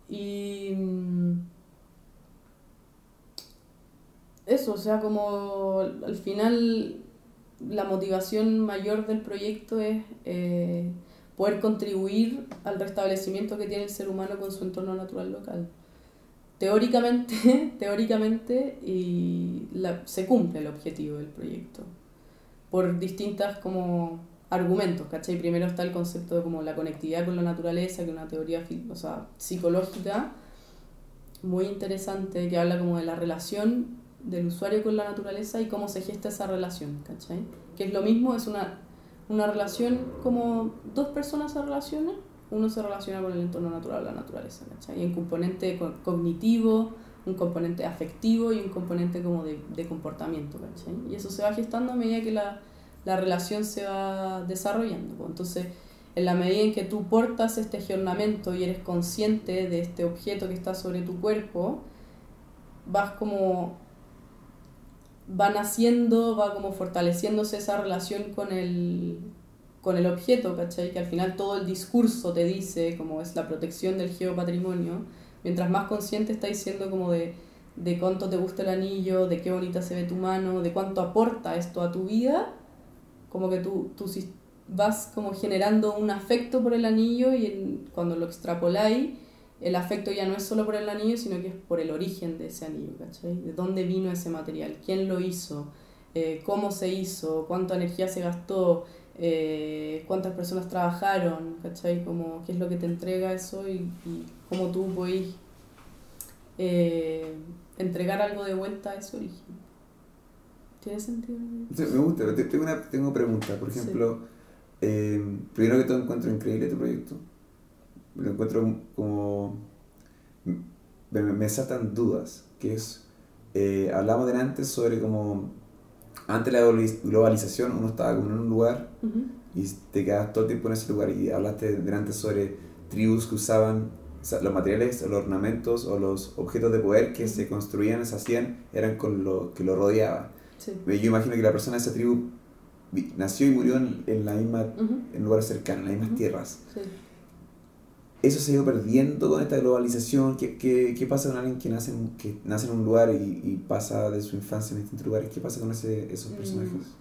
Y mm, eso, o sea, como al final la motivación mayor del proyecto es eh, poder contribuir al restablecimiento que tiene el ser humano con su entorno natural local. Teóricamente, [laughs] teóricamente y la- se cumple el objetivo del proyecto por distintas como argumentos, ¿cachai? Primero está el concepto de como la conectividad con la naturaleza, que es una teoría o sea, psicológica muy interesante que habla como de la relación del usuario con la naturaleza y cómo se gesta esa relación, ¿cachai? Que es lo mismo, es una, una relación como dos personas se relacionan, uno se relaciona con el entorno natural, la naturaleza, ¿cachai? Hay un componente co- cognitivo, un componente afectivo y un componente como de, de comportamiento, ¿cachai? Y eso se va gestando a medida que la, la relación se va desarrollando. pues. Entonces, en la medida en que tú portas este ornamento y eres consciente de este objeto que está sobre tu cuerpo, vas como va naciendo, va como fortaleciéndose esa relación con el, con el objeto. Que al final todo el discurso te dice como es la protección del geopatrimonio, mientras más consciente estáis siendo como de, de cuánto te gusta el anillo, de qué bonita se ve tu mano, de cuánto aporta esto a tu vida, como que tú, tú vas como generando un afecto por el anillo y cuando lo extrapoláis, el afecto ya no es solo por el anillo, sino que es por el origen de ese anillo, ¿cachai? De dónde vino ese material, quién lo hizo, eh, cómo se hizo, cuánta energía se gastó, eh, cuántas personas trabajaron, ¿cachai? Como qué es lo que te entrega eso y, y cómo tú podés eh, entregar algo de vuelta a ese origen. ¿Tiene sentido? Sí, Me gusta, tengo una tengo pregunta. Por Sí. ejemplo, eh, primero que todo encuentro increíble tu proyecto. Lo encuentro como... Me, me- saltan dudas, que es... eh, hablamos delante sobre como... Antes de la globaliz- globalización uno estaba como en un lugar Ujú. y te quedas todo el tiempo en ese lugar y hablaste delante sobre tribus que usaban o sea, los materiales, los ornamentos o los objetos de poder que se construían, se hacían, eran con lo que lo rodeaba. Sí. Yo imagino que la persona de esa tribu nació y murió en, en la misma, Ujú. en lugares cercanos, en las mismas Ujú. tierras. Sí. Eso se ha ido perdiendo con esta globalización. ¿Qué, qué, qué pasa con alguien que nace en, que nace en un lugar y, y pasa de su infancia en distintos lugares? ¿Qué pasa con ese, esos Mm. personajes?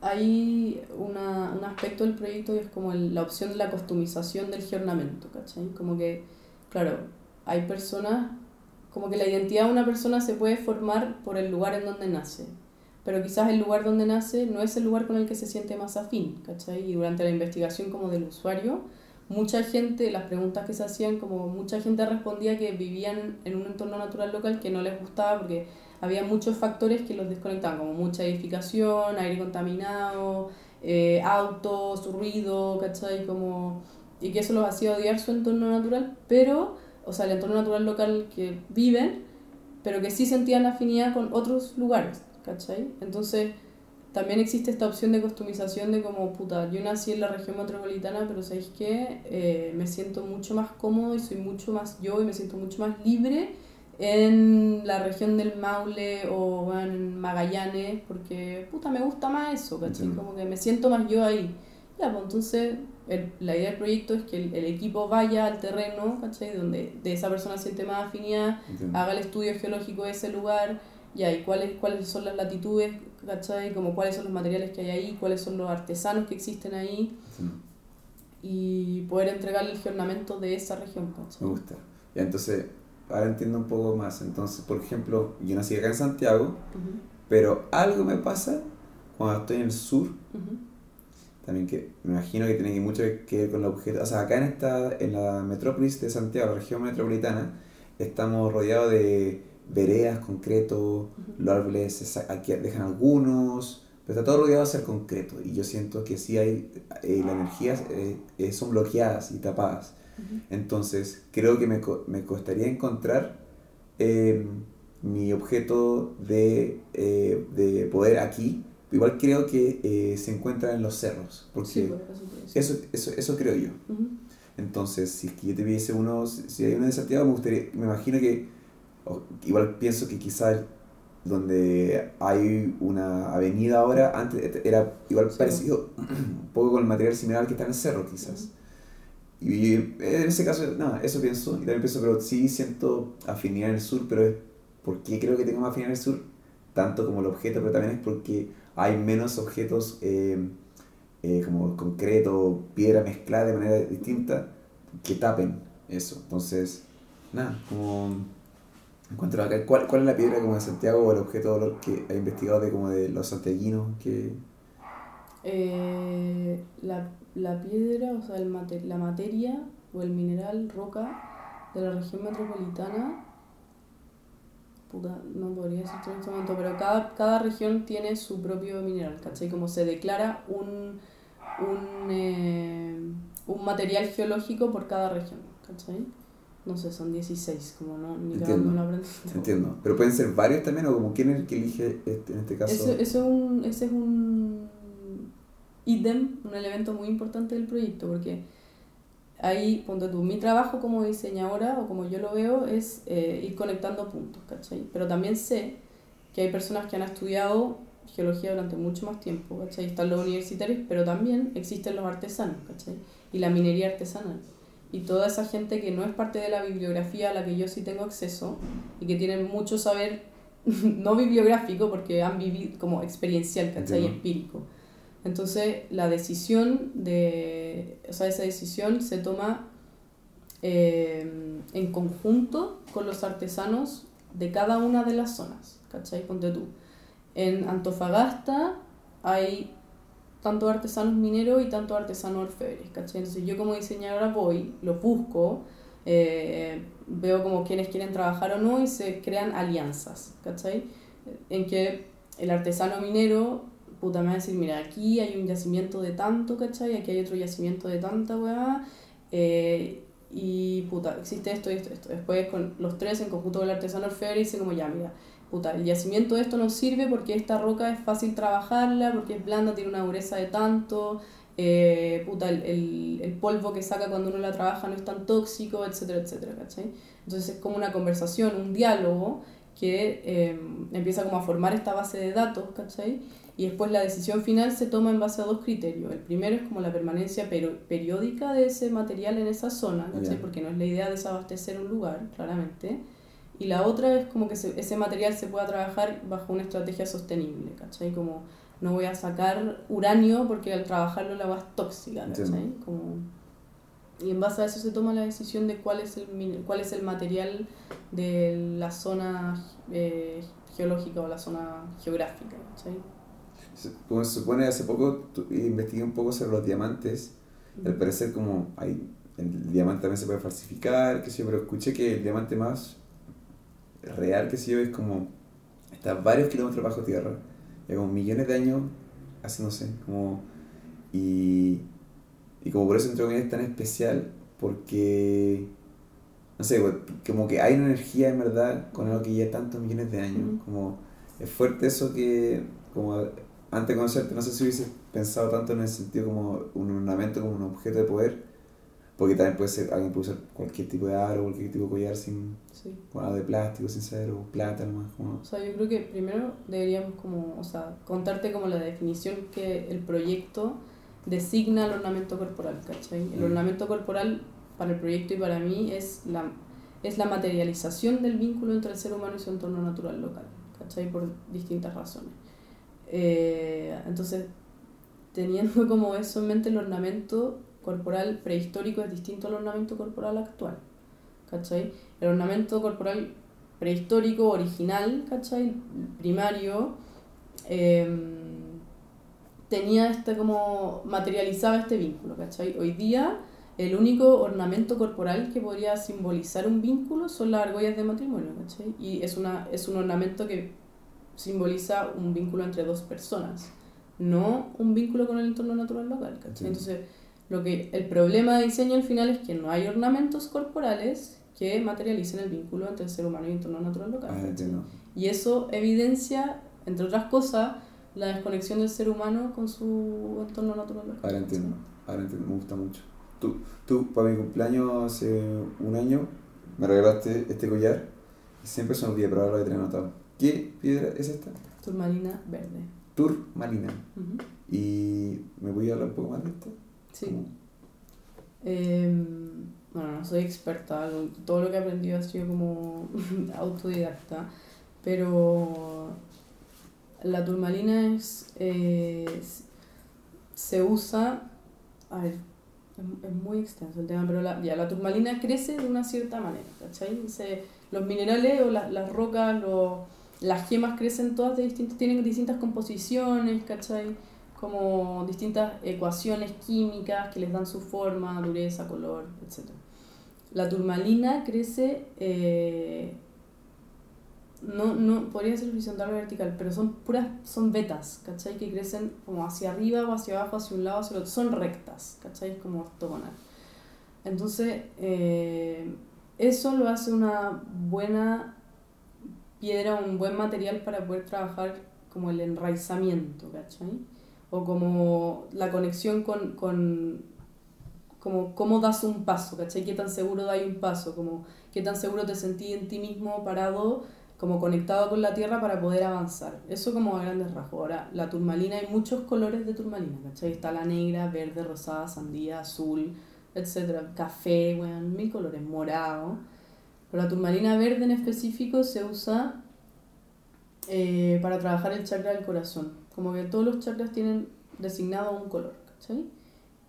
Hay una, un aspecto del proyecto y es como el- la opción de la customización del ornamento, ¿cachai? Como que, claro, hay personas, como que la identidad de una persona se puede formar por el lugar en donde nace, pero quizás el lugar donde nace no es el lugar con el que se siente más afín, ¿cachai? Y durante la investigación como del usuario, mucha gente, las preguntas que se hacían, como mucha gente respondía que vivían en un entorno natural local que no les gustaba porque había muchos factores que los desconectaban, como mucha edificación, aire contaminado, eh, autos, ruido, ¿cachai? Como, y que eso los hacía odiar su entorno natural, pero, o sea, el entorno natural local que viven, pero que sí sentían afinidad con otros lugares, ¿cachai? Entonces, también existe esta opción de customización de como, puta, yo nací en la región metropolitana, pero ¿sabéis qué? Eh, me siento mucho más cómodo y soy mucho más yo y me siento mucho más libre en la región del Maule o en Magallanes, porque puta, me gusta más eso, ¿cachai? Como que me siento más yo ahí. Ya, pues entonces el- la idea del proyecto es que el, el equipo vaya al terreno, ¿cachai? Donde de esa persona siente más afinidad, Entiendo. haga el estudio geológico de ese lugar, ya, y cuáles, cuáles son las latitudes, ¿cachai? Como cuáles son los materiales que hay ahí, cuáles son los artesanos que existen ahí, Entiendo. y poder entregarle el ornamento de esa región, Me ¿cachai? gusta. Ya, entonces, ahora entiendo un poco más. Entonces, por ejemplo, yo nací acá en Santiago, Ujú, pero algo me pasa cuando estoy en el sur, ujú, también que me imagino que tiene mucho que ver con la objeto. O sea, acá en, esta, en la metrópolis de Santiago, la región metropolitana, estamos rodeados de veredas, concreto, los árboles aquí dejan algunos, pero está todo rodeado de ser concreto. Y yo siento que sí hay, eh, las energías eh, son bloqueadas y tapadas. Entonces, creo que me, me costaría encontrar eh, mi objeto de, eh, de poder aquí. Igual creo que eh, se encuentra en los cerros, porque Sí, por eso te eso, eso, eso creo yo. Entonces, si es que yo tuviese uno, si hay uno de Santiago, me gustaría, me imagino que, igual pienso que quizás donde hay una avenida ahora, antes era igual Sí. parecido, un poco con el material similar que está en el cerro quizás. Y en ese caso, nada, eso pienso, y también pienso, pero sí siento afinidad en el sur, pero es ¿por qué creo que tengo más afinidad en el sur? Tanto como el objeto, pero también es porque hay menos objetos eh, eh, como concreto, piedra mezclada de manera distinta que tapen eso. Entonces, nada, como encuentro acá, ¿cuál, ¿cuál es la piedra como de Santiago o el objeto de que ha investigado de como de los santiaguinos que Eh, la, la piedra, o sea, el mate- la materia o el mineral, roca de la región metropolitana, puta, no podría decirte en este momento, pero cada, cada región tiene su propio mineral, ¿cachai? Como se declara un, un, eh, un material geológico por cada región, ¿cachai? No sé, son 16, como no, ni Entiendo. me lo aprendí. [laughs] entiendo, pero pueden ser varios también o como quién es el que elige este, en este caso. Eso, eso es un, ese es un ítem, un elemento muy importante del proyecto, porque ahí, ponte tú, mi trabajo como diseñadora, o como yo lo veo, es eh, ir conectando puntos, ¿cachai? Pero también sé que hay personas que han estudiado geología durante mucho más tiempo, ¿cachai? Están los universitarios, pero también existen los artesanos, ¿cachai? Y la minería artesanal. Y toda esa gente que no es parte de la bibliografía a la que yo sí tengo acceso y que tienen mucho saber [laughs] no bibliográfico porque han vivido como experiencial, ¿cachai? Y empírico. Entonces, la decisión de, o sea, esa decisión se toma eh, en conjunto con los artesanos de cada una de las zonas, ¿cachai? Ponte tú. En Antofagasta hay tanto artesanos mineros y tanto artesanos orfebres, ¿cachai? Entonces yo como diseñadora voy, los busco, eh, veo como quienes quieren trabajar o no y se crean alianzas, ¿cachai? En que el artesano minero, puta, me va a decir, mira, aquí hay un yacimiento de tanto, ¿cachai? Aquí hay otro yacimiento de tanta, weá, eh, y puta, existe esto y esto, esto. Después con los tres en conjunto con el artesano orfebre dice como, ya, mira, puta, el yacimiento de esto nos sirve porque esta roca es fácil trabajarla, porque es blanda, tiene una dureza de tanto, eh, puta, el, el, el polvo que saca cuando uno la trabaja no es tan tóxico, etcétera, etcétera, ¿cachai? Entonces es como una conversación, un diálogo que eh, empieza como a formar esta base de datos, ¿cachai? Y después la decisión final se toma en base a dos criterios. El primero es como la permanencia pero- periódica de ese material en esa zona, ¿cachai? Porque no es la idea desabastecer un lugar, claramente. Y la otra es como que se- ese material se pueda trabajar bajo una estrategia sostenible, ¿cachai? Como no voy a sacar uranio porque al trabajarlo la es tóxica, ¿cachai? Como... Y en base a eso se toma la decisión de cuál es el, cuál es el material de la zona eh, geológica o la zona geográfica, ¿cachai? Como se supone, hace poco investigué un poco sobre los diamantes. y Al parecer, como hay, el diamante también se puede falsificar, qué sé yo, pero escuché que el diamante más real, que sé yo, es como está varios kilómetros bajo tierra, ya como millones de años haciéndose, como y, y como por eso entre comillas es tan especial, porque no sé, como que hay una energía en verdad con algo que lleva tantos millones de años, como es fuerte eso que como antes de conocerte no sé si hubiese pensado tanto en el sentido como un ornamento, como un objeto de poder, porque también puede ser, alguien puede usar cualquier tipo de aro, cualquier tipo de collar sin, Sí. algo de plástico, sin ser, o plata nomás, como... O sea, yo creo que primero deberíamos como, o sea, contarte como la definición que el proyecto designa al ornamento corporal, ¿cachai? El Mm. ornamento corporal para el proyecto y para mí es la, es la materialización del vínculo entre el ser humano y su entorno natural local, ¿cachai? Por distintas razones. Eh, entonces, teniendo como eso en mente, el ornamento corporal prehistórico es distinto al ornamento corporal actual, ¿cachai? El ornamento corporal prehistórico, original, ¿cachai? Primario, em, tenía este como, materializaba este vínculo, ¿cachai? Hoy día el único ornamento corporal que podría simbolizar un vínculo son las argollas de matrimonio, ¿cachai? Y es, una, es un ornamento que simboliza un vínculo entre dos personas, no un vínculo con el entorno natural local. Entonces, lo que el problema de diseño al final es que no hay ornamentos corporales que materialicen el vínculo entre el ser humano y el entorno natural local. Ah. Y eso evidencia, entre otras cosas, la desconexión del ser humano con su entorno natural local. Ahora entiendo, ahora entiendo, me gusta mucho. Tú, tú, para mi cumpleaños hace un año, me regalaste este collar y siempre se me olvida, pero ahora lo anotado. ¿Qué piedra es esta? Turmalina verde. Turmalina. Ujú. ¿Y me voy a hablar un poco más de esto? Sí. Em, bueno, no soy experta, todo lo que he aprendido ha sido como [laughs] autodidacta, pero la turmalina es, se usa, a ver, es, es muy extenso el tema, pero la, ya, la turmalina crece de una cierta manera, ¿cachai? Los minerales o la- las rocas, las gemas crecen todas de distintas, tienen distintas composiciones, ¿cachai? Como distintas ecuaciones químicas que les dan su forma, dureza, color, etc. La turmalina crece, eh, no, no, podría ser horizontal o vertical, pero son puras, son vetas, ¿cachai? Que crecen como hacia arriba o hacia abajo, hacia un lado, hacia el otro, son rectas, ¿cachai? Como ortogonal. Entonces, eh, eso lo hace una buena piedra, un buen material para poder trabajar como el enraizamiento, ¿cachai? O como la conexión con, con como cómo das un paso, ¿cachai? ¿Qué tan seguro dais un paso? Como, ¿Qué tan seguro te sentí en ti mismo parado, como conectado con la tierra para poder avanzar? Eso como a grandes rasgos. Ahora, la turmalina, hay muchos colores de turmalina, ¿cachai? Está la negra, verde, rosada, sandía, azul, etcétera, café, weón, mil colores, morado. Pero la turmalina verde en específico se usa eh, para trabajar el chakra del corazón. Como que todos los chakras tienen designado un color, ¿cachai?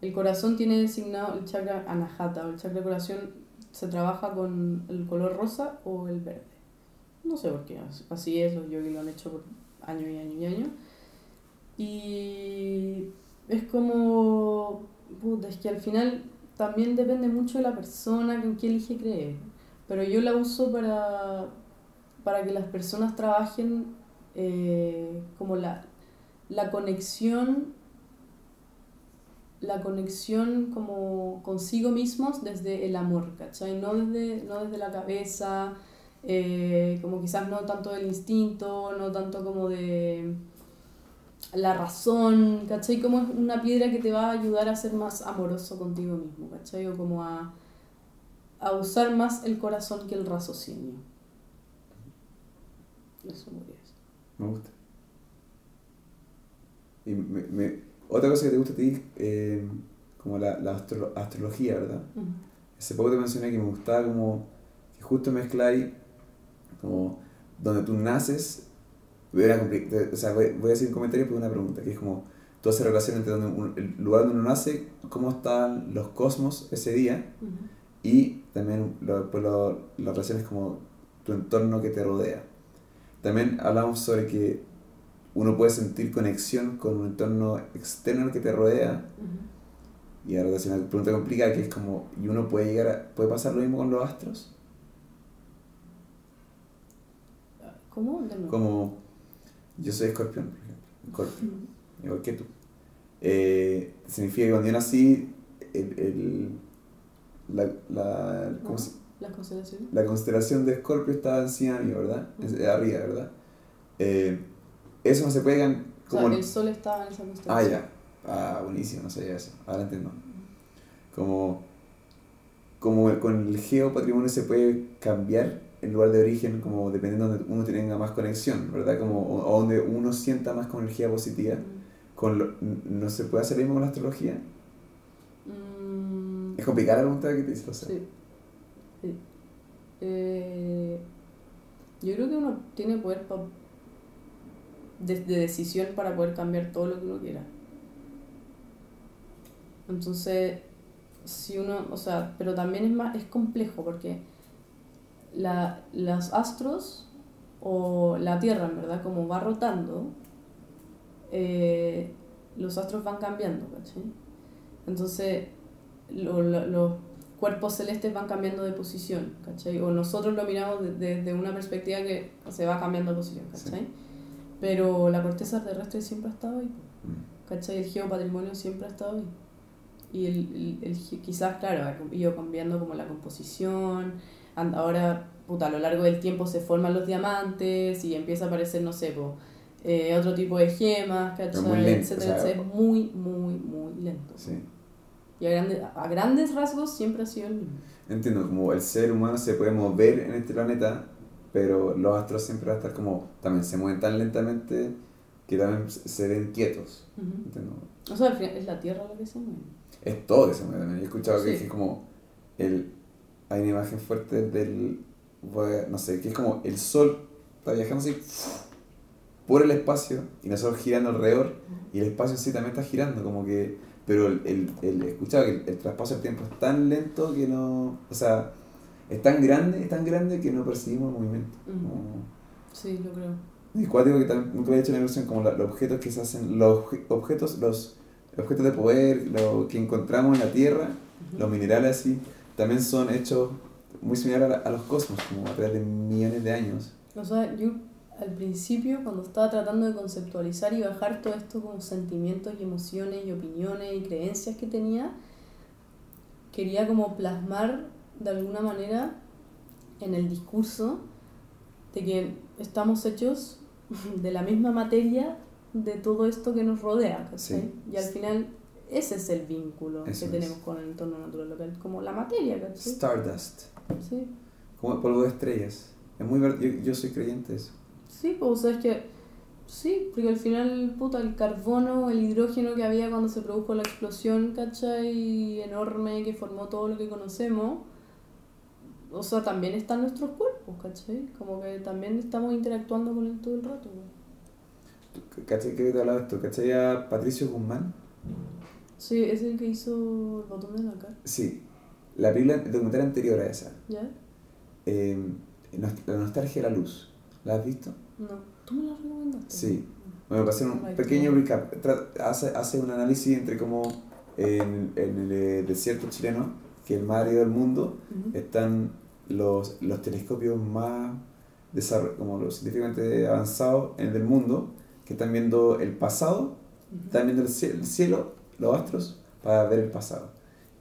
El corazón tiene designado el chakra anahata, o el chakra corazón se trabaja con el color rosa o el verde. No sé por qué, así es, los yogis lo han hecho por años y años y años. Y es como, puta, es que al final también depende mucho de la persona con quien elige creer. Pero yo la uso para, para que las personas trabajen eh, como la, la conexión la conexión como consigo mismos desde el amor, ¿cachai? No desde, no desde la cabeza, eh, como quizás no tanto del instinto, no tanto como de la razón, ¿cachai? Como es una piedra que te va a ayudar a ser más amoroso contigo mismo, ¿cachai? O como a, a usar más el corazón que el raciocinio. Eso me Me gusta. Y me, me, otra cosa que te gusta a ti, eh, como la, la astrología, ¿verdad? Hace poco te mencioné que me gustaba como que justo mezcláis como donde tú naces o sea, voy, a decir un comentario por una pregunta, que es como, tú haces relación entre donde el lugar donde uno nace, cómo están los cosmos ese día, y también lo, pues las relaciones como tu entorno que te rodea. También hablamos sobre que uno puede sentir conexión con un entorno externo que te rodea, y ahora te una pregunta complicada que es como, ¿y uno puede llegar a, puede pasar lo mismo con los astros? ¿Cómo? Como yo soy escorpión, por ejemplo. igual que tú. Eh, significa que cuando yo nací, el, el, la, la, ¿cómo se, ¿La constelación? La constelación de Escorpio estaba encima mío, ¿verdad? arriba, ¿verdad? Eh, eso no se puede... Como, o sea, el sol estaba en esa constelación. Ah, ya. Ah, buenísimo, no sabía eso. Ahora entiendo. Como, como con el geopatrimonio se puede cambiar el lugar de origen, como dependiendo de donde uno tenga más conexión, ¿verdad? Como, o, donde uno sienta más con energía positiva. Con ¿No se puede hacer lo mismo con la astrología? Mm. Es complicada la pregunta que te hice, Sí. sí. Eh, yo creo que uno tiene poder de, de, decisión para poder cambiar todo lo que uno quiera. Entonces, si uno, o sea, pero también es más, es complejo porque la, los astros o la Tierra, en verdad, como va rotando, eh, los astros van cambiando, ¿cachai? Entonces, los cuerpos celestes van cambiando de posición, ¿cachai? O nosotros lo miramos desde una perspectiva que se va cambiando de posición, ¿cachai? Pero la corteza terrestre siempre ha estado ahí, mm. ¿cachai? El geopatrimonio siempre ha estado ahí. Y el, el, quizás, claro, ha ido cambiando como la composición, ahora, puta, a lo largo del tiempo se forman los diamantes y empieza a aparecer, no sé, eh, otro tipo de gemas, ¿cachai? etcétera, es muy, muy, muy lento. Sí. Y a, grandes a grandes rasgos siempre ha sido el mismo. Entiendo, como el ser humano se puede mover en este planeta, pero los astros siempre van a estar como, también se mueven tan lentamente que también se ven quietos. O sea, al final es la Tierra lo que se mueve. Es todo que se mueve también. He escuchado que es como el hay una imagen fuerte del, no sé, que es como el sol está viajando así por el espacio y nosotros girando alrededor y el espacio sí también está girando, como que, pero el, el, el escuchaba que el, traspaso del tiempo es tan lento que no, o sea, es tan grande, es tan grande que no percibimos el movimiento. Sí, lo creo. Y cuál que también nunca había hecho la ilusión como los objetos que se hacen, los objetos, los objetos de poder, lo que encontramos en la Tierra, los minerales así, también son hechos muy similares a, los cosmos, como a través de millones de años. O sea, yo al principio, cuando estaba tratando de conceptualizar y bajar todo esto con sentimientos y emociones y opiniones y creencias que tenía, quería como plasmar de alguna manera en el discurso de que estamos hechos [laughs] de la misma materia de todo esto que nos rodea, Y al final ese es el vínculo que tenemos con el entorno natural local, como la materia, ¿cachai? Stardust. Sí. Como polvo de estrellas. Es muy yo, yo soy creyente de eso. Sí, pues o sea, es que Sí, porque al final, puta, el carbono, el hidrógeno que había cuando se produjo la explosión, ¿cachai? Enorme que formó todo lo que conocemos. O sea, también está en nuestros cuerpos, ¿cachai? Como que también estamos interactuando con él todo el rato. güey. ¿Cachai que te hablaba esto? ¿Cachai a Patricio Guzmán? Sí, es el que hizo el botón de la cara. Sí. La película, el documental anterior a esa. ¿Ya? eh, la nostalgia de la luz. ¿La has visto? No. ¿Tú me la recomendaste? Sí. Bueno, para hacer un pequeño recap, hace, hace un análisis entre cómo en, en el eh, desierto chileno, que es el más árido del mundo, Ujú. están los, los telescopios más como los científicamente avanzados en el del mundo, que están viendo el pasado, están viendo el cielo, el cielo, los astros, para ver el pasado.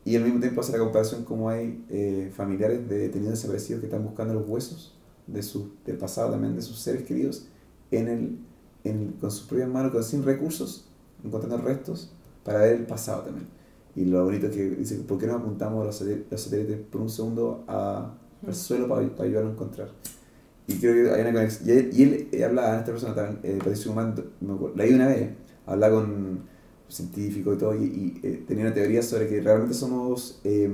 Y al mismo tiempo hace la comparación como hay eh, familiares de detenidos desaparecidos que están buscando los huesos de su, del pasado también, de sus seres queridos, en el, en, con sus propias manos, con, sin recursos, encontrando restos para ver el pasado también. Y lo bonito es que dice, ¿por qué no apuntamos los satélites por un segundo a, al suelo para, para ayudarlo a encontrar? Y creo que hay una conexión. Y él, y él eh, hablaba, esta persona también, eh, Patricio Guzmán, me acuerdo, leí una vez, hablaba con un científico y todo, y, y, eh, tenía una teoría sobre que realmente somos eh,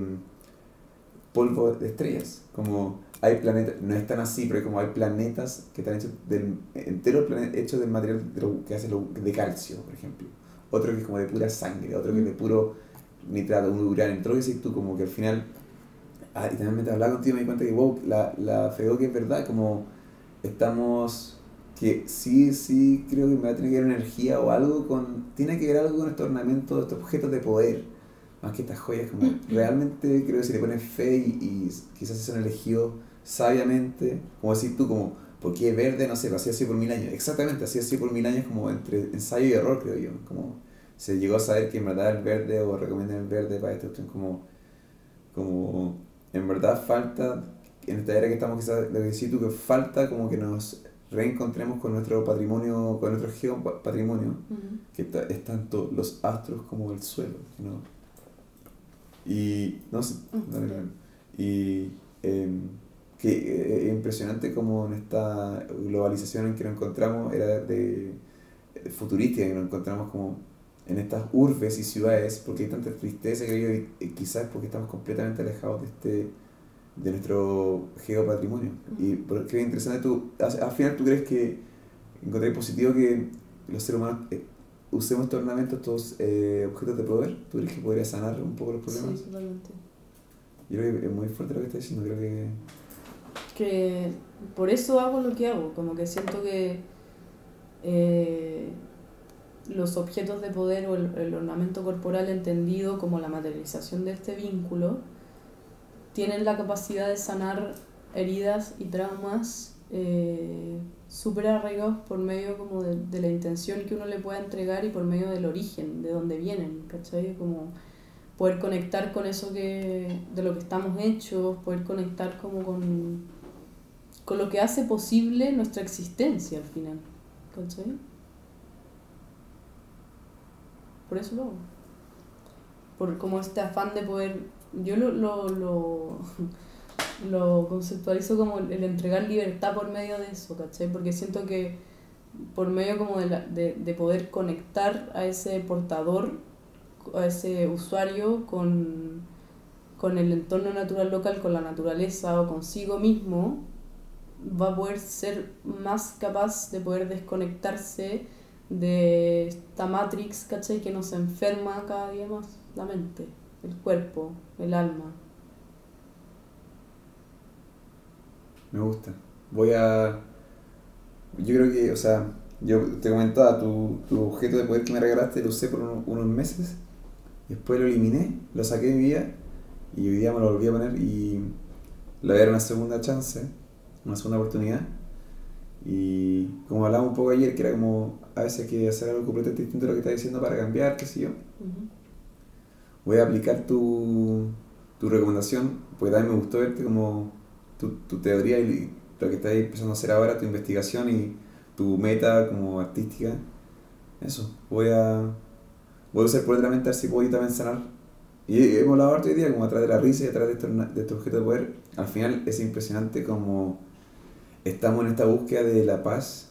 polvo de estrellas. Como hay planetas, no es tan así, pero como hay planetas que están hechos del, entero plane- hechos del material de lo que hace lo- de calcio, por ejemplo. Otro que es como de pura sangre, otro que es de puro nitrato, un uranio. Todo tú, como que al final. Ah, y también mientras hablaba contigo me di cuenta que, wow, la, la feo que es verdad, como estamos. Que sí, sí, creo que me va a tener que ver energía o algo con. Tiene que ver algo con estos ornamentos, estos objetos de poder, más que estas joyas. Como realmente creo que si le pones fe y, y quizás se son elegidos sabiamente, como decís tú, como. Porque es verde, no sé, lo hacía así por mil años. Exactamente, así así por mil años, como entre ensayo y error, creo yo. Como se llegó a saber que en verdad el verde o recomiendan el verde para cuestión, como, como en verdad falta, en esta era que estamos quizás, que decís tú, que falta como que nos reencontremos con nuestro patrimonio, con nuestro geopatrimonio, Ujú. que ta- es tanto los astros como el suelo, ¿no? Y, no sé, no, no, no. y em, que eh, es impresionante como en esta globalización en que nos encontramos, era de, de futurística, que nos encontramos como en estas urbes y ciudades, porque hay tanta tristeza, creo yo, quizás porque estamos completamente alejados de este de nuestro geopatrimonio. Y por- creo interesante, tú, al al final tú crees que encontré positivo que los seres humanos eh, usemos estos ornamentos, estos eh, objetos de poder. ¿Tú crees que podría sanar un poco los problemas? Sí, totalmente. Yo creo que es muy fuerte lo que estás diciendo, creo que... que por eso hago lo que hago, como que siento que eh, los objetos de poder o el, el ornamento corporal entendido como la materialización de este vínculo tienen la capacidad de sanar heridas y traumas eh, súper arraigados por medio como de, de la intención que uno le pueda entregar y por medio del origen, de dónde vienen, ¿cachai? Como poder conectar con eso que de lo que estamos hechos, poder conectar como con, con lo que hace posible nuestra existencia al final. ¿Cachai? Por eso lo hago. Por como este afán de poder. Yo lo, lo, lo, [laughs] lo conceptualizo como el entregar libertad por medio de eso, ¿cachai? Porque siento que por medio como de, la- de, de poder conectar a ese portador, a ese usuario con, con el entorno natural local, con la naturaleza o consigo mismo, va a poder ser más capaz de poder desconectarse de esta matrix, ¿cachai? Que nos enferma cada día más la mente, el cuerpo, el alma. Me gusta. Voy a... Yo creo que, o sea, yo te comentaba, tu, tu objeto de poder que me regalaste lo usé por unos, meses, después lo eliminé, lo saqué de mi vida y hoy día me lo volví a poner y le voy a dar una segunda chance, una segunda oportunidad. Y como hablábamos un poco ayer, que era como a veces hay que hacer algo completamente distinto a lo que estás diciendo para cambiar, qué sé yo. Ujú. Voy a aplicar tu, tu recomendación, porque también me gustó verte como tu, tu teoría y lo que estás empezando a hacer ahora, tu investigación y tu meta como artística. Eso, voy a, voy a usar por otra mente a ver si puedo también sanar. Y hemos hablado harto hoy día, como atrás de la risa y atrás de estos, de estos objetos de poder. Al final es impresionante como estamos en esta búsqueda de la paz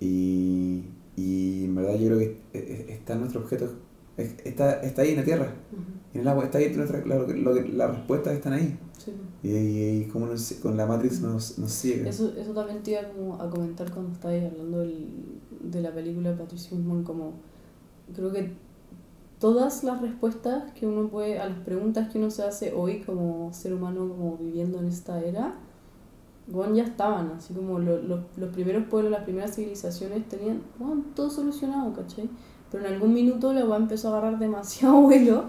Y, y en verdad yo creo que e- e- está nuestro objeto, es- está, está ahí en la Tierra, Ujú. en el agua, está ahí nuestra, que- lo que- las respuestas están ahí. Sí. Y, y, y como nos- con la Matrix nos, nos ciega. Eso, eso también te iba como a comentar cuando estabas hablando del, de la película de Patricio Guzmán, como creo que todas las respuestas que uno puede, a las preguntas que uno se hace hoy como ser humano, como viviendo en esta era, bueno, ya estaban, así como lo- lo- los primeros pueblos, las primeras civilizaciones tenían bueno, todo solucionado, ¿cachai? Pero en algún minuto la weá empezó a agarrar demasiado [laughs] vuelo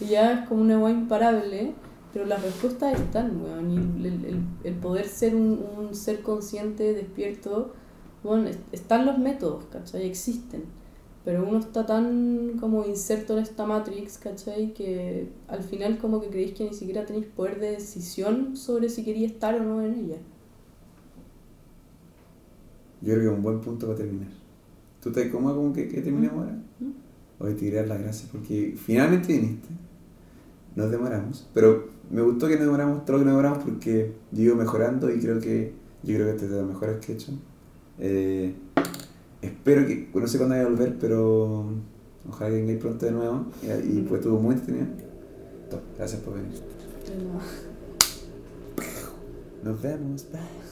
y ya es como una weá imparable, pero las respuestas están, weón, y el, el- el poder ser un, un ser consciente, despierto, bueno, es- están los métodos, ¿cachai? Existen. Pero uno está tan como inserto en esta Matrix, ¿cachai? Que al final como que creéis que ni siquiera tenéis poder de decisión sobre si quería estar o no en ella. Yo creo que es un buen punto para terminar. ¿Tú estás cómodo con que, que terminemos ahora? ¿Mm? Hoy te quería dar las gracias porque finalmente viniste. Nos demoramos, pero me gustó que nos demoramos todo lo que nos demoramos porque yo iba mejorando y creo que yo creo que este es de los mejores que he hecho. Eh, espero que, no sé cuándo voy a volver, pero ojalá que vengáis pronto de nuevo y, y pues estuvo muy entretenido. Gracias por venir. Nos vemos. Bye.